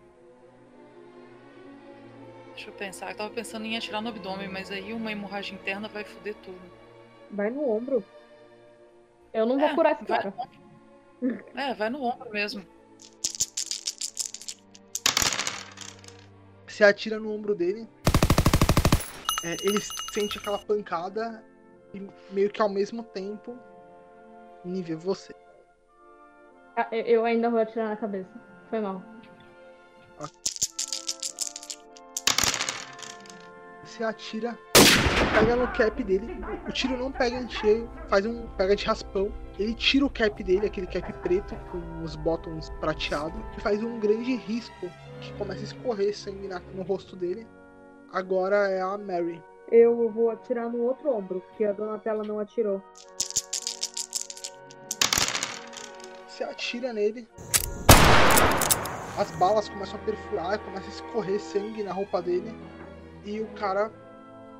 Deixa eu pensar. Eu tava pensando em atirar no abdômen, mas aí uma hemorragia interna vai foder tudo. Vai no ombro. Eu não vou É, curar esse vai cara. no. É, vai no ombro mesmo. Você atira no ombro dele. é, ele sente aquela pancada e meio que ao mesmo tempo nível você. Ah, eu- Eu ainda vou atirar na cabeça. Foi mal. Você atira, pega no cap dele. O tiro não pega em cheio, faz um pega de raspão. Ele tira o cap dele, aquele cap preto com os botões prateados, e faz um grande risco que começa a escorrer sangue no rosto dele. Agora é a Mary. Eu vou atirar no outro ombro, porque a Donatella não atirou. Você atira nele. As balas começam a perfurar, começa a escorrer sangue na roupa dele. E o cara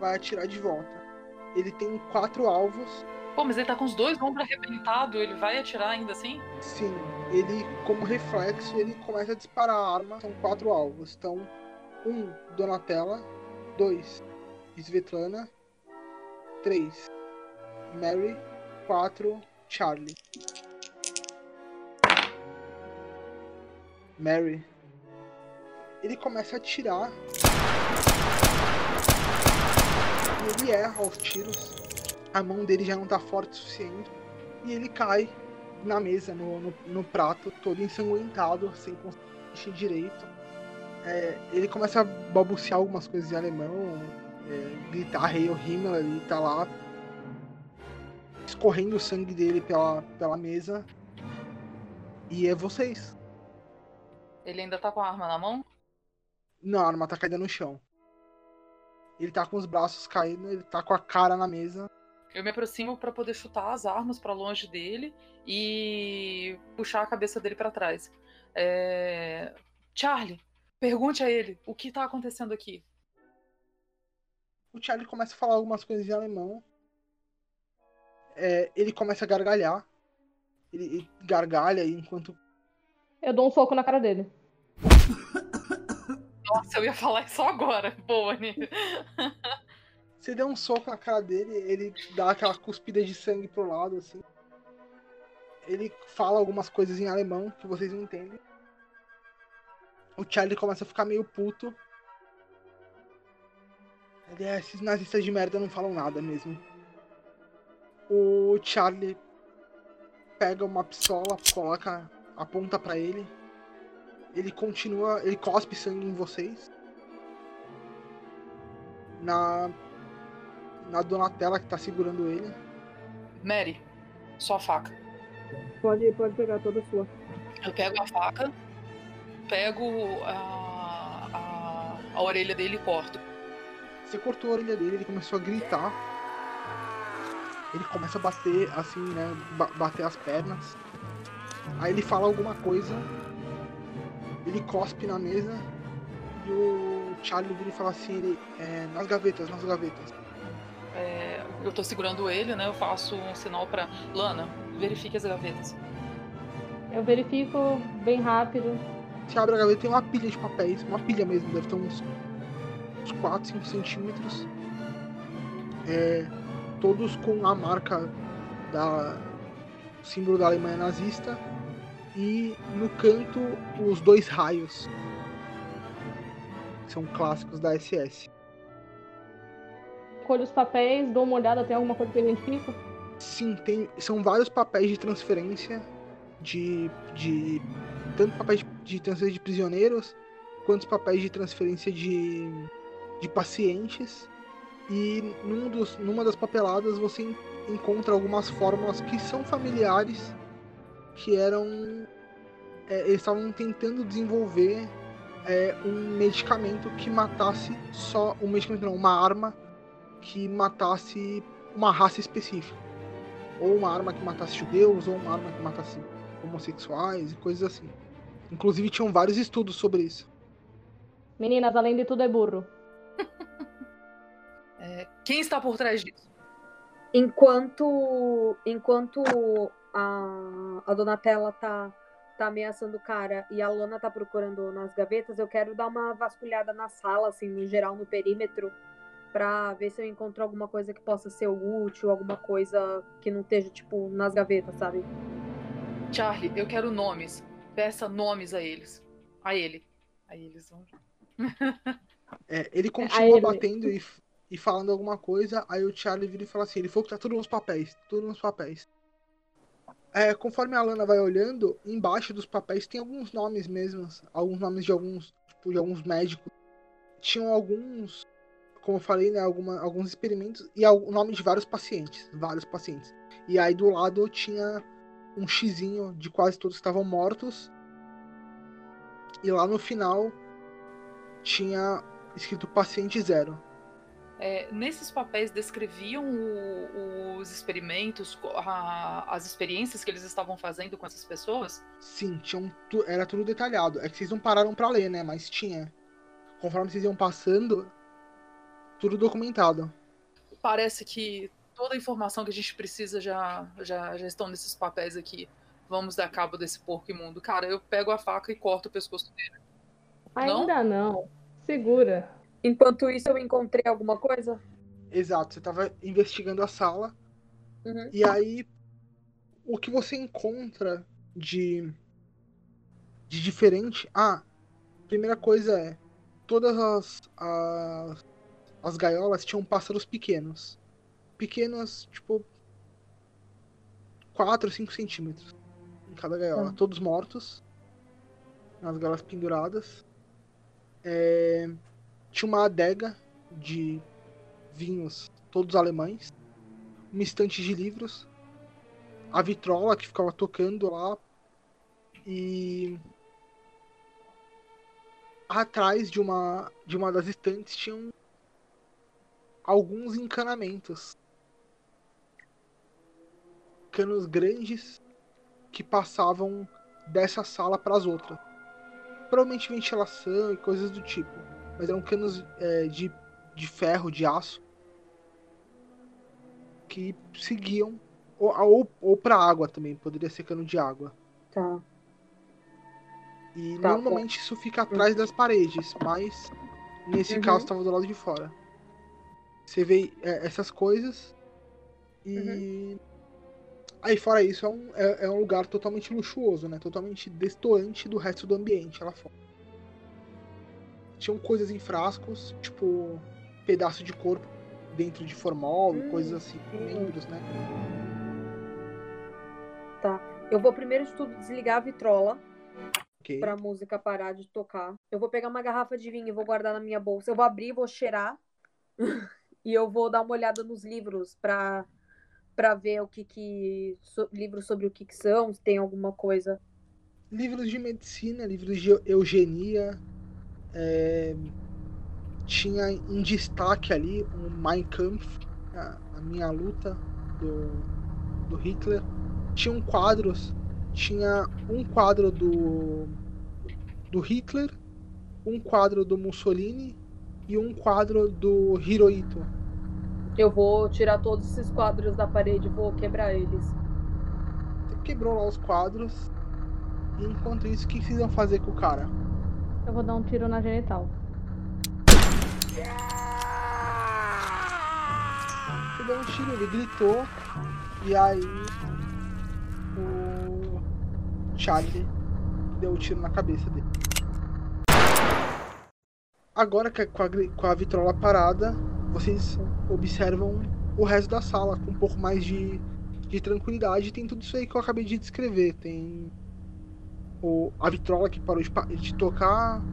vai atirar de volta. Ele tem quatro alvos. Pô, mas ele tá com os dois ombros arrebentados, ele vai atirar ainda assim? Sim, ele, como reflexo, ele começa a disparar a arma. São quatro alvos. Então, um, Donatella. Dois, Svetlana. Três, Mary. Quatro, Charlie. Mary. Ele começa a atirar. E ele erra os tiros. A mão dele já não tá forte o suficiente. E ele cai na mesa, no, no, no prato, todo ensanguentado, sem conseguir direito. É, ele começa a balbuciar algumas coisas em alemão, é, gritar Rei Himmler, ele tá lá escorrendo o sangue dele pela, pela mesa. E é vocês. Ele ainda tá com a arma na mão? Não, a arma tá caída no chão. Ele tá com os braços caídos, ele tá com a cara na mesa. Eu me aproximo pra poder chutar as armas pra longe dele e puxar a cabeça dele pra trás. É... Charlie, pergunte a ele o que tá acontecendo aqui. O Charlie começa a falar algumas coisas em alemão. É, ele começa a gargalhar. Ele, ele gargalha enquanto. Eu dou um soco na cara dele. Nossa, eu ia falar isso agora. Boa, Ni. Você deu um soco na cara dele, ele dá aquela cuspida de sangue pro lado, assim. Ele fala algumas coisas em alemão que vocês não entendem. O Charlie começa a ficar meio puto. Ele é, esses nazistas de merda não falam nada mesmo. O Charlie pega uma pistola, coloca, aponta pra ele. Ele continua, ele cospe sangue em vocês. Na na Donatella que tá segurando ele. Mary, sua faca. Pode, pode pegar toda a sua. Eu pego a faca, pego a, a, a orelha dele e corto. Você cortou a orelha dele, ele começou a gritar. Ele começa a bater, assim, né? ba- bater as pernas. Aí ele fala alguma coisa. Ele cospe na mesa. E o Charlie vira e fala assim: ele, é, nas gavetas, nas gavetas. É, eu tô segurando ele, né? Eu faço um sinal pra Lana, verifique as gavetas. Eu verifico bem rápido. Você abre a gaveta tem uma pilha de papéis, uma pilha mesmo, deve ter uns, uns 4, 5 centímetros. É, todos com a marca da símbolo da Alemanha nazista. E no canto os dois raios. Que são clássicos da SS. Colho os papéis, dou uma olhada, tem alguma coisa que eu identifico? Sim, tem, são vários papéis de transferência de, de tanto papéis de, transferência de prisioneiros quanto papéis de transferência de, de pacientes. E num dos, numa das papeladas você en- encontra algumas fórmulas que são familiares, que eram. é, eles estavam tentando desenvolver é, um medicamento que matasse só. Um medicamento não, uma arma que matasse uma raça específica ou uma arma que matasse judeus, ou uma arma que matasse homossexuais e coisas assim. Inclusive tinham vários estudos sobre isso. Meninas, além de tudo é burro. É, quem está por trás disso? Enquanto, enquanto a, a Donatella tá, tá ameaçando o cara e a Lana tá procurando nas gavetas, eu quero dar uma vasculhada na sala, assim, no geral, no perímetro, pra ver se eu encontro alguma coisa que possa ser útil, alguma coisa que não esteja, tipo, nas gavetas, sabe? Charlie, eu quero nomes. Peça nomes a eles. A ele. A eles vão. É, ele continua ele- batendo e, e falando alguma coisa, aí o Charlie vira e fala assim, ele falou que tá tudo nos papéis, tudo nos papéis. É, conforme a Lana vai olhando, embaixo dos papéis tem alguns nomes mesmo, alguns nomes de alguns, tipo, de alguns médicos. Tinham alguns, como eu falei, né, alguma, alguns experimentos e o nome de vários pacientes, vários pacientes. E aí do lado tinha um xizinho de quase todos que estavam mortos. E lá no final tinha escrito paciente zero. É, nesses papéis descreviam o- os experimentos, a- as experiências que eles estavam fazendo com essas pessoas? Sim, tinham tu- era tudo detalhado. É que vocês não pararam pra ler, né? Mas tinha. Conforme vocês iam passando, tudo documentado. Parece que toda a informação que a gente precisa já, já, já estão nesses papéis aqui. Vamos dar cabo desse porco imundo. Cara, eu pego a faca e corto o pescoço dele. Ainda não. Segura. Enquanto isso, eu encontrei alguma coisa? Exato, você tava investigando a sala. Uhum. E aí, o que você encontra de, de diferente. Ah, primeira coisa é: todas as, as, as gaiolas tinham pássaros pequenos. Pequenos, tipo. 4, 5 centímetros em cada gaiola. Tá. Todos mortos. Nas gaiolas penduradas. É, tinha uma adega de vinhos, todos alemães uma estante de livros, a vitrola que ficava tocando lá e atrás de uma de uma das estantes tinham alguns encanamentos. Canos grandes que passavam dessa sala para as outras. Provavelmente ventilação e coisas do tipo. Mas eram canos é, de, de ferro, de aço. Que seguiam. Ou, ou, ou para água também. Poderia ser cano de água. Tá. E Tá, normalmente isso fica atrás das paredes. Mas nesse Uhum. caso estava do lado de fora. Você vê é, essas coisas. E. Uhum. Aí, fora isso, é um, é, é um lugar totalmente luxuoso, né? Totalmente destoante do resto do ambiente lá fora. Tinham coisas em frascos, tipo pedaço de corpo dentro de formol Hum, coisas assim, sim. membros, né? Eu vou primeiro de tudo desligar a vitrola Ok. pra música parar de tocar. Eu vou pegar uma garrafa de vinho e vou guardar na minha bolsa. Eu vou abrir, vou cheirar e eu vou dar uma olhada nos livros pra, pra ver o que que so- livros sobre o que que são, se tem alguma coisa. Livros de medicina, livros de eugenia. É, Tinha em destaque ali um Mein Kampf, a, a minha luta do, do Hitler. Tinham quadros, tinha um quadro do, do Hitler, um quadro do Mussolini e um quadro do Hirohito. Eu vou tirar todos esses quadros da parede vou quebrar eles. Quebrou lá os quadros. E enquanto isso, o que vocês vão fazer com o cara? Eu vou dar um tiro na genital. Você deu um tiro, ele gritou. E aí. O. Charlie deu um tiro na cabeça dele. Agora que com a, com a vitrola parada, vocês observam o resto da sala com um pouco mais de, de tranquilidade. Tem tudo isso aí que eu acabei de descrever. Tem o, a vitrola que parou de, de tocar.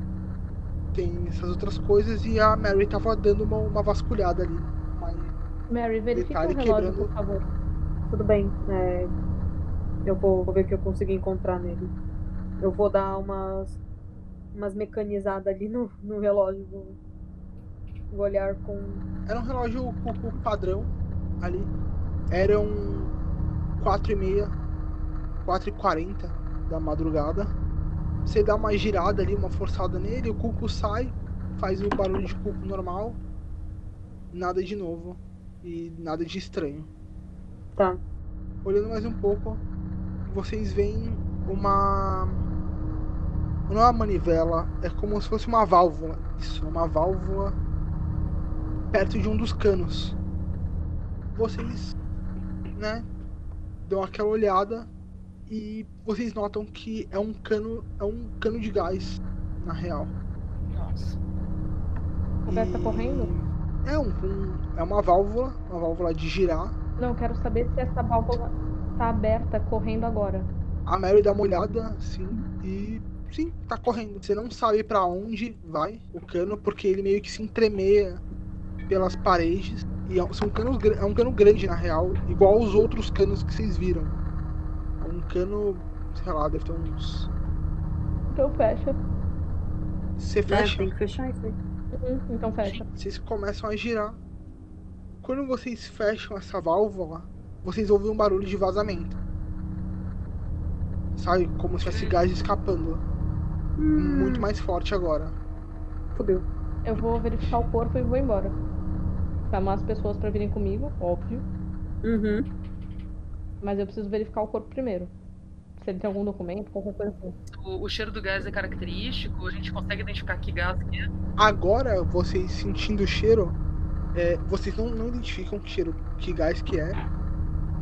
Tem essas outras coisas. E a Mary tava dando uma, uma vasculhada ali. Mas Mary, verifica o relógio, quebrando- por favor. Tudo bem. é, eu vou, vou ver o que eu consegui encontrar nele. Eu vou dar umas, umas mecanizadas ali no, no relógio. Vou, vou olhar com. Era um relógio com, com padrão ali. Eram 4 e meia, 4 e 40 da madrugada. Você dá uma girada ali, uma forçada nele, o cuco sai, faz o barulho de cuco normal. Nada de novo e nada de estranho. Tá. Olhando mais um pouco, vocês veem uma. Não é uma manivela, é como se fosse uma válvula. Isso, é uma válvula perto de um dos canos. Vocês, né, dão aquela olhada e vocês notam que é um cano, é um cano de gás, na real. Nossa. O gás tá E correndo? É um, um- é uma válvula, uma válvula de girar. Não, quero saber se essa válvula tá aberta, correndo agora. A Mary dá uma olhada, assim, e sim, tá correndo. Você não sabe pra onde vai o cano, porque ele meio que se entremeia pelas paredes. E é- são canos, gra- é um cano grande, na real, igual aos outros canos que vocês viram. Cano, sei lá, deve ter uns. Então fecha. Você É, fecha, tem que fechar isso aí. Uhum, então fecha. vocês começam a girar. Quando vocês fecham essa válvula, vocês ouvem um barulho de vazamento. Sabe? Como se tivesse gás escapando. Muito mais forte agora. Fudeu. Eu vou verificar o corpo e vou embora. Chamar as pessoas pra virem comigo, óbvio. Uhum. Mas eu preciso verificar o corpo primeiro. Se ele tem algum documento, qualquer coisa assim. O, o cheiro do gás é característico, a gente consegue identificar que gás que é. Agora, vocês sentindo o cheiro, é, vocês não, não identificam que cheiro, que gás que é,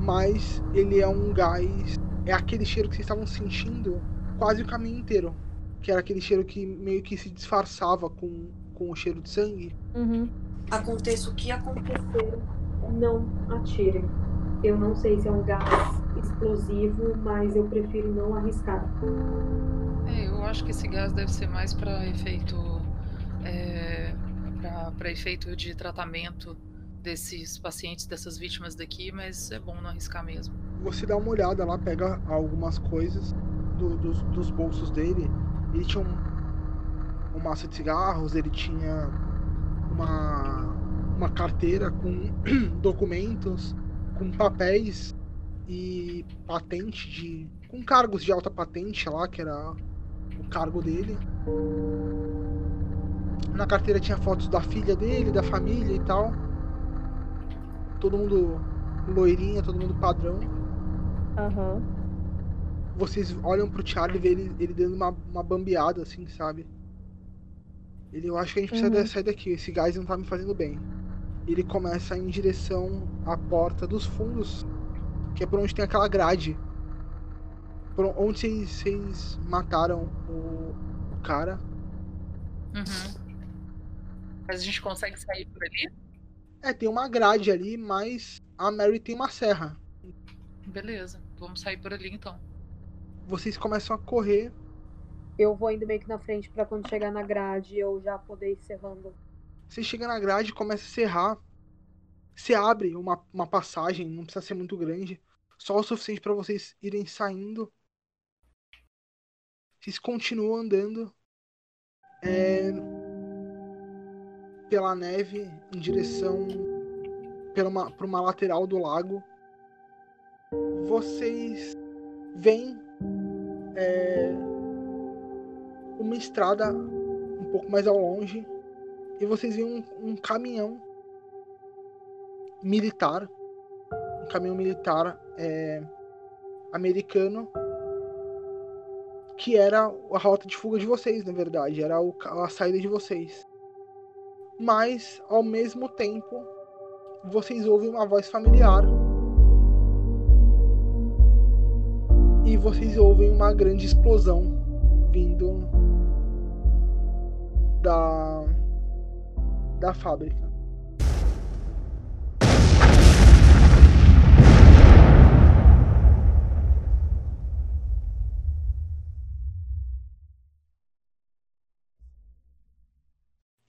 mas ele é um gás. É aquele cheiro que vocês estavam sentindo quase o caminho inteiro. Que era aquele cheiro que meio que se disfarçava com, com o cheiro de sangue. Uhum. Aconteça o que acontecer, não atirem. Eu não sei se é um gás explosivo, mas eu prefiro não arriscar. É, eu acho que esse gás deve ser mais para efeito. É, para efeito de tratamento desses pacientes, dessas vítimas daqui, mas é bom não arriscar mesmo. você dá uma olhada lá, pega algumas coisas do- dos, dos bolsos dele. Ele tinha um, um maço de cigarros, ele tinha uma, uma carteira com documentos, com papéis e patente de. com cargos de alta patente lá, que era o cargo dele. Na carteira tinha fotos da filha dele, da família e tal. Todo mundo loirinha, todo mundo padrão. Aham. Vocês olham pro Charlie e vê ele, ele dando uma, uma bambeada, assim, sabe? Ele, eu acho que a gente precisa Uhum. sair daqui, esse gás não tá me fazendo bem. Ele começa a ir em direção à porta dos fundos, que é por onde tem aquela grade. Por onde vocês, vocês mataram o, o cara. Uhum. Mas a gente consegue sair por ali? É, tem uma grade ali, mas a Mary tem uma serra. Beleza, vamos sair por ali então. Vocês começam a correr. Eu vou indo meio que na frente pra quando chegar na grade eu já poder ir serrando. Você chega na grade, começa a serrar. Você abre uma, uma passagem, não precisa ser muito grande. Só o suficiente para vocês irem saindo. Vocês continuam andando é, pela neve em direção para uma, pra uma lateral do lago. Vocês veem é, uma estrada um pouco mais ao longe e vocês veem um, um caminhão militar, um caminhão militar é, americano, que era a rota de fuga de vocês, na verdade, era o a saída de vocês. Mas, ao mesmo tempo, vocês ouvem uma voz familiar. E vocês ouvem uma grande explosão vindo da da fábrica.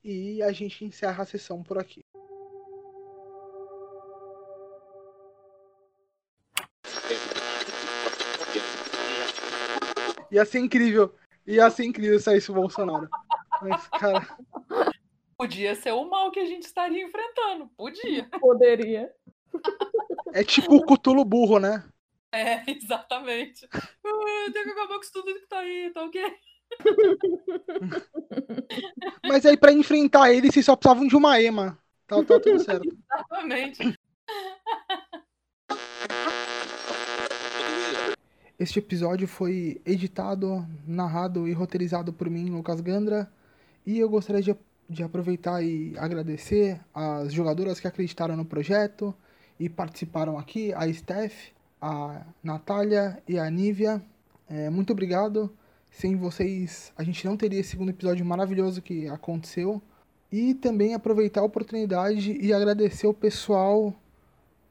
E a gente encerra a sessão por aqui. Ia ser incrível. Ia ser incrível se saísse o Bolsonaro. Mas, cara. Podia ser o mal que a gente estaria enfrentando. Podia. Poderia. É tipo o Cutulo burro, né? É, exatamente. Tem que acabar com isso tudo que tá aí, tá ok? Mas aí pra enfrentar ele, vocês só precisavam de uma ema. Tá, tá tudo certo. Exatamente. Este episódio foi editado, narrado e roteirizado por mim, Lucas Gandra. E eu gostaria de, de aproveitar e agradecer as jogadoras que acreditaram no projeto e participaram aqui, a Steph, a Natália e a Nívia. É, muito obrigado. Sem vocês, a gente não teria esse segundo episódio maravilhoso que aconteceu. E também aproveitar a oportunidade e agradecer o pessoal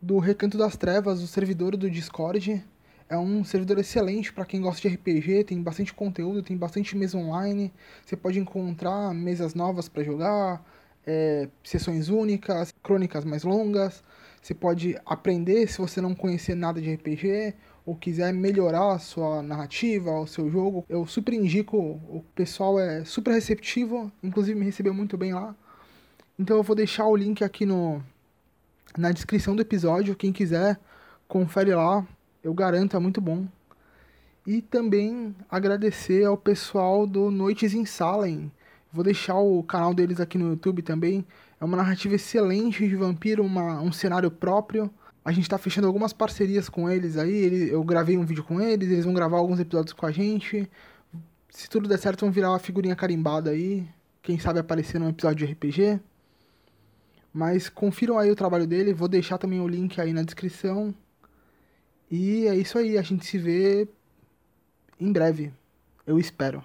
do Recanto das Trevas, o servidor do Discord. É um servidor excelente para quem gosta de RPG, tem bastante conteúdo, tem bastante mesa online. Você pode encontrar mesas novas para jogar, é, sessões únicas, crônicas mais longas. Você pode aprender se você não conhecer nada de RPG ou quiser melhorar a sua narrativa, o seu jogo. Eu super indico, o pessoal é super receptivo, inclusive me recebeu muito bem lá. Então eu vou deixar o link aqui no na descrição do episódio, quem quiser, confere lá. Eu garanto, é muito bom. E também agradecer ao pessoal do Noites em Salem. Vou deixar o canal deles aqui no YouTube também. É uma narrativa excelente de vampiro, uma, um cenário próprio. A gente tá fechando algumas parcerias com eles aí. Ele- eu gravei um vídeo com eles, eles vão gravar alguns episódios com a gente. Se tudo der certo, vão virar uma figurinha carimbada aí. Quem sabe aparecer num episódio de RPG. Mas confiram aí o trabalho dele. Vou deixar também o link aí na descrição. E é isso aí, a gente se vê em breve. Eu espero.